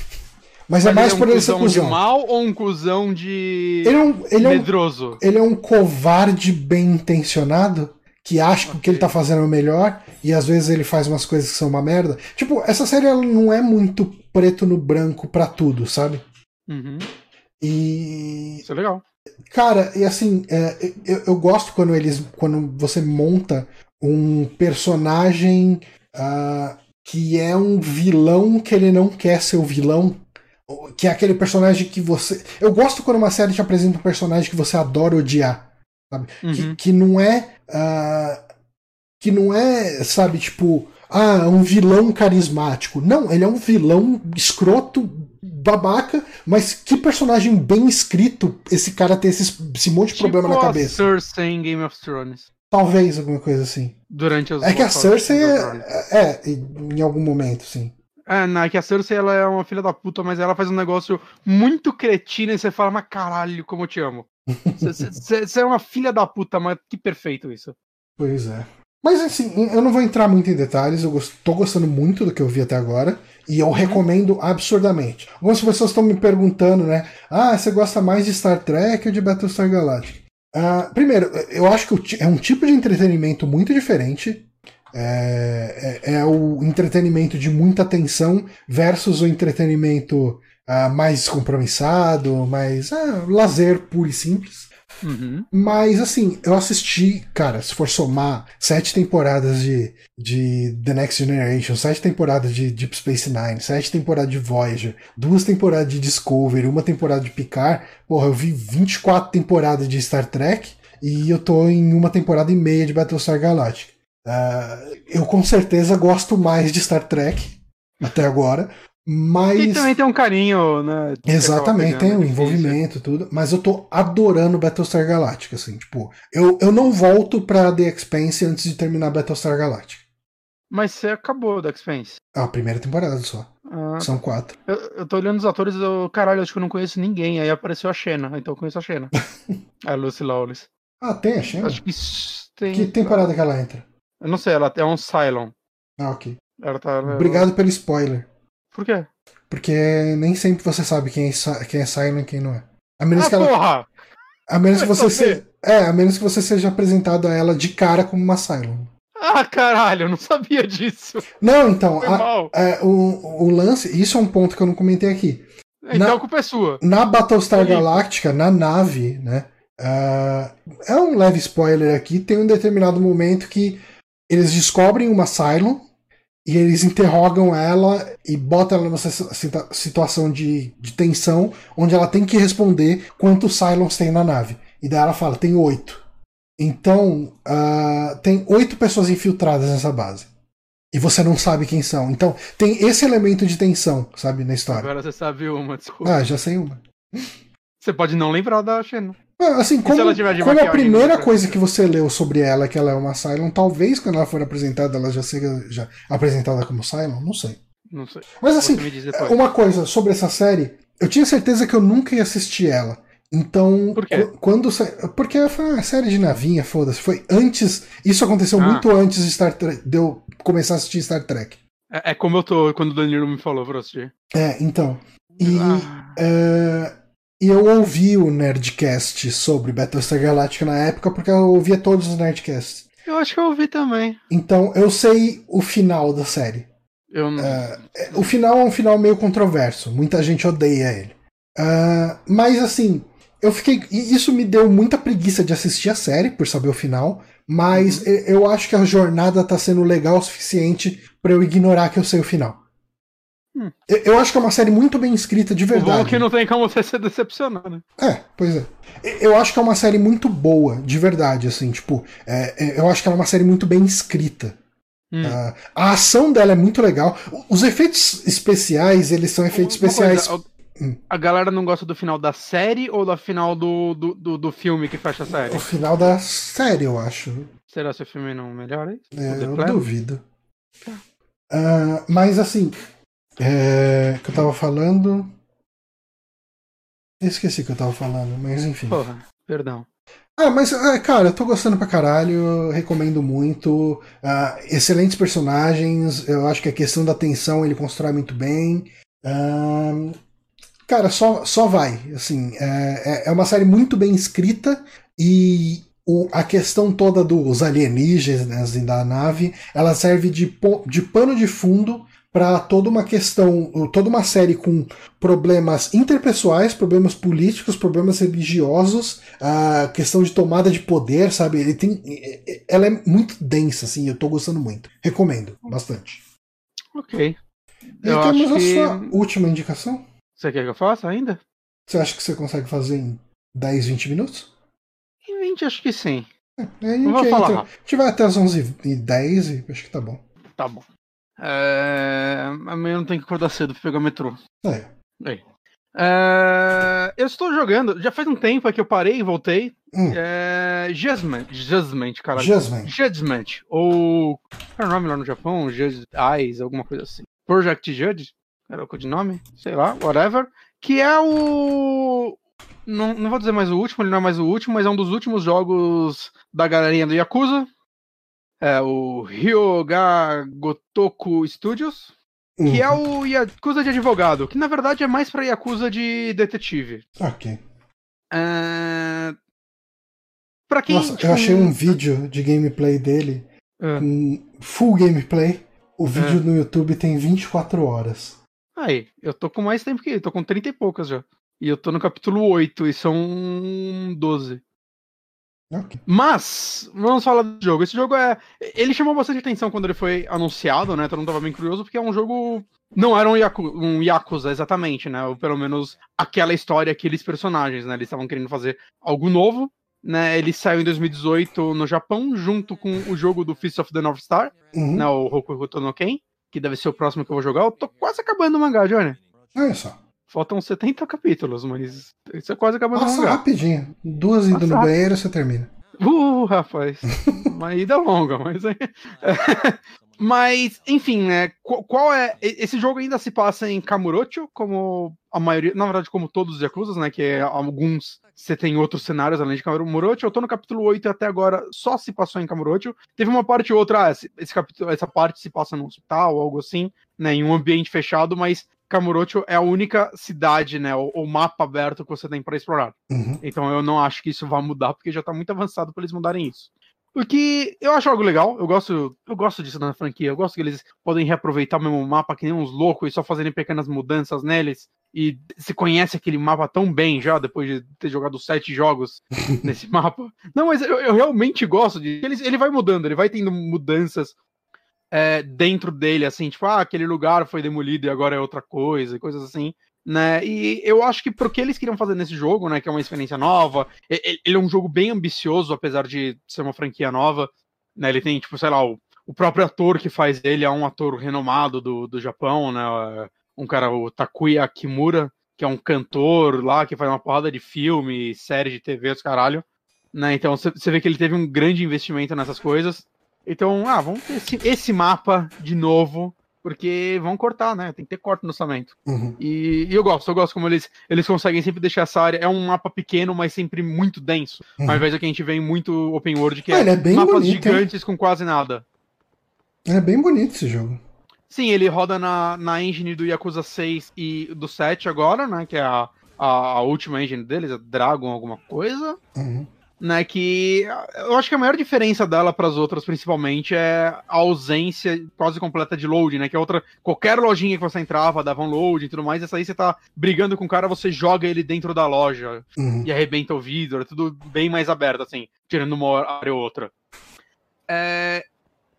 Mas, mas é mais ele é um por ele ser cuzão. de mal ou um cuzão de ele é um, ele medroso? É um, ele é um covarde bem intencionado que acha okay. que ele tá fazendo o melhor e às vezes ele faz umas coisas que são uma merda. Tipo, essa série ela não é muito preto no branco para tudo, sabe? Uhum. E. Isso é legal. Cara, e assim, é, eu, eu, gosto quando eles. Quando você monta um personagem uh, que é um vilão que ele não quer ser o vilão. Que é aquele personagem que você. Eu gosto quando uma série te apresenta um personagem que você adora odiar. Sabe? Uhum. Que, que não é. Uh, que não é, sabe, tipo. Ah, um vilão carismático. Não, ele é um vilão escroto, babaca, mas que personagem bem escrito esse cara ter esse, esse monte de tipo problema na cabeça. Cersei em Game of Thrones. Talvez alguma coisa assim. Durante as É que a Cersei é, é, em algum momento, sim. É, não, é que a Cersei ela é uma filha da puta, mas ela faz um negócio muito cretino e você fala, mas caralho, como eu te amo. Você é uma filha da puta, mas que perfeito isso. Pois é. Mas assim, eu não vou entrar muito em detalhes, eu tô gostando muito do que eu vi até agora. E eu uhum. recomendo absurdamente. Algumas pessoas estão me perguntando, né? Ah, você gosta mais de Star Trek ou de Battlestar Galactica? Uh, primeiro, eu acho que é um tipo de entretenimento muito diferente. É, é, é o entretenimento de muita atenção versus o entretenimento uh, mais descompromissado, mais uh, lazer puro e simples. Uhum. Mas, assim, eu assisti, cara, se for somar sete temporadas de, de The Next Generation, sete temporadas de Deep Space Nine, sete temporadas de Voyager, duas temporadas de Discovery, uma temporada de Picard, porra, eu vi 24 temporadas de Star Trek e eu tô em uma temporada e meia de Battlestar Galactica. Uh, eu com certeza gosto mais de Star Trek até agora, mas. E também tem um carinho, né? Exatamente, tem um envolvimento tudo. Mas eu tô adorando Battlestar Galactica, assim, tipo, eu, eu não volto pra The Expanse antes de terminar Battlestar Galactica. Mas você acabou The Expanse? Ah, a primeira temporada só. Ah, São quatro. Eu, eu tô olhando os atores eu, caralho, acho que eu não conheço ninguém. Aí apareceu a Xena, então eu conheço a Xena. a Lucy Lawless. Ah, tem a Xena? Acho que tem. Que temporada que ela entra? Eu não sei, ela é um Cylon. Ah, ok. Ela tá, Obrigado pelo spoiler. Por quê? Porque nem sempre você sabe quem é, quem é Cylon e quem não é. A menos ah, que ela. Porra! A menos que você seja. É, a menos que você seja apresentado a ela de cara como uma Cylon. Ah, caralho, eu não sabia disso. Não, então, a, é, o, o lance, isso é um ponto que eu não comentei aqui. Então na, a culpa é sua. Na Battlestar Galactica, na nave, né? Uh, é um leve spoiler aqui. Tem um determinado momento que eles descobrem uma Cylon e eles interrogam ela e botam ela nessa situação de, de tensão, onde ela tem que responder quantos Cylons tem na nave. E daí ela fala: tem oito. Então, uh, tem oito pessoas infiltradas nessa base. E você não sabe quem são. Então, tem esse elemento de tensão, sabe, na história. Agora você sabe uma, desculpa. Ah, já sei uma. Você pode não lembrar da Xena. Ah, assim, como, como a primeira coisa que você leu sobre ela, que ela é uma Cylon, talvez quando ela for apresentada, ela já seja já apresentada como Cylon, não sei. Não sei. Mas assim, uma coisa sobre essa série, eu tinha certeza que eu nunca ia assistir ela. Então, Por quê? quando porque foi uma série de navinha, foda-se, foi antes, isso aconteceu ah. muito antes de Star Trek, de eu começar a assistir Star Trek. É, é como eu tô quando o Danilo me falou pra assistir. É, então. E ah. é, e eu ouvi o Nerdcast sobre Battlestar Galactica na época, porque eu ouvia todos os Nerdcasts. Eu acho que eu ouvi também. Então eu sei o final da série. Eu não... Uh, o final é um final meio controverso. Muita gente odeia ele. Uh, mas assim, eu fiquei. Isso me deu muita preguiça de assistir a série, por saber o final. Mas uhum. eu acho que a jornada tá sendo legal o suficiente para eu ignorar que eu sei o final. Hum. Eu acho que é uma série muito bem escrita, de verdade. O bom é que não tem como você se decepcionar, né? É, pois é. Eu acho que é uma série muito boa, de verdade, assim, tipo, é, é, eu acho que ela é uma série muito bem escrita. Hum. Uh, a ação dela é muito legal. Os efeitos especiais, eles são efeitos uma especiais. Coisa, a, hum. a, galera não gosta do final da série ou do final do, do, do, do, filme que fecha a série? O final da série, eu acho. Será que o filme não melhora? É, eu duvido. Uh, mas assim, é, que eu tava falando. Esqueci que eu tava falando, mas enfim. Porra, perdão. Ah, mas, é, cara, eu tô gostando pra caralho, recomendo muito. Uh, excelentes personagens, eu acho que a questão da tensão ele constrói muito bem. Uh, cara, só, só vai. Assim, é, é, é uma série muito bem escrita e o, a questão toda dos alienígenas da nave ela serve de, de pano de fundo para toda uma questão, toda uma série com problemas interpessoais, problemas políticos, problemas religiosos, a questão de tomada de poder, sabe? Ele tem, ela é muito densa, assim. Eu tô gostando muito. Recomendo bastante. Ok. E eu temos a que... sua última indicação. Você quer que eu faça ainda? Você acha que você consegue fazer em 10, 20 minutos? Em 20, acho que sim. É, a gente, vou falar. Entra, a gente vai até as 11 e 10 e acho que tá bom. Tá bom. É... Amanhã não tem que acordar cedo pra pegar o metrô. É. É... Eu estou jogando, já faz um tempo que eu parei e voltei. Hum. É... Judgment, Judgment, cara. Judgment. Judgment. Ou. Qual é o nome lá no Japão? Judge Eyes, alguma coisa assim. Project Judge? Era o codinome? Sei lá, whatever. Que é o. Não, não vou dizer mais o último, ele não é mais o último, mas é um dos últimos jogos da galerinha do Yakuza é, o Ryoga Gotoku Studios, uhum. que é uhum. o Yakuza de advogado, que na verdade é mais pra Yakuza de detetive. Ok. É... Pra quem. Nossa, tipo... eu achei um vídeo de gameplay dele, é. full gameplay. O vídeo é. no YouTube tem 24 horas. Aí, eu tô com mais tempo que ele, tô com 30 e poucas já. E eu tô no capítulo 8 e são 12. Okay. Mas, vamos falar do jogo. Esse jogo é. Ele chamou bastante atenção quando ele foi anunciado, né? Todo mundo tava bem curioso, porque é um jogo. Não era um, Yaku... um Yakuza exatamente, né? Ou pelo menos aquela história, aqueles personagens, né? Eles estavam querendo fazer algo novo. Né, ele saiu em 2018 no Japão, junto com o jogo do Fist of the North Star, uhum. né, o Hokuto no Ken, que deve ser o próximo que eu vou jogar. Eu tô quase acabando o mangá, Johnny. Olha só. Faltam 70 capítulos, mas isso é quase acabando Passa mangá. rapidinho. Duas indo no banheiro, você termina. Uh, rapaz. Uma ida longa, mas aí. Mas, enfim, né? Qual é. Esse jogo ainda se passa em Kamurocho, como a maioria. Na verdade, como todos os Yakuza, né? Que é, alguns você tem outros cenários além de Kamurocho. Eu tô no capítulo 8 e até agora só se passou em Kamurocho. Teve uma parte ou outra, ah, esse, esse capítulo, essa parte se passa num hospital, algo assim, né? Em um ambiente fechado, mas Kamurocho é a única cidade, né, o, mapa aberto que você tem para explorar. Uhum. Então eu não acho que isso vá mudar, porque já tá muito avançado para eles mudarem isso. Porque eu acho algo legal, eu gosto, eu gosto disso na franquia, eu gosto que eles podem reaproveitar o mesmo mapa que nem uns loucos e só fazerem pequenas mudanças neles. E se conhece aquele mapa tão bem já, depois de ter jogado sete jogos nesse mapa. Não, mas eu, eu realmente gosto de. Ele, ele vai mudando, ele vai tendo mudanças é, dentro dele, assim, tipo, ah, aquele lugar foi demolido e agora é outra coisa, coisas assim né? E eu acho que pro que eles queriam fazer nesse jogo, né, que é uma experiência nova, ele é um jogo bem ambicioso, apesar de ser uma franquia nova, né? Ele tem, tipo, sei lá, o, o próprio ator que faz ele é um ator renomado do, do Japão, né? Um cara, o Takuya Kimura, que é um cantor lá, que faz uma porrada de filme, série de TV, os caralho. Né? Então você vê que ele teve um grande investimento nessas coisas. Então, ah, vamos ter esse, esse mapa de novo porque vão cortar, né? Tem que ter corte no orçamento. Uhum. E, e, eu gosto, eu gosto como eles, eles conseguem sempre deixar essa área. É um mapa pequeno, mas sempre muito denso. Uhum. Ao invés do que a gente vê em muito open world, que é, é mapas bonito, gigantes hein? com quase nada. É bem bonito esse jogo. Sim, ele roda na, na engine do Yakuza 6 e do 7 agora, né? Que é a, a, a última engine deles, a Dragon alguma coisa. Uhum né? Que eu acho que a maior diferença dela para as outras, principalmente, é a ausência quase completa de load, né? Que a outra, qualquer lojinha que você entrava, dava um load e tudo mais, essa aí você tá brigando com o cara, você joga ele dentro da loja uhum. e arrebenta o vidro, é tudo bem mais aberto, assim, tirando uma área ou outra. É...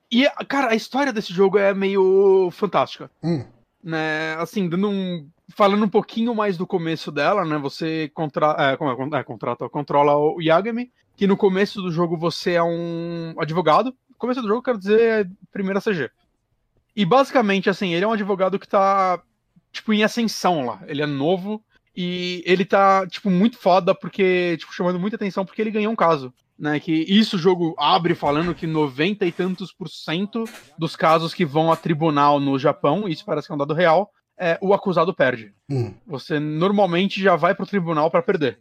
E, cara, a história desse jogo é meio fantástica. Uhum. Né? Assim, dando um falando um pouquinho mais do começo dela, né? Você contra, é, é, é, contrata, controla o Yagami, que no começo do jogo você é um advogado. Começo do jogo, quero dizer, é primeira CG. E basicamente, assim, ele é um advogado que tá, tipo, em ascensão lá. Ele é novo e ele tá, tipo, muito foda porque, tipo, chamando muita atenção porque ele ganhou um caso. Né, que isso o jogo abre falando que 90 e tantos por cento dos casos que vão a tribunal no Japão, isso parece que é um dado real, é, o acusado perde. Hum. Você normalmente já vai pro tribunal para perder.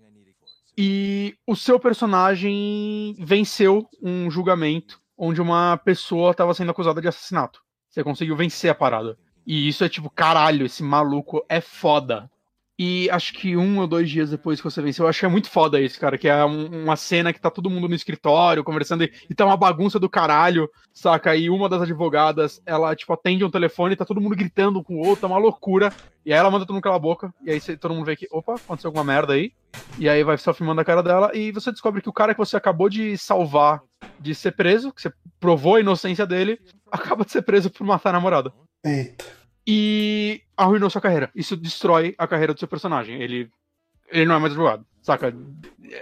E o seu personagem venceu um julgamento onde uma pessoa estava sendo acusada de assassinato. Você conseguiu vencer a parada. E isso é tipo, caralho, esse maluco é foda. E acho que um ou dois dias depois que você venceu, eu acho que é muito foda isso, cara. Que é um, uma cena que tá todo mundo no escritório conversando e, e tá uma bagunça do caralho, saca? E uma das advogadas, ela, tipo, atende um telefone e tá todo mundo gritando com o outro, tá uma loucura. E aí ela manda todo mundo calar a boca. E aí todo mundo vê que, opa, aconteceu alguma merda aí. E aí vai só filmando a cara dela. E você descobre que o cara que você acabou de salvar de ser preso, que você provou a inocência dele, acaba de ser preso por matar a namorada. Eita e arruinou sua carreira. Isso destrói a carreira do seu personagem. Ele, ele não é mais advogado, saca?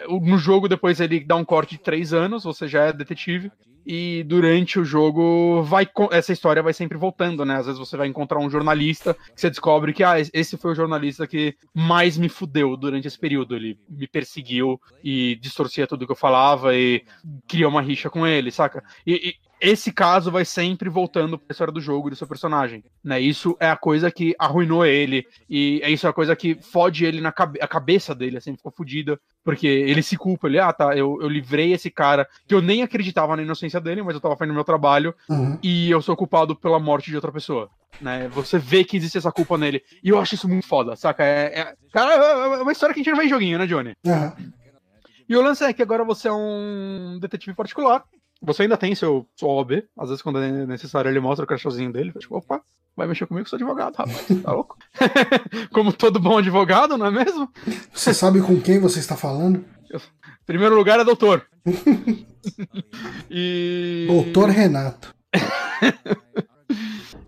No jogo, depois ele dá um corte de três anos, você já é detetive. E durante o jogo, vai essa história vai sempre voltando, né? Às vezes você vai encontrar um jornalista que você descobre que ah, esse foi o jornalista que mais me fudeu durante esse período. Ele me perseguiu e distorcia tudo que eu falava e criou uma rixa com ele, saca? E, e esse caso vai sempre voltando para a história do jogo e do seu personagem, né? Isso é a coisa que arruinou ele e é isso é a coisa que fode ele na cabe a cabeça dele, assim, ficou fodida, porque ele se culpa, ele, ah, tá, eu, eu livrei esse cara que eu nem acreditava na inocência dele, mas eu tava fazendo meu trabalho uhum. e eu sou culpado pela morte de outra pessoa, né? Você vê que existe essa culpa nele e eu acho isso muito foda, saca? É, é cara, é uma história que a gente não vê em joguinho, né, Johnny? Uhum. E o lance é que agora você é um detetive particular você ainda tem seu, seu OB, às vezes quando é necessário ele mostra o cachorrinho dele, tipo, opa, vai mexer comigo, sou advogado, rapaz, tá louco? Como todo bom advogado, não é mesmo? Você sabe com quem você está falando? Eu, Primeiro lugar é doutor. e... Doutor Renato.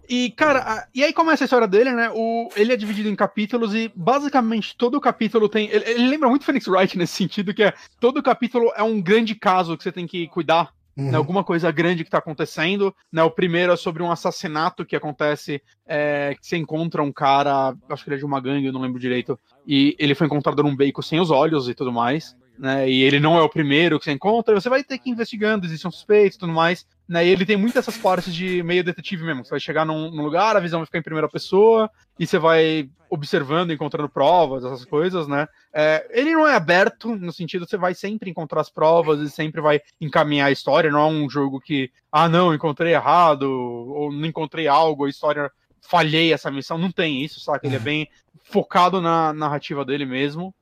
E, cara, e aí começa a história dele, né? O, ele é dividido em capítulos e basicamente todo capítulo tem. Ele, ele lembra muito Phoenix Wright nesse sentido, que é todo capítulo é um grande caso que você tem que cuidar. Né, uhum. Né, alguma coisa grande que tá acontecendo. Né, o primeiro é sobre um assassinato que acontece. É, que você encontra um cara, acho que ele é de uma gangue, eu não lembro direito. E ele foi encontrado num beco sem os olhos e tudo mais né? E ele não é o primeiro que você encontra, você vai ter que ir investigando, existem suspeitos e tudo mais. Né, e ele tem muitas essas partes de meio detetive mesmo. Você vai chegar num, num, lugar, a visão vai ficar em primeira pessoa, e você vai observando, encontrando provas, essas coisas, né? É, ele não é aberto, no sentido você vai sempre encontrar as provas e sempre vai encaminhar a história. Não é um jogo que, ah, não, encontrei errado, ou não encontrei algo, a história falhei essa missão. Não tem isso, saca? Ele é bem focado na narrativa dele mesmo.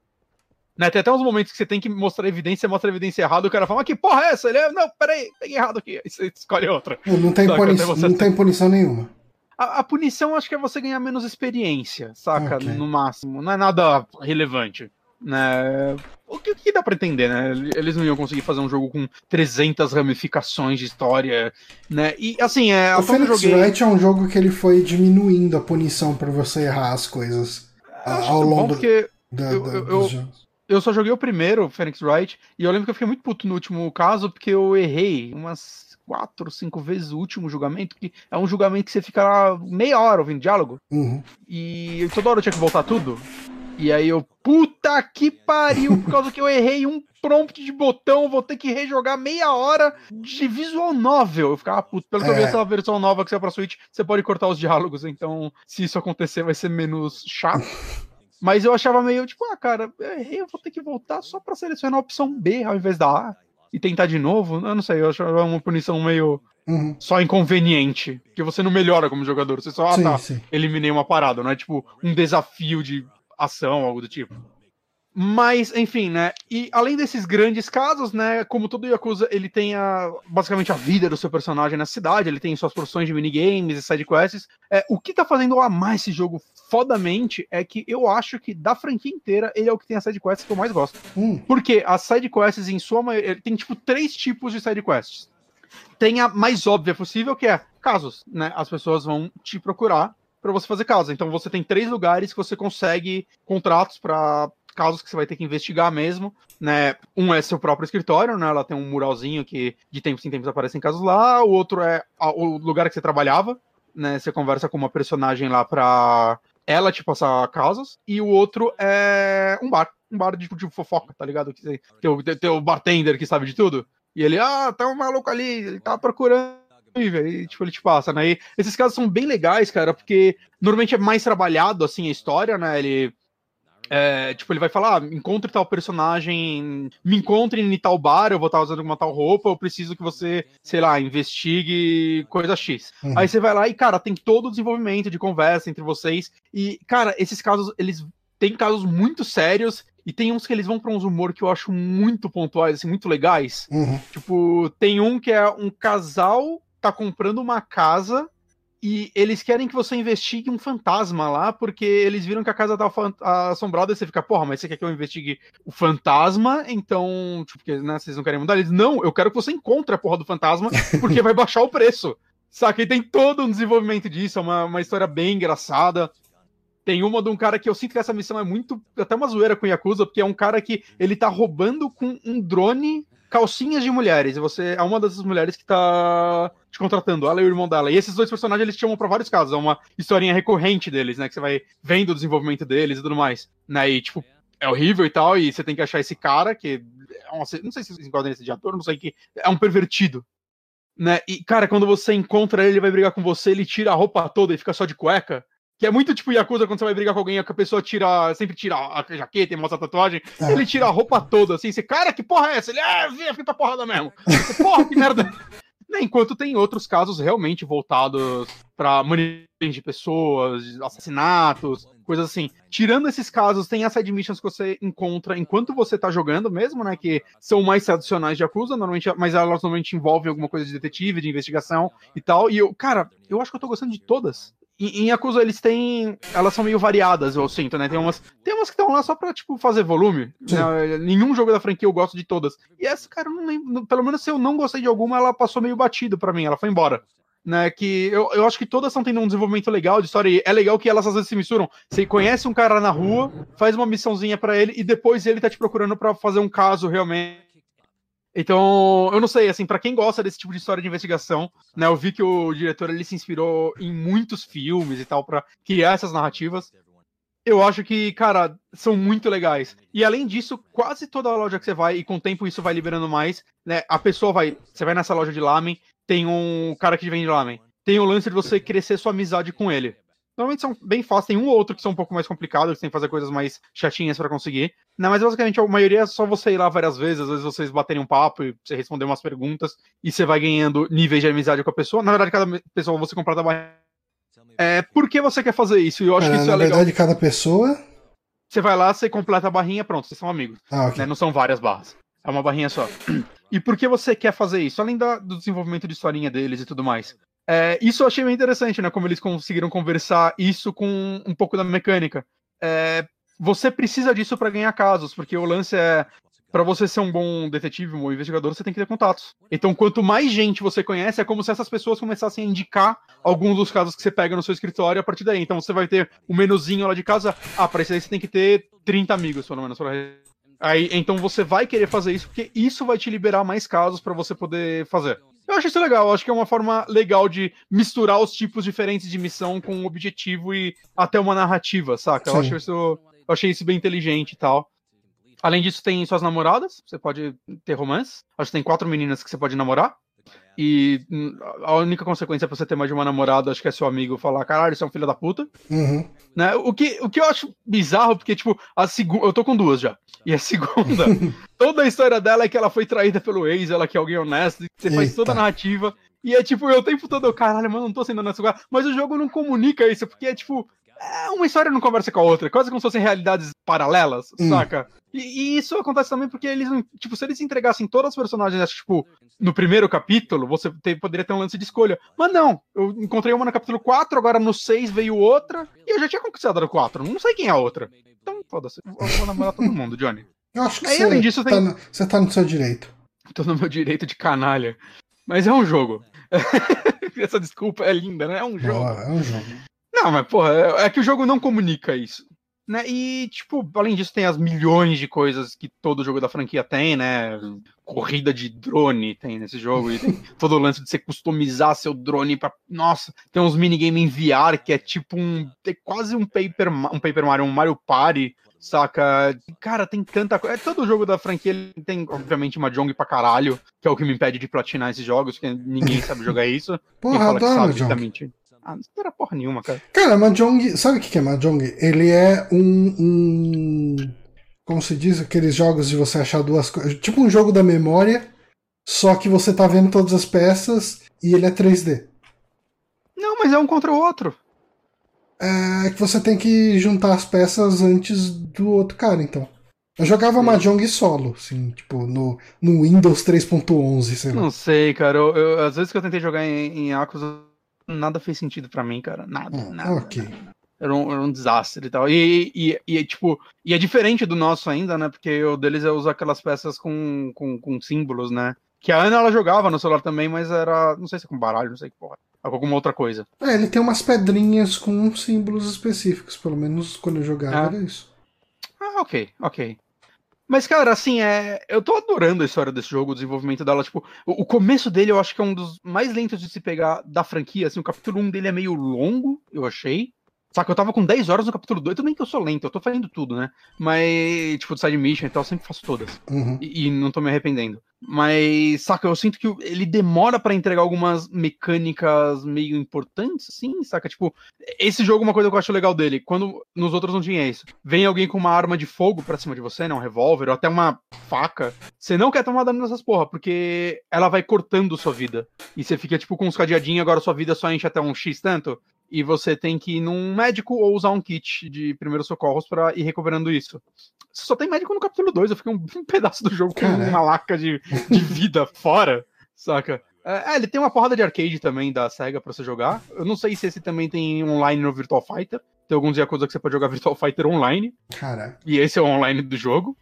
Né? Tem até uns momentos que você tem que mostrar evidência, mostra a evidência errada, o cara fala, que porra é essa? Ele é, não, peraí, peguei errado aqui. Aí você escolhe outra. Não tem, puni não tem punição nenhuma. A, a, punição acho que é você ganhar menos experiência, saca? Okay. No máximo. Não é nada relevante. Né? O que, que, dá pra entender, né? Eles não iam conseguir fazer um jogo com 300 ramificações de história, né? E assim, é. O Phoenix joguei... Wright é um jogo que ele foi diminuindo a punição para você errar as coisas ao longo porque da, eu, da, eu, dos jogos eu só joguei o primeiro, Phoenix Wright, e eu lembro que eu fiquei muito puto no último caso, porque eu errei umas quatro, cinco vezes o último julgamento, que é um julgamento que você fica lá meia hora ouvindo diálogo. Uhum. E toda hora eu tinha que voltar tudo. E aí eu, puta que pariu, por causa que eu errei um prompt de botão, vou ter que rejogar meia hora de visual novel. Eu ficava puto. Pelo que é. eu vi é. essa versão nova que saiu pra Switch, você pode cortar os diálogos, então se isso acontecer vai ser menos chato. Mas eu achava meio tipo, ah, cara, eu errei, eu vou ter que voltar só para selecionar a opção B ao invés da A e tentar de novo. Eu não sei, eu achava uma punição meio uhum. só inconveniente. Que você não melhora como jogador. Você só, ah, sim, tá, sim. eliminei uma parada, não é tipo um desafio de ação, algo do tipo. Mas, enfim, né? E além desses grandes casos, né? Como todo Yakuza, ele tem a, basicamente a vida do seu personagem na cidade, ele tem suas porções de minigames e sidequests. É, o que tá fazendo eu amar esse jogo fodamente é que eu acho que da franquia inteira, ele é o que tem as sidequests que eu mais gosto. Hum. Porque as sidequests, em sua maioria, tem tipo três tipos de sidequests. Tem a mais óbvia possível, que é casos, né? As pessoas vão te procurar para você fazer casos. Então você tem três lugares que você consegue contratos para casos que você vai ter que investigar mesmo, né? Um é seu próprio escritório, né? Ela tem um muralzinho que de tempos em tempos aparecem casos lá. O outro é o lugar que você trabalhava, né? Você conversa com uma personagem lá pra ela te passar casos. E o outro é um bar, um bar de, de fofoca, tá ligado? Que tem tem o bartender que sabe de tudo. E ele, ah, tá um maluco ali, ele tá procurando e, tipo, ele te passa, né? E esses casos são bem legais, cara, porque normalmente é mais trabalhado, assim, a história, né? Ele é, tipo, ele vai falar, ah, encontre tal personagem, me encontre em tal bar, eu vou estar usando uma tal roupa, eu preciso que você, sei lá, investigue coisa X. Uhum. Aí você vai lá e, cara, tem todo o desenvolvimento de conversa entre vocês. E, cara, esses casos, eles têm casos muito sérios e tem uns que eles vão para uns humor que eu acho muito pontuais, assim, muito legais. Uhum. Tipo, tem um que é um casal tá comprando uma casa e eles querem que você investigue um fantasma lá, porque eles viram que a casa tá assombrada e você fica, porra, mas você quer que eu investigue o fantasma? Então, tipo, porque, né, vocês não querem mudar? Eles, não, eu quero que você encontre a porra do fantasma, porque vai baixar o preço. Saca? E tem todo um desenvolvimento disso, é uma, uma história bem engraçada. Tem uma de um cara que eu sinto que essa missão é muito. até uma zoeira com o Yakuza, porque é um cara que ele tá roubando com um drone calcinhas de mulheres. E você é uma dessas mulheres que tá te contratando, ela e o irmão dela. E esses dois personagens eles chamam pra vários casos. É uma historinha recorrente deles, né? Que você vai vendo o desenvolvimento deles e tudo mais. Né? E, tipo, é horrível e tal. E você tem que achar esse cara que. É não sei se vocês enquadram esse de ator, não sei que. É um pervertido. Né? E, cara, quando você encontra ele, ele vai brigar com você, ele tira a roupa toda e fica só de cueca. Que é muito tipo Yakuza quando você vai brigar com alguém, que a pessoa tira, sempre tira a jaqueta e mostra a tatuagem. É. Ele tira a roupa toda, assim. Você, cara, que porra é essa? Ele, é, vem, fica pra porrada mesmo. Você, porra, que merda. Enquanto tem outros casos realmente voltados para manipulação de pessoas, assassinatos, coisas assim. Tirando esses casos, tem as side missions que você encontra enquanto você tá jogando mesmo, né? Que são mais tradicionais de Yakuza, normalmente, mas elas normalmente envolvem alguma coisa de detetive, de investigação e tal. E eu, cara, eu acho que eu tô gostando de todas em Yakuza eles têm. Elas são meio variadas, eu sinto, né? Tem umas, tem umas que estão lá só pra, tipo, fazer volume. Né? Nenhum jogo da franquia eu gosto de todas. E essa, cara, eu não lembro. Pelo menos se eu não gostei de alguma, ela passou meio batido pra mim, ela foi embora. Né, que eu, eu acho que todas estão tendo um desenvolvimento legal de história. E é legal que elas às vezes se misturam. Você conhece um cara na rua, faz uma missãozinha para ele e depois ele tá te procurando para fazer um caso realmente então, eu não sei, assim, para quem gosta desse tipo de história de investigação, né, eu vi que o diretor ele se inspirou em muitos filmes e tal para criar essas narrativas. Eu acho que, cara, são muito legais. E além disso, quase toda loja que você vai, e com o tempo isso vai liberando mais, né? A pessoa vai. Você vai nessa loja de lamen, tem um cara que vende lamen. Tem o lance de você crescer sua amizade com ele. Normalmente são bem fáceis, tem um ou outro que são um pouco mais complicados, que tem que fazer coisas mais chatinhas para conseguir. Não, mas basicamente a maioria é só você ir lá várias vezes, às vezes vocês baterem um papo e você responder umas perguntas e você vai ganhando níveis de amizade com a pessoa. Na verdade, cada pessoa você completa barrinha. É, por que você quer fazer isso? Eu acho é, que isso na é legal. Na verdade, cada pessoa. Você vai lá, você completa a barrinha, pronto, vocês são amigos. Ah, okay. né? Não são várias barras. É uma barrinha só. E por que você quer fazer isso? Além da, do desenvolvimento de historinha deles e tudo mais. É, isso eu achei bem interessante, né? Como eles conseguiram conversar isso com um pouco da mecânica. É, você precisa disso para ganhar casos, porque o lance é para você ser um bom detetive, um bom investigador, você tem que ter contatos. Então, quanto mais gente você conhece, é como se essas pessoas começassem a indicar alguns dos casos que você pega no seu escritório a partir daí. Então, você vai ter o um menuzinho lá de casa. Ah, para isso aí você tem que ter 30 amigos, pelo menos. Pra... Aí, então, você vai querer fazer isso, porque isso vai te liberar mais casos para você poder fazer. Eu acho isso legal, eu acho que é uma forma legal de misturar os tipos diferentes de missão com um objetivo e até uma narrativa, saca? Eu, acho isso, eu achei isso bem inteligente e tal. Além disso, tem suas namoradas, você pode ter romance. Acho que tem quatro meninas que você pode namorar. E hum, a única consequência pra você ter mais de uma namorada, acho que é seu amigo falar, caralho, você é um filho da puta. Uhum. Né? O, que, o que eu acho bizarro, porque, tipo, a segunda. Eu tô com duas já. E a segunda, toda a história dela é que ela foi traída pelo ex, ela que é alguém honesto, você faz toda a narrativa. E é tipo, eu o tempo todo, caralho, mano, não tô sendo honesto. Mas o jogo não comunica isso, porque é tipo, é, uma história não conversa com a outra, quase como se fossem realidades paralelas, hum. saca? E, e, isso acontece também porque eles. Tipo, se eles entregassem todas as personagens, tipo, no primeiro capítulo, você poderia ter um lance de escolha. Mas não, eu encontrei uma no capítulo 4, agora no 6 veio outra, e eu já tinha conquistado a 4. Não sei quem é a outra. Então, foda-se, eu vou namorar todo mundo, Johnny. Eu acho que Aí, você, além disso, tá tem... no, você tá no seu direito. Tô no meu direito de canalha. Mas é um jogo. Essa desculpa é linda, né? É um jogo. é um jogo. Não, mas porra, é, é que o jogo não comunica isso. Né? E, tipo, além disso, tem as milhões de coisas que todo jogo da franquia tem, né? Corrida de drone tem nesse jogo, e tem todo o lance de você customizar seu drone pra. Nossa, tem uns minigame em VR que é tipo um. É quase um Paper, um Paper Mario, um Mario Party, saca? Cara, tem tanta coisa. É, todo jogo da franquia tem, obviamente, uma Jong pra caralho, que é o que me impede de platinar esses jogos, que ninguém sabe jogar isso. Porra, Quem fala que sabe, tá mentindo. Ah, não era porra nenhuma, cara. Cara, Mahjong. Sabe o que é Mahjong? Ele é um, um. Como se diz? Aqueles jogos de você achar duas coisas. Tipo um jogo da memória, só que você tá vendo todas as peças e ele é 3D. Não, mas é um contra o outro. É que você tem que juntar as peças antes do outro cara, então. Eu jogava. Mahjong solo, assim, tipo, no, no Windows 3.11, sei lá. Não sei, cara. Eu, eu, às vezes que eu tentei jogar em, em Acos, nada fez sentido para mim, cara. Nada, hum, nada. Ok. Era um, era um, desastre e tal. E, e, e, tipo, e é diferente do nosso ainda, né? Porque o deles é usar aquelas peças com, com, com, símbolos, né? Que a Ana ela jogava no celular também, mas era. Não sei se é com baralho, não sei que porra. Alguma outra coisa. É, ele tem umas pedrinhas com símbolos específicos, pelo menos quando eu jogava ah. era isso. Ah, ok, ok. Mas, cara, assim, é... eu tô adorando a história desse jogo, o desenvolvimento dela. Tipo, o, começo dele eu acho que é um dos mais lentos de se pegar da franquia. Assim, o capítulo 1 dele é meio longo, eu achei. Só que eu tava com 10 horas no capítulo 2. Tudo bem que eu sou lento, eu tô fazendo tudo, né? Mas, tipo, de side mission e tal, eu sempre faço todas. Uhum. E, e, não tô me arrependendo. Mas, saca, eu sinto que ele demora para entregar algumas mecânicas meio importantes, assim, saca? Tipo, esse jogo, uma coisa que eu acho legal dele, quando nos outros não tinha isso. Vem alguém com uma arma de fogo pra cima de você, né? Um revólver, ou até uma faca. Você não quer tomar dano nessas porra, porque ela vai cortando sua vida. E você fica, tipo, com uns cadeadinhos, agora sua vida só enche até um X tanto e você tem que ir num médico ou usar um kit de primeiros socorros para ir recuperando isso. Só tem médico no capítulo 2, eu fiquei um, um pedaço do jogo com uma laca de, de vida fora, saca? É, é, ele tem uma porrada de arcade também da SEGA pra você jogar. Eu não sei se esse também tem online no Virtual Fighter. Tem alguns Yakuza que você pode jogar Virtual Fighter online. Cara. E esse é o online do jogo.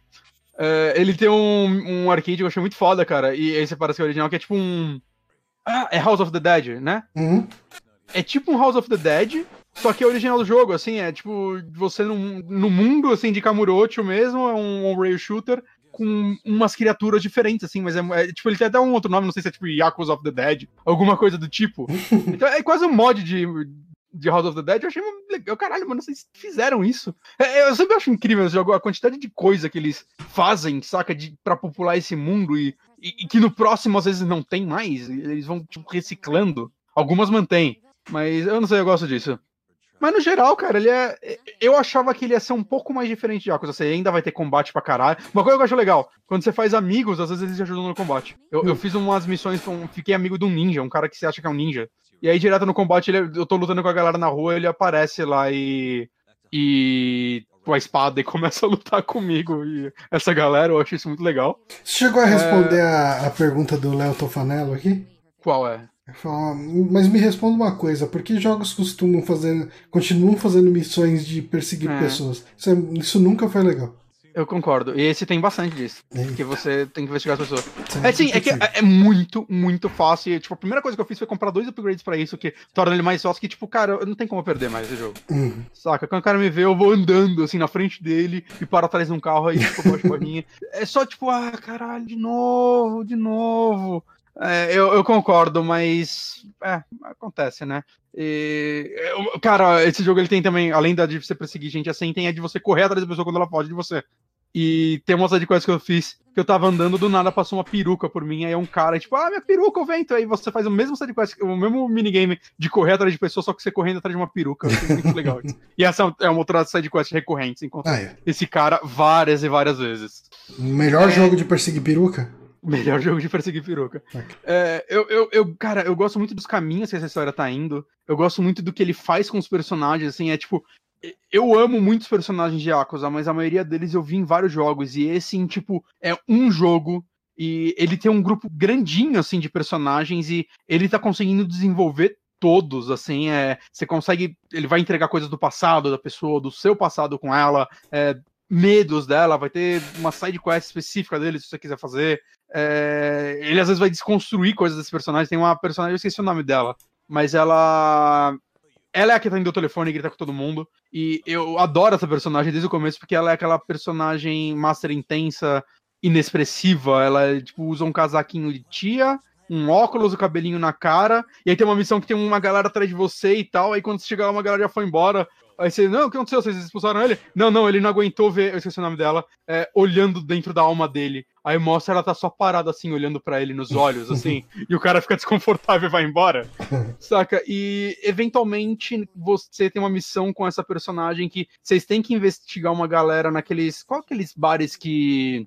É, ele tem um, um arcade que eu achei muito foda, cara. E esse parece que é original, que é tipo um. Ah, é House of the Dead, né? Uhum. É tipo um House of the Dead, só que é original do jogo, assim, é tipo, você no, no mundo, assim, de Kamurocho mesmo, é um on-rail shooter, com umas criaturas diferentes, assim, mas é, é, tipo, ele tem até um outro nome, não sei se é tipo Yakuza of the Dead, alguma coisa do tipo. então é quase um mod de, de House of the Dead, eu achei legal. Caralho, mano, vocês fizeram isso. É, eu sempre acho incrível esse jogo, a quantidade de coisa que eles fazem, saca, de, pra popular esse mundo e, e, e que no próximo às vezes não tem mais. Eles vão, tipo, reciclando. Algumas mantêm, mas eu não sei, eu gosto disso. Mas no geral, cara, ele é. Eu achava que ele ia ser um pouco mais diferente de Yakuza. Você ainda vai ter combate pra caralho. Uma coisa que eu acho legal, quando você faz amigos, às vezes eles te ajudam no combate. Eu, eu fiz umas missões, fiquei amigo de um ninja, um cara que você acha que é um ninja. E aí, direto no combate, ele, eu tô lutando com a galera na rua, ele aparece lá e. E. com a espada e começa a lutar comigo. E essa galera, eu acho isso muito legal. Você chegou a responder é... a, a pergunta do Léo Tofanello aqui? Qual é? Mas me responda uma coisa, por que jogos costumam fazer, continuam fazendo missões de perseguir é. pessoas? Isso, é, isso, nunca foi legal. Eu concordo. E esse tem bastante disso. Eita. Que você tem que investigar as pessoas. é sim, é que é, é, muito, muito fácil. E, tipo, a primeira coisa que eu fiz foi comprar dois upgrades pra isso, que torna ele mais fácil, que, tipo, cara, eu não tem como perder mais esse jogo. Uhum. Saca? Quando o cara me vê, eu vou andando, assim, na frente dele e paro atrás de um carro aí, tipo, eu bolinha. É só, tipo, ah, caralho, de novo, de novo. É, eu, eu, concordo, mas é, acontece, né? E, cara, esse jogo ele tem também, além da de você perseguir gente assim, tem a de você correr atrás da pessoa quando ela foge de você. E tem umas adquests que eu fiz que eu tava andando, do nada passou uma peruca por mim, aí é um cara, tipo, ah, minha peruca, o vento. Aí você faz o mesmo sidequest, o mesmo minigame de correr atrás de pessoa, só que você correndo atrás de uma peruca. É muito legal. E essa é uma outra sidequest recorrente, você encontra ah, é. esse cara várias e várias vezes. Melhor é... jogo de perseguir peruca? Melhor jogo de perseguir peruca. É, eu, eu, eu, cara, eu gosto muito dos caminhos que essa história tá indo. Eu gosto muito do que ele faz com os personagens, assim, é tipo. Eu amo muitos personagens de Yakuza, mas a maioria deles eu vi em vários jogos. E esse, em, tipo, é um jogo. E ele tem um grupo grandinho, assim, de personagens. E ele tá conseguindo desenvolver todos, assim, é, você consegue, ele vai entregar coisas do passado da pessoa, do seu passado com ela, é, medos dela, vai ter uma side quest específica dele se você quiser fazer. É, ele às vezes vai desconstruir coisas desse personagem. Tem uma personagem, eu esqueci o nome dela, mas ela. Ela é a que atende o telefone e grita com todo mundo. E eu adoro essa personagem desde o começo, porque ela é aquela personagem master intensa, inexpressiva. Ela tipo, usa um casaquinho de tia, um óculos, o cabelinho na cara. E aí tem uma missão que tem uma galera atrás de você e tal. Aí quando você chega lá, uma galera já foi embora. Aí você, não, o que aconteceu? Vocês expulsaram ele? Não, não, ele não aguentou ver, eu esqueci o nome dela, é, olhando dentro da alma dele. Aí mostra ela tá só parada assim, olhando para ele nos olhos, assim, e o cara fica desconfortável e vai embora. Saca? E eventualmente você tem uma missão com essa personagem que vocês têm que investigar uma galera naqueles. Qual aqueles bares que.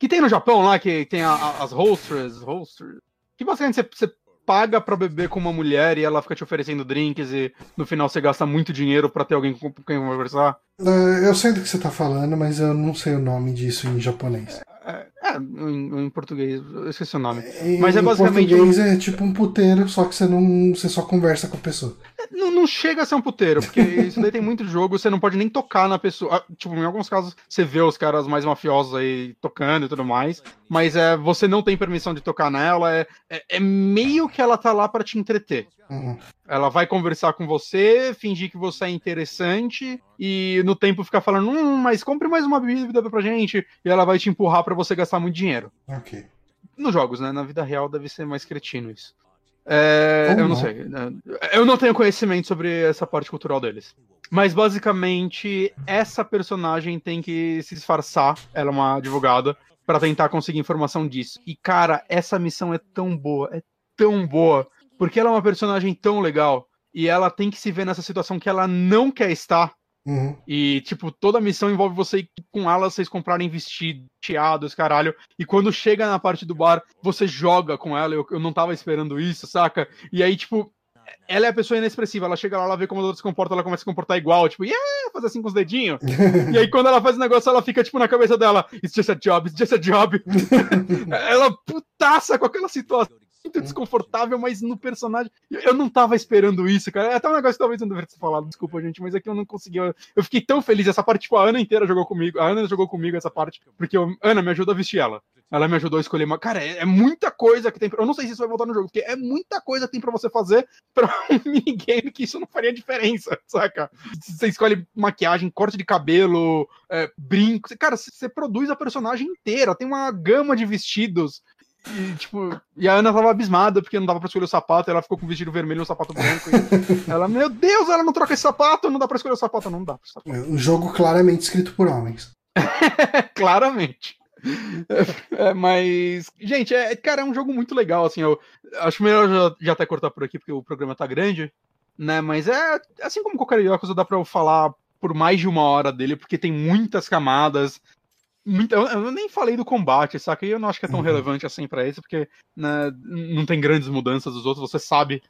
Que tem no Japão lá, que tem a, a, as holsters, holsters. Que basicamente você, você paga para beber com uma mulher e ela fica te oferecendo drinks e no final você gasta muito dinheiro para ter alguém com quem conversar? É, eu sei do que você tá falando, mas eu não sei o nome disso em japonês. É, é em, em, português, eu esqueci o nome. Em, mas é basicamente. Em português é tipo um puteiro, só que você não. Você só conversa com a pessoa. Não, não chega a ser um puteiro, porque isso daí tem muito jogo, você não pode nem tocar na pessoa. Ah, tipo, em alguns casos você vê os caras mais mafiosos aí tocando e tudo mais, mas é, você não tem permissão de tocar nela, é, é, é meio que ela tá lá para te entreter. Uhum. Ela vai conversar com você, fingir que você é interessante e no tempo ficar falando, hum, mas compre mais uma bebida pra gente, e ela vai te empurrar para você gastar muito dinheiro. Ok. Nos jogos, né? Na vida real deve ser mais cretino isso. É, eu não, não sei. Né? Eu não tenho conhecimento sobre essa parte cultural deles. Mas basicamente, essa personagem tem que se disfarçar. Ela é uma advogada para tentar conseguir informação disso. E cara, essa missão é tão boa, é tão boa, porque ela é uma personagem tão legal e ela tem que se ver nessa situação que ela não quer estar Uhum. E, tipo, toda a missão envolve você ir com ela, vocês comprarem vestidos, teados, caralho. E quando chega na parte do bar, você joga com ela. Eu, eu não tava esperando isso, saca? E aí, tipo, ela é a pessoa inexpressiva. Ela chega lá, ela vê como os outros se comportam, ela começa a se comportar igual, tipo, yeah, faz assim com os dedinhos. e aí, quando ela faz o negócio, ela fica, tipo, na cabeça dela: It's just a job, it's just a job. ela putaça com aquela situação muito desconfortável, mas no personagem. Eu não tava esperando isso, cara. É até um negócio que talvez eu não deveria ter falado, desculpa, gente, mas é que eu não conseguia. Eu fiquei tão feliz. Essa parte, tipo, a Ana inteira jogou comigo. A Ana jogou comigo essa parte, porque eu... Ana me ajudou a vestir ela. Ela me ajudou a escolher uma. Cara, é, é, muita coisa que tem. Eu não sei se isso vai voltar no jogo, porque é muita coisa que tem pra você fazer pra um minigame que isso não faria diferença, saca? Você escolhe maquiagem, corte de cabelo, é, brinco. Cara, você produz a personagem inteira. Tem uma gama de vestidos. E, tipo, e a Ana tava abismada porque não dava pra escolher o sapato, ela ficou com o vestido vermelho e o sapato branco. ela, meu Deus, ela não troca esse sapato, não dá pra escolher o sapato, não dá. Sapato. É um jogo claramente escrito por homens. claramente. É, mas, gente, é, cara, é um jogo muito legal, assim, eu acho melhor já, já até cortar por aqui, porque o programa tá grande, né, mas é, assim como qualquer coisa, dá pra eu falar por mais de uma hora dele, porque tem muitas camadas, eu nem falei do combate, saca, e eu não acho que é tão uhum. relevante assim para esse, porque né, não tem grandes mudanças dos outros, você sabe.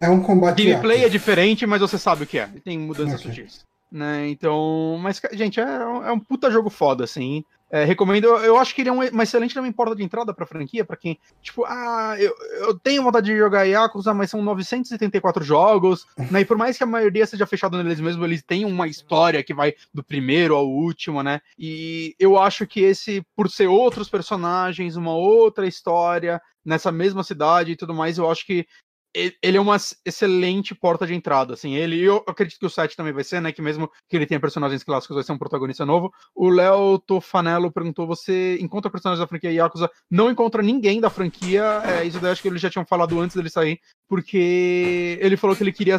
É um combate. Gameplay é diferente, mas você sabe o que é, tem mudanças okay. sutis. Né, então, mas, gente, é, é um puta jogo foda, assim. É, recomendo, eu acho que ele é uma excelente também porta de entrada pra franquia, para quem, tipo, ah, eu, eu tenho vontade de jogar Yakuza, mas são 974 jogos, né? E por mais que a maioria seja fechada neles mesmo, eles têm uma história que vai do primeiro ao último, né? E eu acho que esse, por ser outros personagens, uma outra história, nessa mesma cidade e tudo mais, eu acho que ele é uma excelente porta de entrada, assim, ele, e eu acredito que o 7 também vai ser, né, que mesmo que ele tenha personagens clássicos, vai ser um protagonista novo. O Léo Tofanello perguntou, você encontra personagens da franquia Yakuza? Não encontra ninguém da franquia, é, isso daí acho que eles já tinham falado antes dele sair, porque ele falou que ele queria,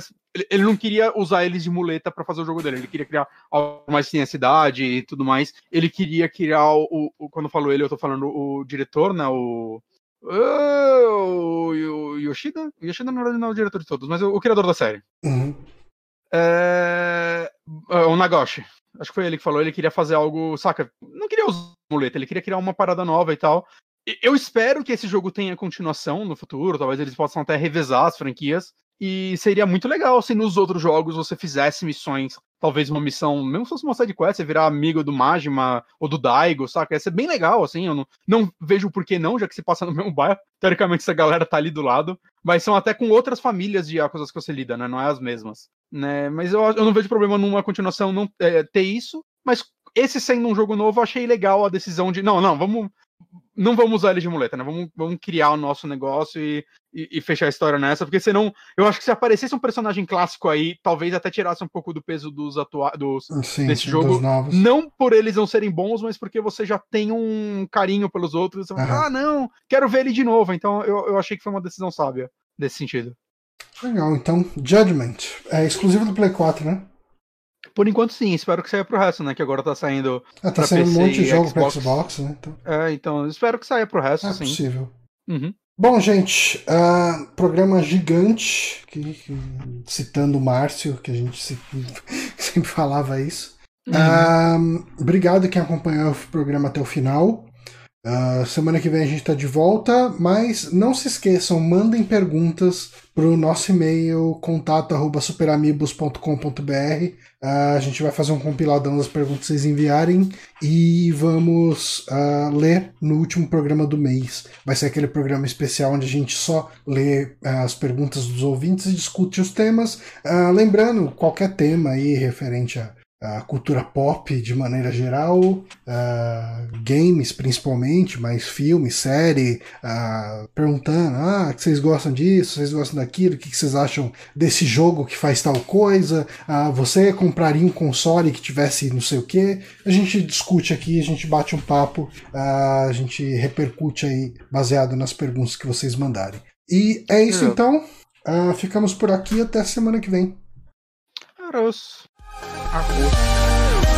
ele não queria usar eles de muleta para fazer o jogo dele, ele queria criar algo mais sem a cidade e tudo mais, ele queria criar o, o quando eu falo ele, eu tô falando o diretor, né, o Oh, o Yoshida? O Yoshida na verdade não é o diretor de todos, mas o, o criador da série. Uhum. É... é o Nagoshi. Acho que foi ele que falou. Ele queria fazer algo, saca? Não queria usar muleta, ele queria criar uma parada nova e tal. Eu espero que esse jogo tenha continuação no futuro. Talvez eles possam até revezar as franquias. E seria muito legal se nos outros jogos você fizesse missões, talvez uma missão, mesmo se fosse uma side quest, você virar amigo do Majima ou do Daigo, saca? Ia ser bem legal, assim, eu não, não vejo por que não, já que se passa no mesmo bairro. Teoricamente essa galera tá ali do lado, mas são até com outras famílias de Yakuza que você lida, né? Não é as mesmas. Né? Mas eu, eu não vejo problema numa continuação não é, ter isso, mas esse sendo um jogo novo, eu achei legal a decisão de, não, não, vamos não vamos usar ele de muleta, né? Vamos, vamos criar o nosso negócio e, e, e, fechar a história nessa, porque senão eu acho que se aparecesse um personagem clássico aí, talvez até tirasse um pouco do peso dos atuais sim, desse sim, jogo. Não por eles não serem bons, mas porque você já tem um carinho pelos outros. Você uhum. fala, ah, não, quero ver ele de novo. Então eu, eu achei que foi uma decisão sábia nesse sentido. Legal, então Judgment é exclusivo do Play 4, né? Por enquanto, sim. Espero que saia pro resto, né? Que agora tá saindo. É, tá saindo PC um monte de jogo Xbox. pra Xbox, né? Então... É, então, espero que saia pro resto, é sim. É possível. Uhum. Bom, gente, uh, programa gigante, que, que, citando o Márcio, que a gente se, sempre falava isso. Uhum. Uh, obrigado quem acompanhou o programa até o final. Uh, semana que vem a gente está de volta, mas não se esqueçam, mandem perguntas para o nosso e-mail contato@superamigos.com.br. Uh, ah, a gente vai fazer um compiladão das perguntas que vocês enviarem e vamos uh, ler no último programa do mês. Vai ser aquele programa especial onde a gente só lê as perguntas dos ouvintes e discute os temas. lembrando, qualquer tema aí referente a a cultura pop de maneira geral, uh, games principalmente, mas filme, série, uh, perguntando, ah, que vocês gostam disso, vocês gostam daquilo, o que vocês acham desse jogo que faz tal coisa, uh, você compraria um console que tivesse não sei o que, a gente discute aqui, a gente bate um papo, a gente repercute aí baseado nas perguntas que vocês mandarem. E é isso é. então, ficamos por aqui até semana que vem. Aros. Arroz.